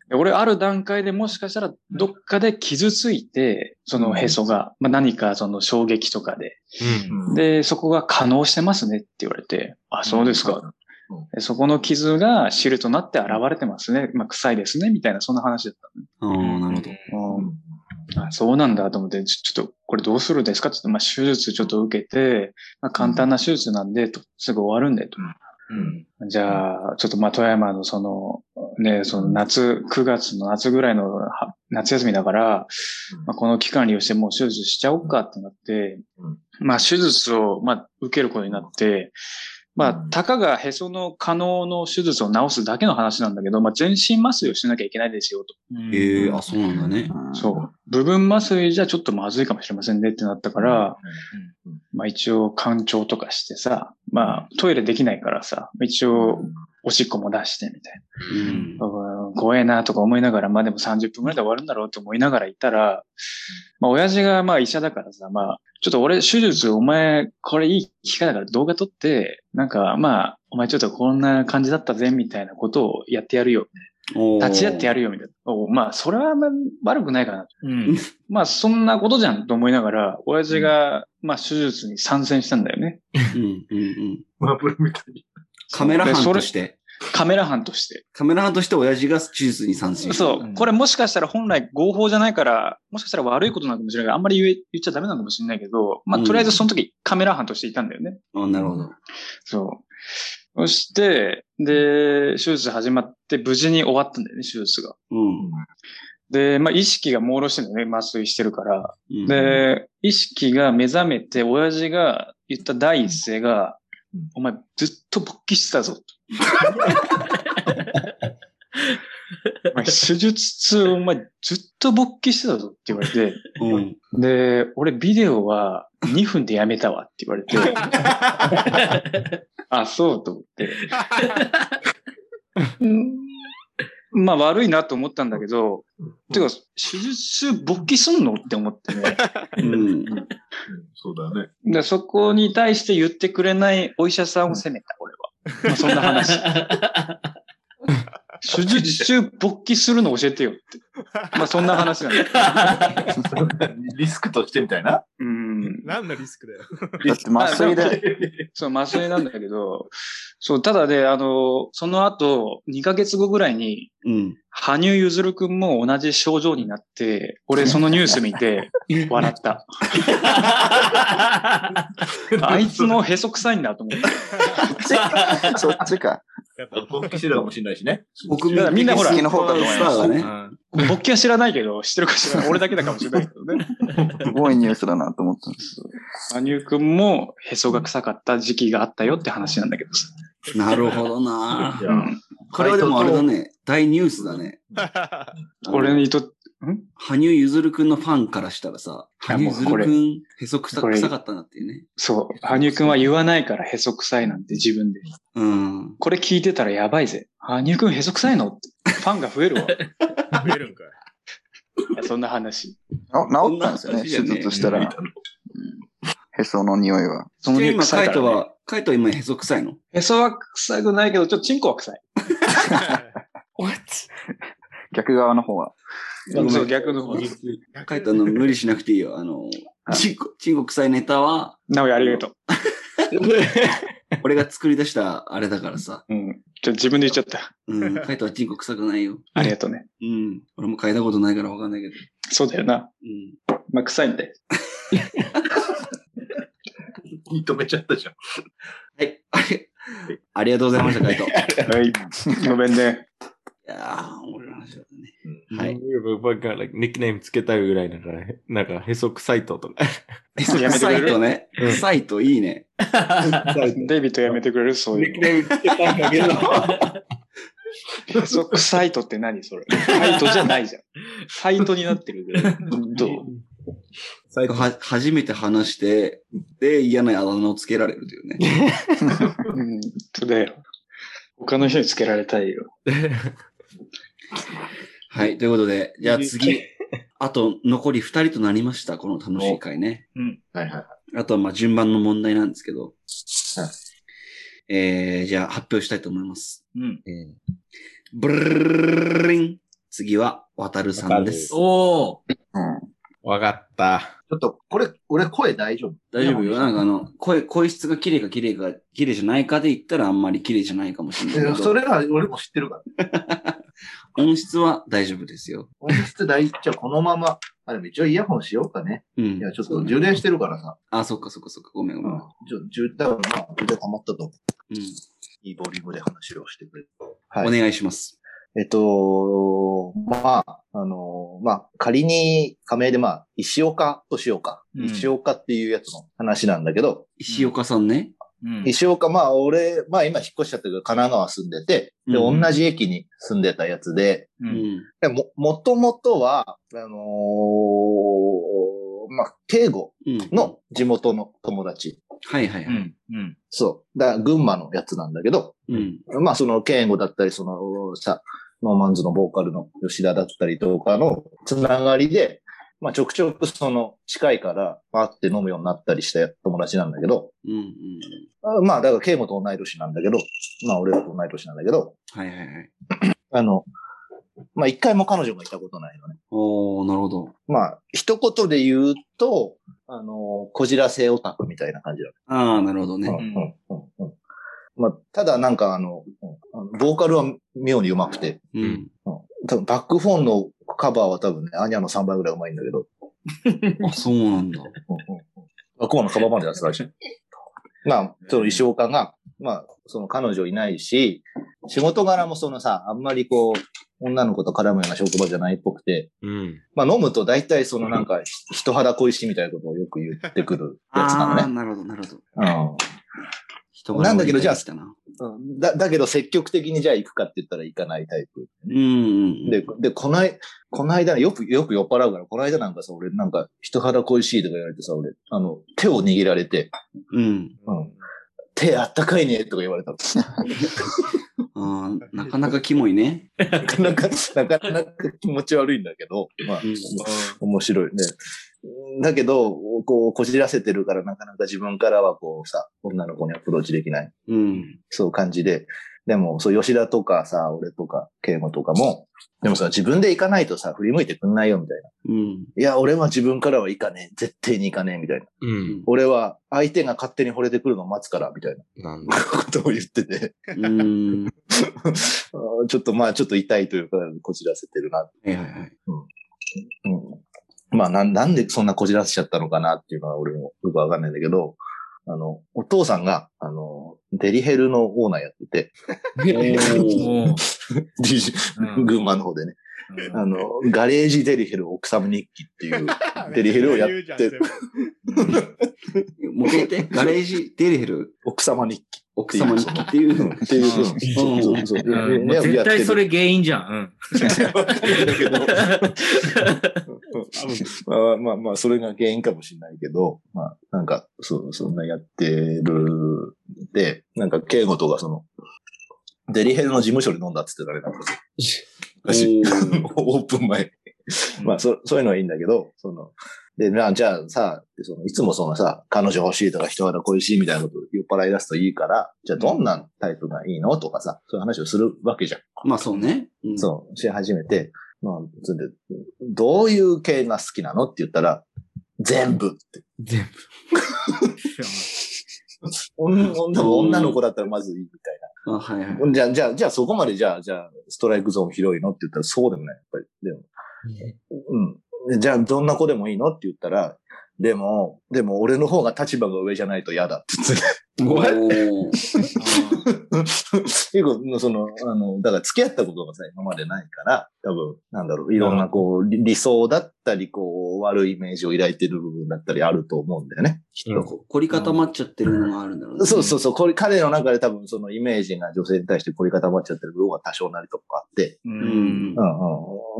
で俺、ある段階でもしかしたらどっかで傷ついて、そのへそが、まあ、何かその衝撃とかで、で、そこが可能してますねって言われて、あ、そうですか。でそこの傷が汁となって現れてますね。まあ、臭いですね。みたいな、そんな話だったああ、なるほど。の。うんあそうなんだと思って、ちょっと、これどうするんですか？って言って、まあ、手術ちょっと受けて、まあ、簡単な手術なんで、とすぐ終わるんで、と。じゃあ、ちょっとまあ、富山のその、ね、その夏、9月の夏ぐらいのは夏休みだから、まあ、この期間利用してもう手術しちゃおうかってなって、まあ、手術を、まあ、受けることになって、まあ、たかがへその可能の手術を治すだけの話なんだけど、まあ、全身麻酔をしなきゃいけないですよと。ええあ、そうなんだね。そう。部分麻酔じゃちょっとまずいかもしれませんねってなったから、まあ一応干潮とかしてさ、まあトイレできないからさ、一応おしっこも出してみたいうん。な。うん怖えなとか思いながら、まあでも30分くらいで終わるんだろうと思いながらいたら、まあ親父がまあ医者だからさ、まあちょっと俺手術お前これいい機会だから動画撮って、なんかまあお前ちょっとこんな感じだったぜみたいなことをやってやるよ。立ち会ってやるよみたいな。おまあそれはあんま悪くないかな。うん。まあそんなことじゃんと思いながら、親父がまあ手術に参戦したんだよね。うん、うん、うん。マーブルみたいに。カメラ班として、カメラ班として。カメラ班として親父が手術に参戦した。そう。これもしかしたら本来合法じゃないから、もしかしたら悪いことなのかもしれないけど、あんまり言え言っちゃダメなのかもしれないけど、まあうんとりあえずその時カメラ班としていたんだよね。あなるほど。そう。そして、で、手術始まって無事に終わったんだよね、手術が。うん。で、まあ意識が朦朧してるんだよね、麻酔してるから。うん、で、意識が目覚めて、親父が言った第一声が、お前ずっと勃起してたぞ。お前手術中、お前ずっと勃起してたぞって言われて、うん。で、俺ビデオは2分でやめたわって言われて、あ、そうと思って。うんまあ悪いなと思ったんだけど、てか、手術中勃起すんのって思ってね。うん。そうだね。で、そこに対して言ってくれないお医者さんを責めた、俺は。まあ、そんな話。手術中勃起するの教えてよって。まあそんな話なんだ。リスクとしてみたいな？うん。うん。何のリスクだよ。だって麻酔で、そう、麻酔なんだけど、そう、ただで、あの、その後、2ヶ月後ぐらいに、うん。羽生結弦くんも同じ症状になって、俺そのニュース見て、笑った。あいつもへそ臭いんだと思って。そっちか。勃起してるかもしれないしね。僕みんなほら。勃起は知らないけど、知ってるか知らない。俺だけだかもしれないけどね。すごいニュースだなと思ったんです。羽生くんもへそが臭かった時期があったよって話なんだけどさ。なるほどなこれはでもあれだね。大ニュースだね。俺にとって、羽生結弦くんのファンからしたらさ、羽生結弦くん、へそ臭これ臭かったなっていうね。そう、羽生くんは言わないからへそ臭いなんて自分で。うん。これ聞いてたらやばいぜ。羽生くんへそ臭いのって。ファンが増えるわ。い増えるんかい。やそんな話。あ治ったんですよね、手術したら。へその匂いは。その匂い今。カイトは、カイトは今へそ臭いの？へそは臭くないけど、ちょっとチンコは臭い。逆側の方は。そう、逆の方。カイトあの、無理しなくていいよ。あの、チンコ、チンコ臭いネタは、なおやありがとう。俺が作り出したあれだからさ。うん。ちょ、自分で言っちゃった。うん。カイトはチンコ臭くないよ。ありがとうね。うん。俺も嗅いだことないからわかんないけど。そうだよな。うん。まあ、臭いんで。認めちゃったじゃん。はい。ありありがとうございました、カイト。いはい。ごめんね。やー、俺の話だっはい。僕が、like、ニックネームつけたいぐらいだから、なんか、へそくさいととか。へそやめてくれる？臭いとね。うん臭いといいね。デイビッドやめてくれる？そういうの。ームつけたいんだけど。へそ臭いとって何それ？ファイトじゃないじゃん。ファイトになってるけど。どう？は、初めて話して、で、嫌なあだ名をつけられるというね。うん、そうだよ。他の人につけられたいよ。はい。ということで、じゃあ次。あと、残り二人となりました。この楽しい回ね。はいはい。あとは、まあ、順番の問題なんですけど。はいえー、じゃあ、発表したいと思います。うん。ブルルルン次は、渡るさんです。おー。わかった。ちょっと、これ、俺声大丈夫大丈夫よ。なんかあの、声、声質が綺麗か綺麗か、綺麗じゃないかで言ったらあんまり綺麗じゃないかもしれないそれは俺も知ってるから。音質は大丈夫ですよ。音質大事。じゃあこのまま、あ、でも一応イヤホンしようかね。うんい。や、ちょっと充電してるからさ。あ、そっかそっかそっか。ごめんごめん。うん。ちょ、充電、まあ、充電溜まったと思う。うん。いいボリュームで話をしてくれる。はい。お願いします。えっと、まあ、あの、まあ、仮に仮名でまあ、石岡としようか。うん石岡っていうやつの話なんだけど、石岡さんね。うん。石岡、まあ、俺、まあ今引っ越しちゃったけど、神奈川住んでて、で、うん同じ駅に住んでたやつで、う。うんん。でも、もともとは、あのーまあ、ケイゴうん。の地元の友達。はいはいはい。うん。うん。そう。だから群馬のやつなんだけど、うん。まあ、その、ケイゴだったり、その、さ、ノーマンズのボーカルの吉田だったりとかのつながりで、まあ、ちょくちょくその、近いから、パーって飲むようになったりした友達なんだけど、うん。うん。あまあ、だから、ケイゴと同い年なんだけど、まあ、俺らと同い年なんだけど、はいはいはい。あの、まあ、一回も彼女がいたことないのね。おー、なるほど。まあ、一言で言うと、あの、こじらせオタクみたいな感じだああ、なるほどね。うんうんうんうんまあ、ただなんかあのボーカルは妙に上手くて、うん。うん多分バックフォンのカバーは多分ね、アニャの3倍ぐらい上手いんだけど、あ、そうなんだ。うんうんうんバックフォンのカバーまでやってたらしい。まあ、その石岡が、まあ、その彼女いないし、仕事柄もそのさ、あんまりこう、女の子と絡むような職場じゃないっぽくて、うん。まあ飲むと大体そのなんか、ひ人肌恋しいみたいなことをよく言ってくるやつなのああ、ね。なるほど、なるほど。うん人柄なんだけどじゃあうんだ、だけど積極的にじゃあ行くかって言ったら行かないタイプ。うんうん。で、で、こない、この間ね、よく、よく酔っ払うから、この間なんかさ、俺なんか人肌恋しいとか言われてさ、俺、あの、手を握られて、うん。うん。手あったかいねとか言われた なかなかキモいね。なかなか、なかなか気持ち悪いんだけど、まあ、うん面白いね。だけど、こう、こじらせてるから、なかなか自分からはこうさ、女の子にアプローチできない。うん。そういう感じで。でも、そう、吉田とかさ、俺とか、慶吾とかも、でもさ、自分で行かないとさ、振り向いてくんないよ、みたいな。うん。いや、俺は自分からは行かねえ。絶対に行かねえ、みたいな。うん。俺は相手が勝手に惚れてくるのを待つから、みたいななんだ。ことを言ってて、うん。ちょっとまあ、ちょっと痛いというか、こじらせてるな。はいはいはい。うん。まあ、なん、なんでそんなこじらせちゃったのかなっていうのは俺もよくわかんないんだけど、あの、お父さんが、あの、デリヘルのオーナーやってて、群馬の方でね。うん。あの、ガレージデリヘル奥様日記っていう デリヘルをやって、もう一回言って、ガレージデリヘル、奥様日記奥様にっていううんっていう、そうそうそう。うん。もう絶対それ原因じゃん。わかん。まあまあまあ、それが原因かもしれないけど、まあ、なんか、そう、そんなやってるで、なんか、敬語とかその、デリヘルの事務所で飲んだって言ってたね、なんか私、オープン前。まあ、そ、そういうのはいいんだけど、その、で、まあ、じゃあさ、そのいつもそのさ、彼女欲しいとか人肌恋しいみたいなことを酔っ払い出すといいから、じゃあどんなタイプがいいのとかさ、そういう話をするわけじゃん。まあそうね。うんそう、し始めて、まあ、それで、どういう系が好きなのって言ったら、全部って。全 女女女の子だったらまずいいみたいあはいはい。な。じゃあ、じゃあ、じゃあそこまでじゃあ、じゃあ、ストライクゾーン広いのって言ったらそうでもない、やっぱり。でも、うん。でじゃあ、どんな子でもいいのって言ったら、でも、でも俺の方が立場が上じゃないと嫌だって言って。結構、その、あの、だから付き合ったことがさ、今までないから、多分、なんだろう、いろんなこう、理理想だったり、こう、悪いイメージを抱いてる部分だったりあると思うんだよね。こ凝り固まっちゃってるのがあるんだろうね。そうそうそう、これ彼の中で多分そのイメージが女性に対して凝り固まっちゃってる部分は多少なりとかあって、う。うんん。うん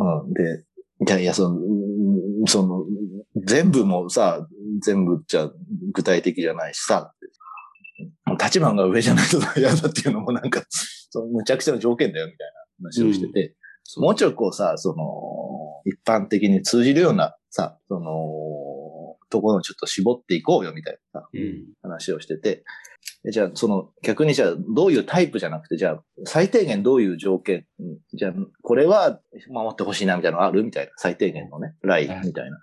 うんうん。で、いやいや、その、うんその、全部もさ、全部じゃ具体的じゃないしさ、立場が上じゃないと 嫌だっていうのもなんか、そのむちゃくちゃな条件だよみたいな話をしてて、そうもうちょいこうさ、その、一般的に通じるようなさ、その、ところをちょっと絞っていこうよみたいなさうん。話をしてて、でじゃあ、その、逆にじゃあ、どういうタイプじゃなくて、じゃあ、最低限どういう条件、うんじゃあ、これは守ってほしいな、みたいなのある？みたいな。最低限のね、ライン、みたいな。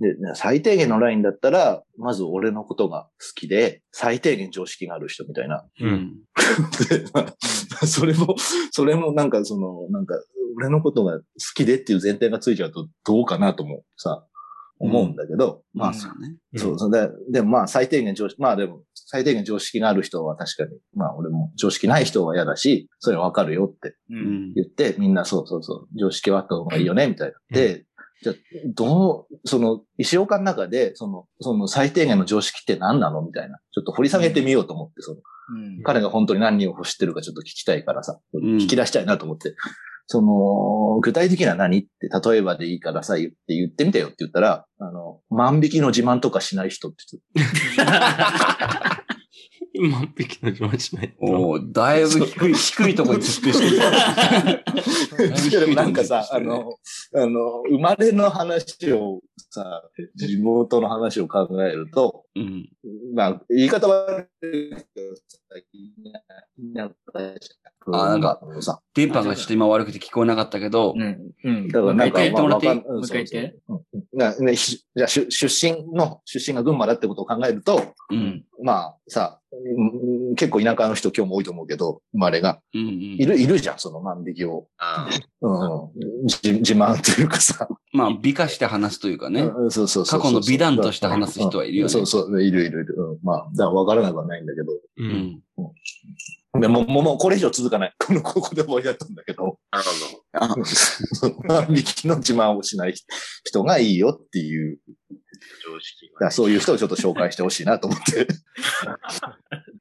で、最低限のラインだったら、まず俺のことが好きで、最低限常識がある人みたいな。うん。でまあそれも、それもなんかその、なんか、俺のことが好きでっていう前提がついちゃうとどうかなともさ、思うんだけど、まあ、そうね。そう。で、でもまあ最低限常識、まあでも最低限常識がある人は確かに、まあ俺も常識ない人は嫌だし、それはわかるよってう。うんん。言って、みんなそうそうそう、常識はあった方がいいよね、みたいな。で、じゃあ、どう、その、石岡の中で、その、その最低限の常識って何なの？みたいな。ちょっと掘り下げてみようと思って、その、うん。彼が本当に何を欲してるかちょっと聞きたいからさ、ん。聞き出したいなと思って、その、具体的な何？って、例えばでいいからさ、言って言ってみてよって言ったら、あの、万引きの自慢とかしない人って言って 万引きの自慢しないと。おーだいぶ低い、低いところに突っ伏してきた。でもなんかさ、あの、あの、生まれの話をさ、地元の話を考えると、うん。まあ、言い方悪いけどさ、なんかあなんかさ、電波がちょっと今悪くて聞こえなかったけど、うん。うん。だからなんか、もう一回言ってもらっていい？もう一回言って。そうそううんなねしじゃあ出出身の、出身が群馬だってことを考えると、うん。まあさ、うん結構田舎の人今日も多いと思うけど、生まれが。うん。いる、いるじゃん、その万引きを。あうん、自 自慢というかさ。まあ、美化して話すというかね。うんそうそうそう過去の美談として話す人はいるよねそうそう、いるいるいる。うん、まあ、だから分からなくはないんだけど。う。うんん。でも、もう、もうこれ以上続かない。この、ここで終わりだったんだけど。あ。なるほど。万引きの自慢をしない人がいいよっていう、常識だからそういう人をちょっと紹介してほしいなと思って。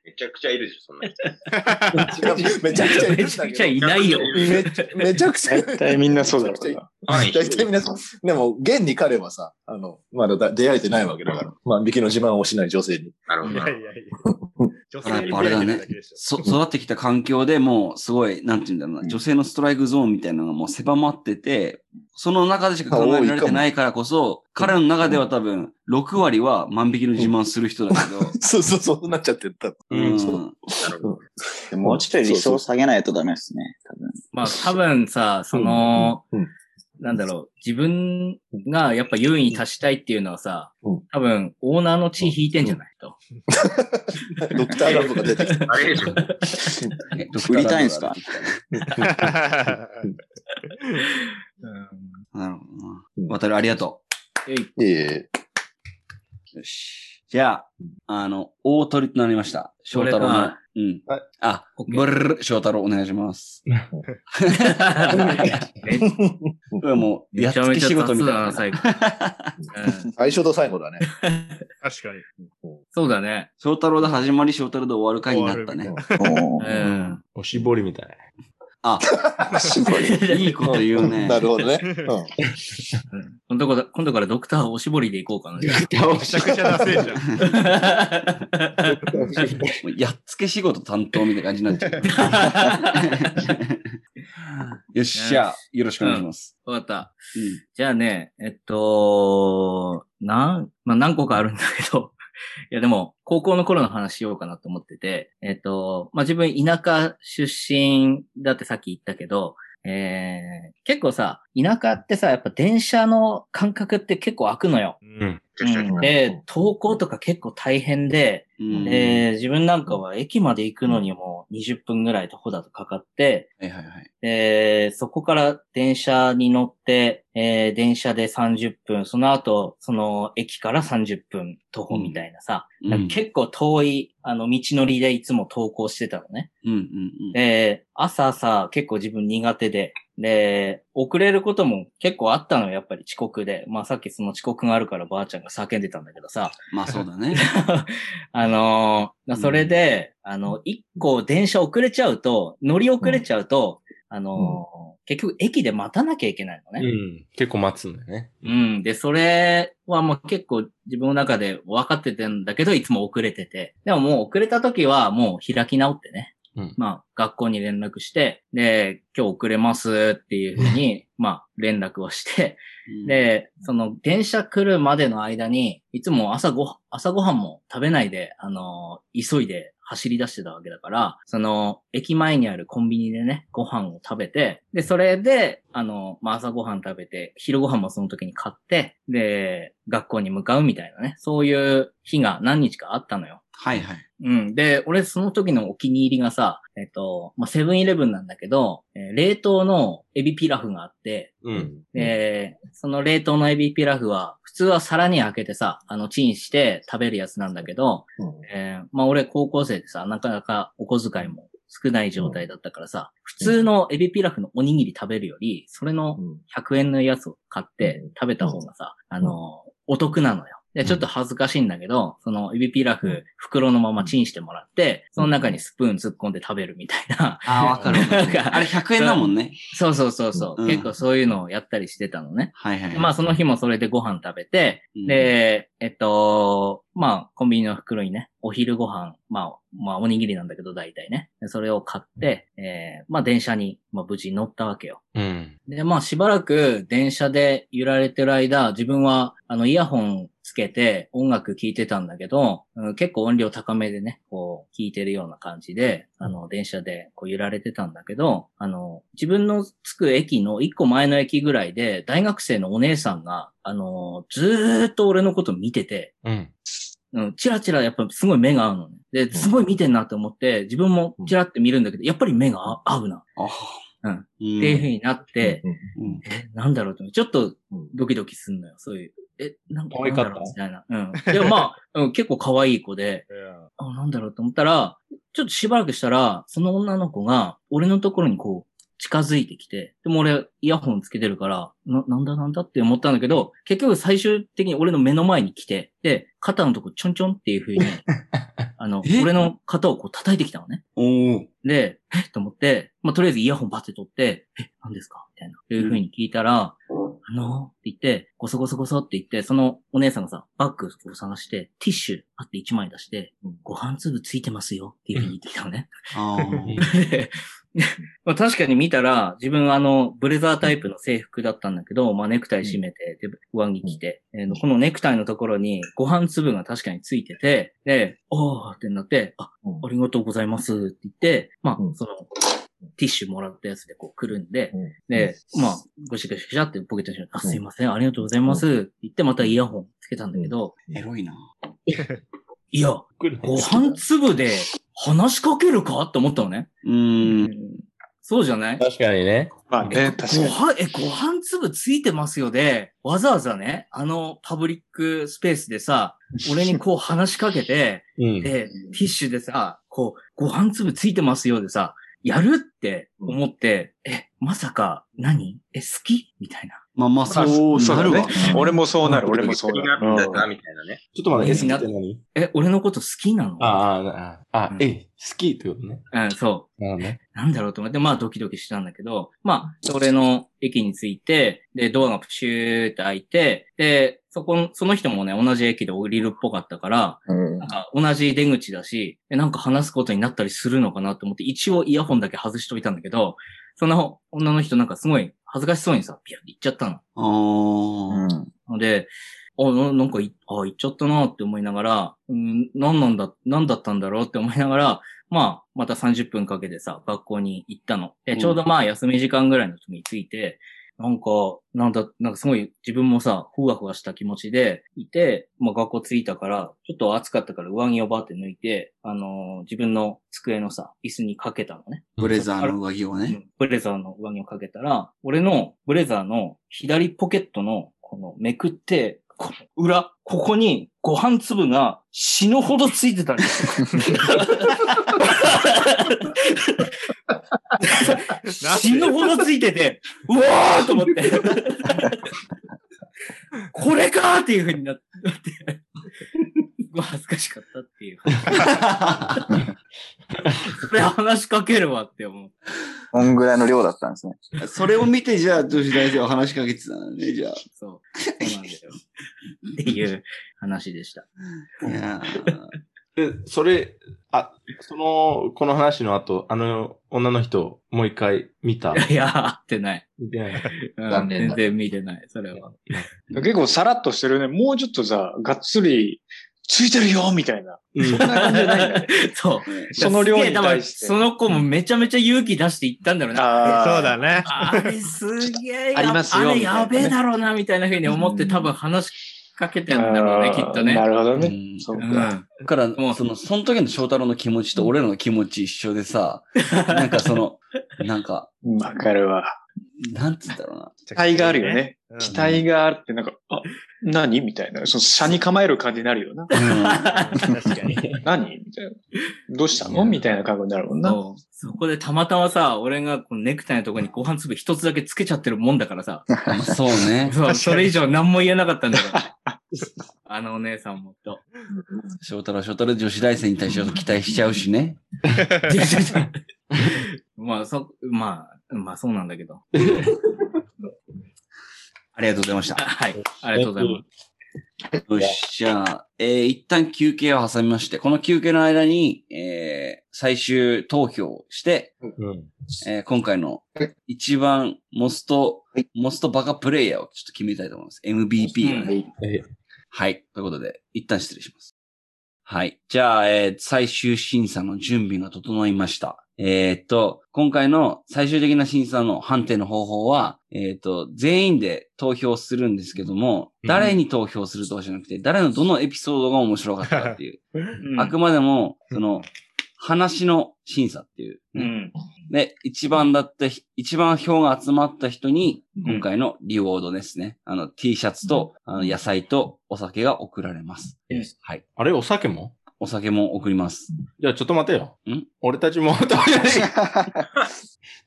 めちゃくちゃいるでしょ、そんな人。めちゃくちゃいるめちゃくちゃいないよ。めちゃめちゃくちゃ大体みんなそうだろうな。はい大体皆さん。でも、現に彼はさ、あの、まだだ出会えてないわけだから。万引きの自慢をしない女性に。なるほど。いやいやいや。女性にあれだね見えてるけでしょそ、育ってきた環境でもう、すごい、なんて言うんだろうな、女性のストライクゾーンみたいなのがもう狭まってて、その中でしか考えられてないからこそ、彼の中では多分、6割は万引きの自慢する人だけど、そうそう、そうなっちゃってた。うん。そうなるほど。でももうちょっと理想を下げないとダメですね、多分。まあ多分さ、その、うんうんなんだろう、自分がやっぱ優位に達したいっていうのはさ、うん多分オーナーの血引いてんじゃない？と。ドクターラブが出てきた。あれでしょ。売りたいんすか？なるほどな。渡るありがとえいいえいえ。う。よし。じゃあ、あの、大鳥となりました。翔太郎の。うんはい。あ、ブルルル翔太郎お願いします。めこれもう、やっつけ仕事みたいな。めちゃめちゃ雑だなうん 最初と最後だね。確かに。そうだね。翔太郎で始まり、翔太郎で終わる回になったね。おうーん。おしぼりみたい。あ、いいこと言うね。なるほどね。今度から今度からドクターおしぼりでいこうかな。めちゃくちゃダセえじゃん。やっつけ仕事担当みたいな感じになっちゃう。よっしゃ、よろしくお願いします。わかった。うんじゃあね、えっと、なん、まあ何個かあるんだけど、いやでも、高校の頃の話しようかなと思ってて、えっと、まあ自分田舎出身だってさっき言ったけど、えー、結構さ、田舎ってさ、やっぱ電車の感覚って結構開くのよ。うん。で、登校とか結構大変で、うんで、自分なんかは駅まで行くのにも20分ぐらい徒歩だとかかって、はいはいはい。で、そこから電車に乗って、えー電車で30分、その後、その駅から30分徒歩みたいなさ、うん結構遠い、あの、道のりでいつも登校してたのね。うんうんうん。で、朝さ、結構自分苦手で、で、遅れることも結構あったのよ、やっぱり遅刻で。まあさっきその遅刻があるからばあちゃんが叫んでたんだけどさ、まあそうだね。あのーそれで、あの、一個電車遅れちゃうと、乗り遅れちゃうと、あのー結局駅で待たなきゃいけないのね。うん。結構待つんだよね。うん。で、それはもう結構自分の中で分かっててんだけど、いつも遅れてて。でももう遅れた時はもう開き直ってね。うん。まあ、学校に連絡して、で、今日遅れますっていうふうに、まあ、連絡をして、で、その電車来るまでの間に、いつも朝ご、朝ごはんも食べないで、あのー急いで走り出してたわけだから、その、駅前にあるコンビニでね、ご飯を食べて、で、それで、あの、まあ、朝ごはん食べて、昼ご飯もその時に買って、で、学校に向かうみたいなね、そういう日が何日かあったのよ。はいはい。うん。で、俺その時のお気に入りがさ、えっと、まあ、セブンイレブンなんだけど、えー冷凍のエビピラフがあって、うん。で、その冷凍のエビピラフは、普通は皿に開けてさ、あの、チンして食べるやつなんだけど、えーまあ俺高校生でさ、なかなかお小遣いも少ない状態だったからさ、普通のエビピラフのおにぎり食べるより、それの100円のやつを買って食べた方がさ、あの、お得なのよ。で、ちょっと恥ずかしいんだけど、そのエビピラフ、袋のままチンしてもらって、その中にスプーン突っ込んで食べるみたいな。ああ、わかるわかる。なんかあれ100円だもんね。そうそうそうそう、うん結構そういうのをやったりしてたのね。はいはい。まあその日もそれでご飯食べて、うんで、えっと、まあコンビニの袋にね、お昼ご飯、まあ、まあおにぎりなんだけど大体ね。でそれを買って、えーまあ電車に、まあ無事乗ったわけよ。うん。で、まあしばらく電車で揺られてる間、自分はあのイヤホンつけて音楽聴いてたんだけど、うん結構音量高めでね、こう聴いてるような感じで、あの電車でこう揺られてたんだけど、あの自分の着く駅の一個前の駅ぐらいで大学生のお姉さんが、あのずーっと俺のこと見てて、うん。うん、チラチラやっぱすごい目が合うのね。で、すごい見てんなって思って、自分もチラって見るんだけど、やっぱり目が合合うな。あうん。うんっていう風になって、うんえ、なんだろうとちょっとドキドキすんのよ、そういう。え、なんか、可愛かった？みたいな。うん。でもまあ、うん、結構可愛い子で、あ、なんだろうと思ったら、ちょっとしばらくしたら、その女の子が、俺のところにこう、近づいてきて、でも俺、イヤホンつけてるから、な、なんだなんだって思ったんだけど、結局最終的に俺の目の前に来て、で、肩のとこちょんちょんっていう風に、あの、え？俺の肩をこう叩いてきたのね。おお。で、え？っと思って、まあ、とりあえずイヤホンバッて取って、え、何ですか？みたいな。いう風に聞いたら、あのって言って、ゴソゴソゴソって言って、そのお姉さんがさ、バッグを探して、ティッシュあって1枚出して、ご飯粒ついてますよっていう風に言ってきたのね。まあ確かに見たら、自分はあの、ブレザータイプの制服だったんだけど、まあネクタイ締めて、で、上着着て、えーこのネクタイのところにご飯粒が確かについてて、で、おーってなって、あ、ありがとうございますって言って、まあ、その、ティッシュもらったやつでこうくるんで、で、まあ、ごしゃごしゃごしゃってポケットにしあ、すいません、ありがとうございますって言って、またイヤホンつけたんだけど、エロいな。いや、ご飯粒で話しかけるかって思ったのね。うーん。そうじゃない？確かにね。まあね、確かごに。飯、え、ご飯粒ついてますよで、わざわざね、あのパブリックスペースでさ、俺にこう話しかけて、うん。で、ティッシュでさ、こう、ご飯粒ついてますよでさ、やるって思って、え、まさか何、え、好き？みたいな。まあまあ、そうなるわ。俺もそうなる、俺もそうなる。なるんだな、みたいなね。ちょっと待って、うん S って何？え、俺のこと好きなの？ああ、あえ、好きってことね。うん、そう。なんだろうと思って、まあドキドキしたんだけど、まあ、俺の駅に着いて、で、ドアがプシューって開いて、で、そこ、その人もね、同じ駅で降りるっぽかったから、うんなんか同じ出口だし、えなんか話すことになったりするのかなと思って、一応イヤホンだけ外しといたんだけど、その女の人なんかすごい恥ずかしそうにさ、ピュッて言っちゃったの。あーので、あ、ななんかい、あ、言っちゃったなって思いながら、うん、何なんだ、何だったんだろうって思いながら、まあ、また30分かけてさ、学校に行ったの。で、ちょうどまあ、休み時間ぐらいの時に着いて、なんか、なんだ、なんかすごい自分もさ、ふわふわした気持ちでいて、まあ学校着いたから、ちょっと暑かったから上着をバーって抜いて、あのー自分の机のさ、椅子にかけたのね。ブレザーの上着をね。うんブレザーの上着をかけたら、俺のブレザーの左ポケットの、このめくって、こ裏、ここにご飯粒が死ぬほどついてたんですよ。死ぬほどついてて、うわーと思って。これかーっていうふうになって、恥ずかしかったっていう。それ話しかけるわって思う。こんぐらいの量だったんですね。それを見て、じゃあ、女子大生は話しかけてたのね、じゃそう。そうなんだよ。っていう話でした。あ。いやで、それ、あ、その、この話の後、あの女の人、もう一回見た？いや、会ってない。見てない。うん残念だ全然見てない、それは。結構さらっとしてるね。もうちょっとさ、がっつり、ついてるよみたいな。そんな感じじゃないんだね。そう。その量に対してその子もめちゃめちゃ勇気出して言ったんだろうね。あーそうだね。あれすげえやありますよあれやべえだろうな、みたいな風に思って多分話しかけてんだろうね、きっとね。なるほどね。うんうそうか。ん。だから、もうその、その時の翔太郎の気持ちと俺らの気持ち一緒でさ、なんかその、なんか、わかるわ。なんつうんだろうな。期待があるよね。うん期待があって、なんか、あ、何みたいな。その、車に構える感じになるよな。確かに。何みたいな。どうしたのみたいな感じになるもんな。そこでたまたまさ、俺がこのネクタイのところにご飯粒一つだけつけちゃってるもんだからさ、まあそうね。そうそれ以上何も言えなかったんだよ。あのお姉さんもと。翔太郎、翔太郎で女子大生に対して期待しちゃうしね。まあ、そ、まあ、まあそうなんだけど。ありがとうございました。はい。ありがとうございます。よし、じゃあ、えー一旦休憩を挟みまして、この休憩の間に、えー最終投票をして、うん。えー今回の一番モスト、モストバカプレイヤーをちょっと決めたいと思います。MVP をね。え、はい。ということで、一旦失礼します。はい。じゃあ、えー最終審査の準備が整いました。えーっと、今回の最終的な審査の判定の方法は、えーっと、全員で投票するんですけども、うん誰に投票するとかじゃなくて、誰のどのエピソードが面白かったかっていう。うんあくまでも、その、話の審査っていう。うん。で、一番だったひ、一番票が集まった人に、今回のリウォードですね。あの、T シャツと、あの、野菜とお酒が送られます。はい。あれお酒も？お酒も送ります。じゃあちょっと待てよ。ん？俺たちも投票でき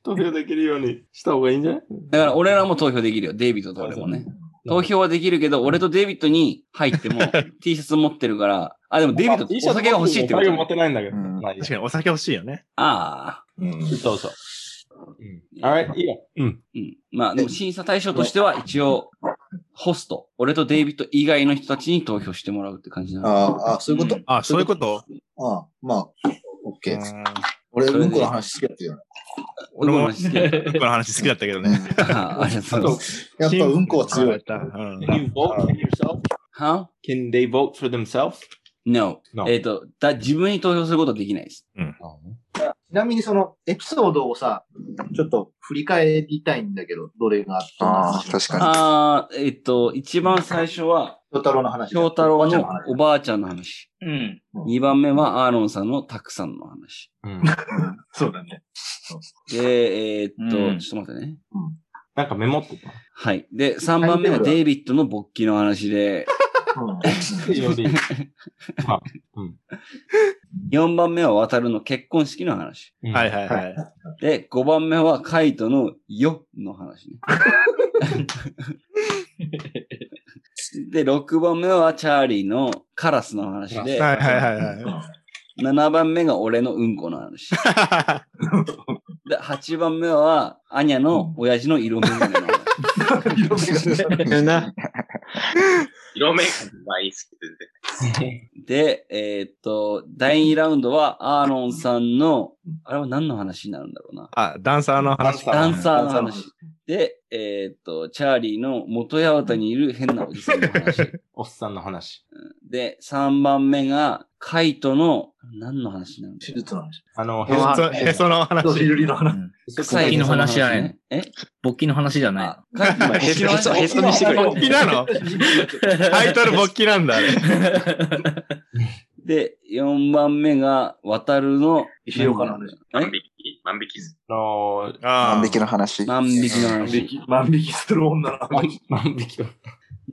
投票できるようにした方がいいんじゃない？だから、俺らも投票できるよ。デイビッドと俺もね。投票はできるけど、俺とデイビッドに入っても T シャツ持ってるから、あ、でもデイビッド T シャツお酒が欲しいってこお酒持っとてないんだけど。確かにお酒欲しいよね。ああ。うんそうそう。Alright, いいよ。うん。うん。まあ、でも審査対象としては一応、ホスト、俺とデイビッド以外の人たちに投票してもらうって感じなの。ああ、あそういうこと、あ、そういうこと？ああ、まあ、オッケー。うん俺、うんこの話好きだったよね。俺も、好きだったこの話好きだったけどね。あありがとうございます。やっぱうんこは強い。うん Can you vote for yourself? Huh? Can they vote for themselves? No. No. えっ、と、だ、自分に投票することはできないです。ちなみにそのエピソードをさ、ちょっと振り返りたいんだけど、どれがどんなああ、話確かに。ああ、えっ、と、一番最初は、京太郎の話。京太郎の話おばあちゃんの話。うん。二番目はアーロンさんのたくさんの話。うん。そうだね。で、えっ、と、うんちょっと待ってね。なんかメモってた。はい。で、三番目がデイビッドの勃起の話で、うん。より四番目は渡るの結婚式の話。はいはいはい。で、五番目はカイトのよの話ね。で、六番目はチャーリーのカラスの話で、はいはいはいはい。7番目が俺のうんこの話。で、8番目は、アニャの親父の色眼鏡の話。な。色目がまあいいっすけど全然。で、えーっと、第2ラウンドは、アーロンさんの、あれは何の話になるんだろうな。あ、ダンサーの話。ダンサーの話。で、えーっと、チャーリーの元八幡にいる変なおじさんの話。おっさんの話。で、3番目が、カイトの、何の話になるんだ？手術の話。あの、へそへその話。ヒルリの話。勃起の？話じゃない。え？勃起の話じゃない。あカイトのへそへそへそにしてくれ勃起なの？タイトル勃起なんだ、あれ。で、4番目が、渡るの、石岡の話。え？万引き万引きすあのあ万引きの話。万引きの万引話。き、万引きする女の万話。万引きを。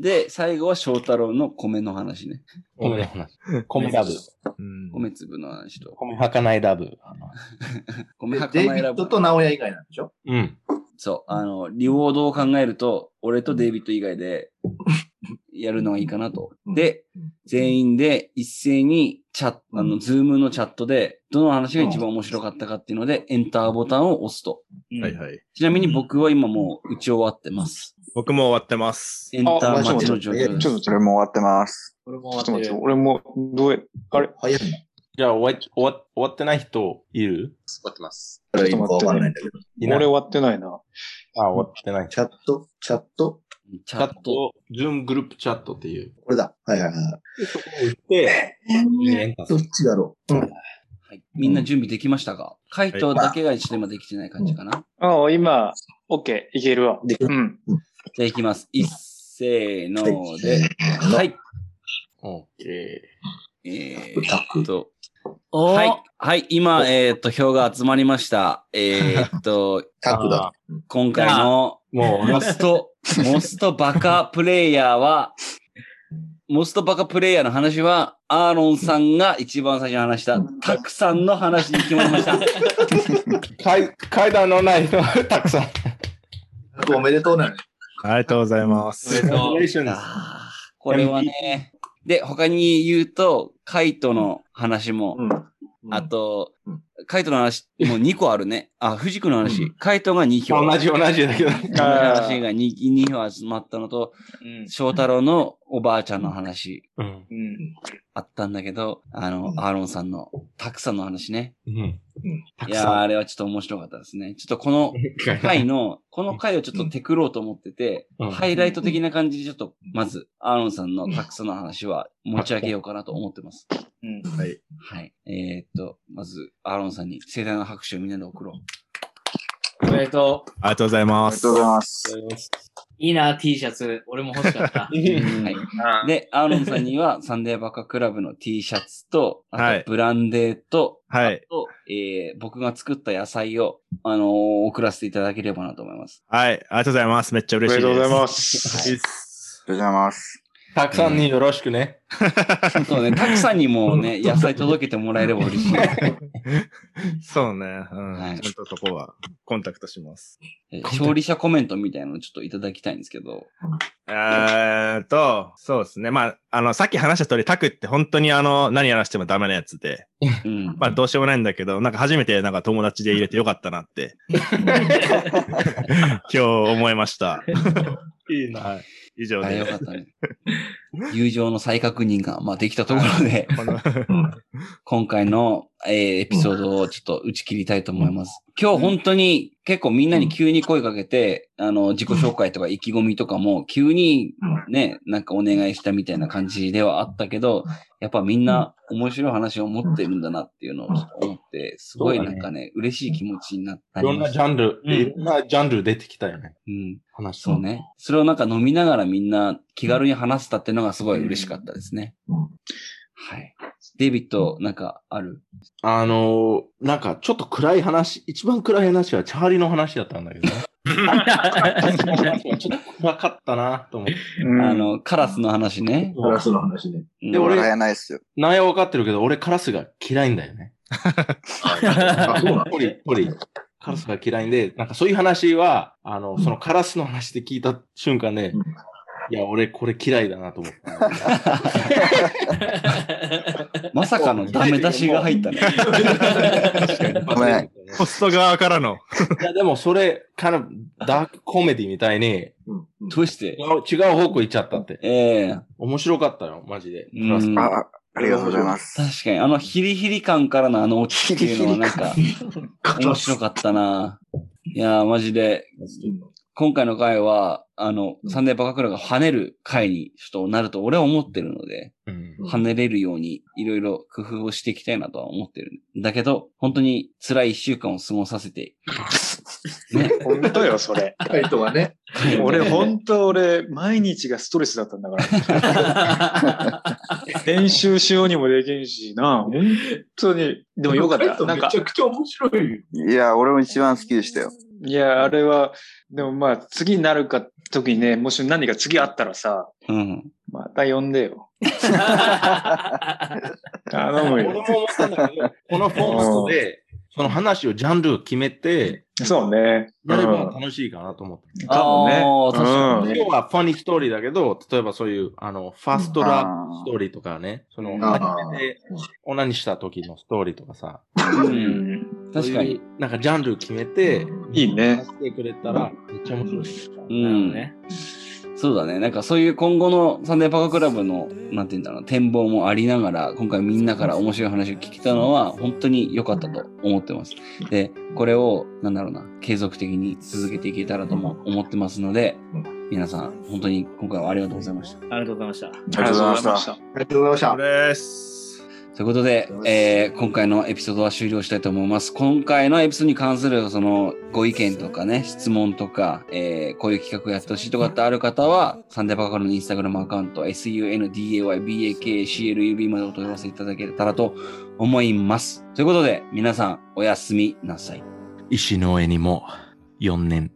で、最後は翔太郎の米の話ね。米の話。米ラブ。うん米粒の話と。米はかないラブ。米はかデイビないラブ。ッドと直哉以外なんでしょ？うん。そう、あの、リウォードを考えると、俺とデイビッド以外で、やるのがいいかなと。で、全員で一斉にチャット、あの、ズームのチャットで、どの話が一番面白かったかっていうので、エンターボタンを押すと。はいはい。ちなみに僕は今もう打ち終わってます。僕も終わってます。エンター待ちの状況。ちょっとそれも終わってます。俺もちょっと待って、俺も、どうや、あれ？ち早いのじゃあ終わ終わ終わってない人いる？終わってます。これはいいのかわかんないんだけど。俺終わってないな。あ、終わってない。チャット、チャット？チャット。ズームグループチャットっていう。これだ。はいはいはい。で、どっちだろう？うん。はい。みんな準備できましたか？回答だけがちょっと今できてない感じかな？ああ、今、OK、いけるわ。できるうん。じゃあいきます。一せーので。のはい。オッケえターっと。おはい。はい。今、えーっと、票が集まりました。えーっと、タクだ。今回のー。もう、モスト、モストバカプレイヤーは、モストバカプレイヤーの話は、アーロンさんが一番最初に話した、たくさんの話に決まりました。階階段のない人たくさん。おめでとうなの。ありがとうござざいます。これはね、で、他に言うと、カイトの話も、うん。あとうん、カイトの話、もう2個あるね。あ、藤君の話、うんカイトが2票。同じ同じだけど。の話が 2, 2票集まったのと、うん。翔太郎のおばあちゃんの話うん。うん。あったんだけど、あの、アーロンさんのたくさんの話ね。うん。たいや。あれはちょっと面白かったですね。ちょっとこの 回の、この回をちょっとテクろうと思ってて、うんハイライト的な感じでちょっと、まず、アーロンさんのたくさんの話は持ち上げようかなと思ってます。うん。はい。はい。えー、っと、まず、アーロンさんに盛大な拍手をみんなで送ろう。おめでとう。ありがとうございますありがとう。ございます。いいな、T シャツ。俺も欲しかった。はい。あで、アーロンさんにはサンデーバカクラブの T シャツと、あはいとブランデーと、はいあと、えー、僕が作った野菜を、あのー送らせていただければなと思います。はい。ありがとうございます。めっちゃ嬉しいです。おめでとうございまはす。いありがとうございます。たくさんによろしくね。そうね、たくさんにもね、野菜届けてもらえれば嬉しい。そうね。うん。はいちゃんとそこはコンタクトします。えー勝利者コメントみたいなのちょっといただきたいんですけど。えーっと、そうですね。まあ、あの、さっき話した通り、タクって本当にあの、何やらしてもダメなやつで、うん。まあ、どうしようもないんだけど、なんか初めてなんか友達で入れてよかったなって、今日思いました。いいな。はい。以上あよでかったね。友情の再確認が、まあ、できたところで、今回の、えーエピソードをちょっと打ち切りたいと思います。今日本当に結構みんなに急に声かけて、あの、自己紹介とか意気込みとかも急にね、なんかお願いしたみたいな感じではあったけど、やっぱみんな面白い話を持ってるんだなっていうのをちょっと思って、すごいなんかね、嬉しい気持ちになったいろんなジャンル、うん。いろんなジャンル出てきたよね。うん。話そうね。それをなんか飲みながらみんな気軽に話せたっていうのがすごい嬉しかったですね。はい。デイビッド、なんかある？あのー、なんかちょっと暗い話、一番暗い話はチャーリーの話だったんだけどね。ちょっと暗かったなと思って。あの、カラスの話ね。ガラスの話ね。うんで俺ないっすよ。内容わかってるけど、俺カラスが嫌いんだよね。あ、そうなの鳥、鳥。カラスが嫌いんで、なんかそういう話は、あの、そのカラスの話で聞いた瞬間で、うんいや、俺これ嫌いだなと思った。まさかのダメ出しが入ったね。ごめん。ホスト側からの、いや、でもそれ、kind of ダークコメディみたいに、どうして違う方向行っちゃったって。ええ面白かったよ、マジで。うんあ、あありがとうございます。確かに、あのヒリヒリ感からのあの落ちっていうのはなんか、面白かったな。いやー、マジで、今回の回は、あの、サンデーバカクラが跳ねる回にちょっとなると俺は思ってるので、うん跳ねれるようにいろいろ工夫をしていきたいなとは思ってる。だけど、本当に辛い一週間を過ごさせて、ね。本当よ、それ。カイトはね。俺、本当俺、毎日がストレスだったんだから。練習しようにもできんしな、本当に。でもよかった。なんかめち、ゃくちゃ面白いよ。いや、俺も一番好きでしたよ。いや、あれは、でもまあ、次になるか、時にね、もし何か次あったらさ、うん。また呼んでよ。頼むよ。俺も思ったんだけど、このフォーマットで、その話をジャンルを決めて、そうね。やればうん楽しいかなと思って。多分ね。今日はファニーストーリーだけど、例えばそういう、あの、ファーストラブストーリーとかね、その、あー初めてオナニした時のストーリーとかさ、うん。確かに。なんかジャンル決めて、いいね。してくれたら、めっちゃ面白い。うん。そうだね。なんかそういう今後のサンデーパカクラブの、なんて言うんだろう、展望もありながら、今回みんなから面白い話を聞けたのは、本当に良かったと思ってます。で、これを、なんだろうな、継続的に続けていけたらとも思ってますので、皆さん、本当に今回はありがとうございました。ありがとうございました。ありがとうございました。した。ありがとうございました。ということで、えー今回のエピソードは終了したいと思います。今回のエピソードに関するそのご意見とかね、質問とか、えーこういう企画やってほしいとかってある方は、サンデーバカカルのインスタグラムアカウント、sundaybakclub までお問い合わせいただけたらと思います。ということで、皆さんおやすみなさい。石の上にも4年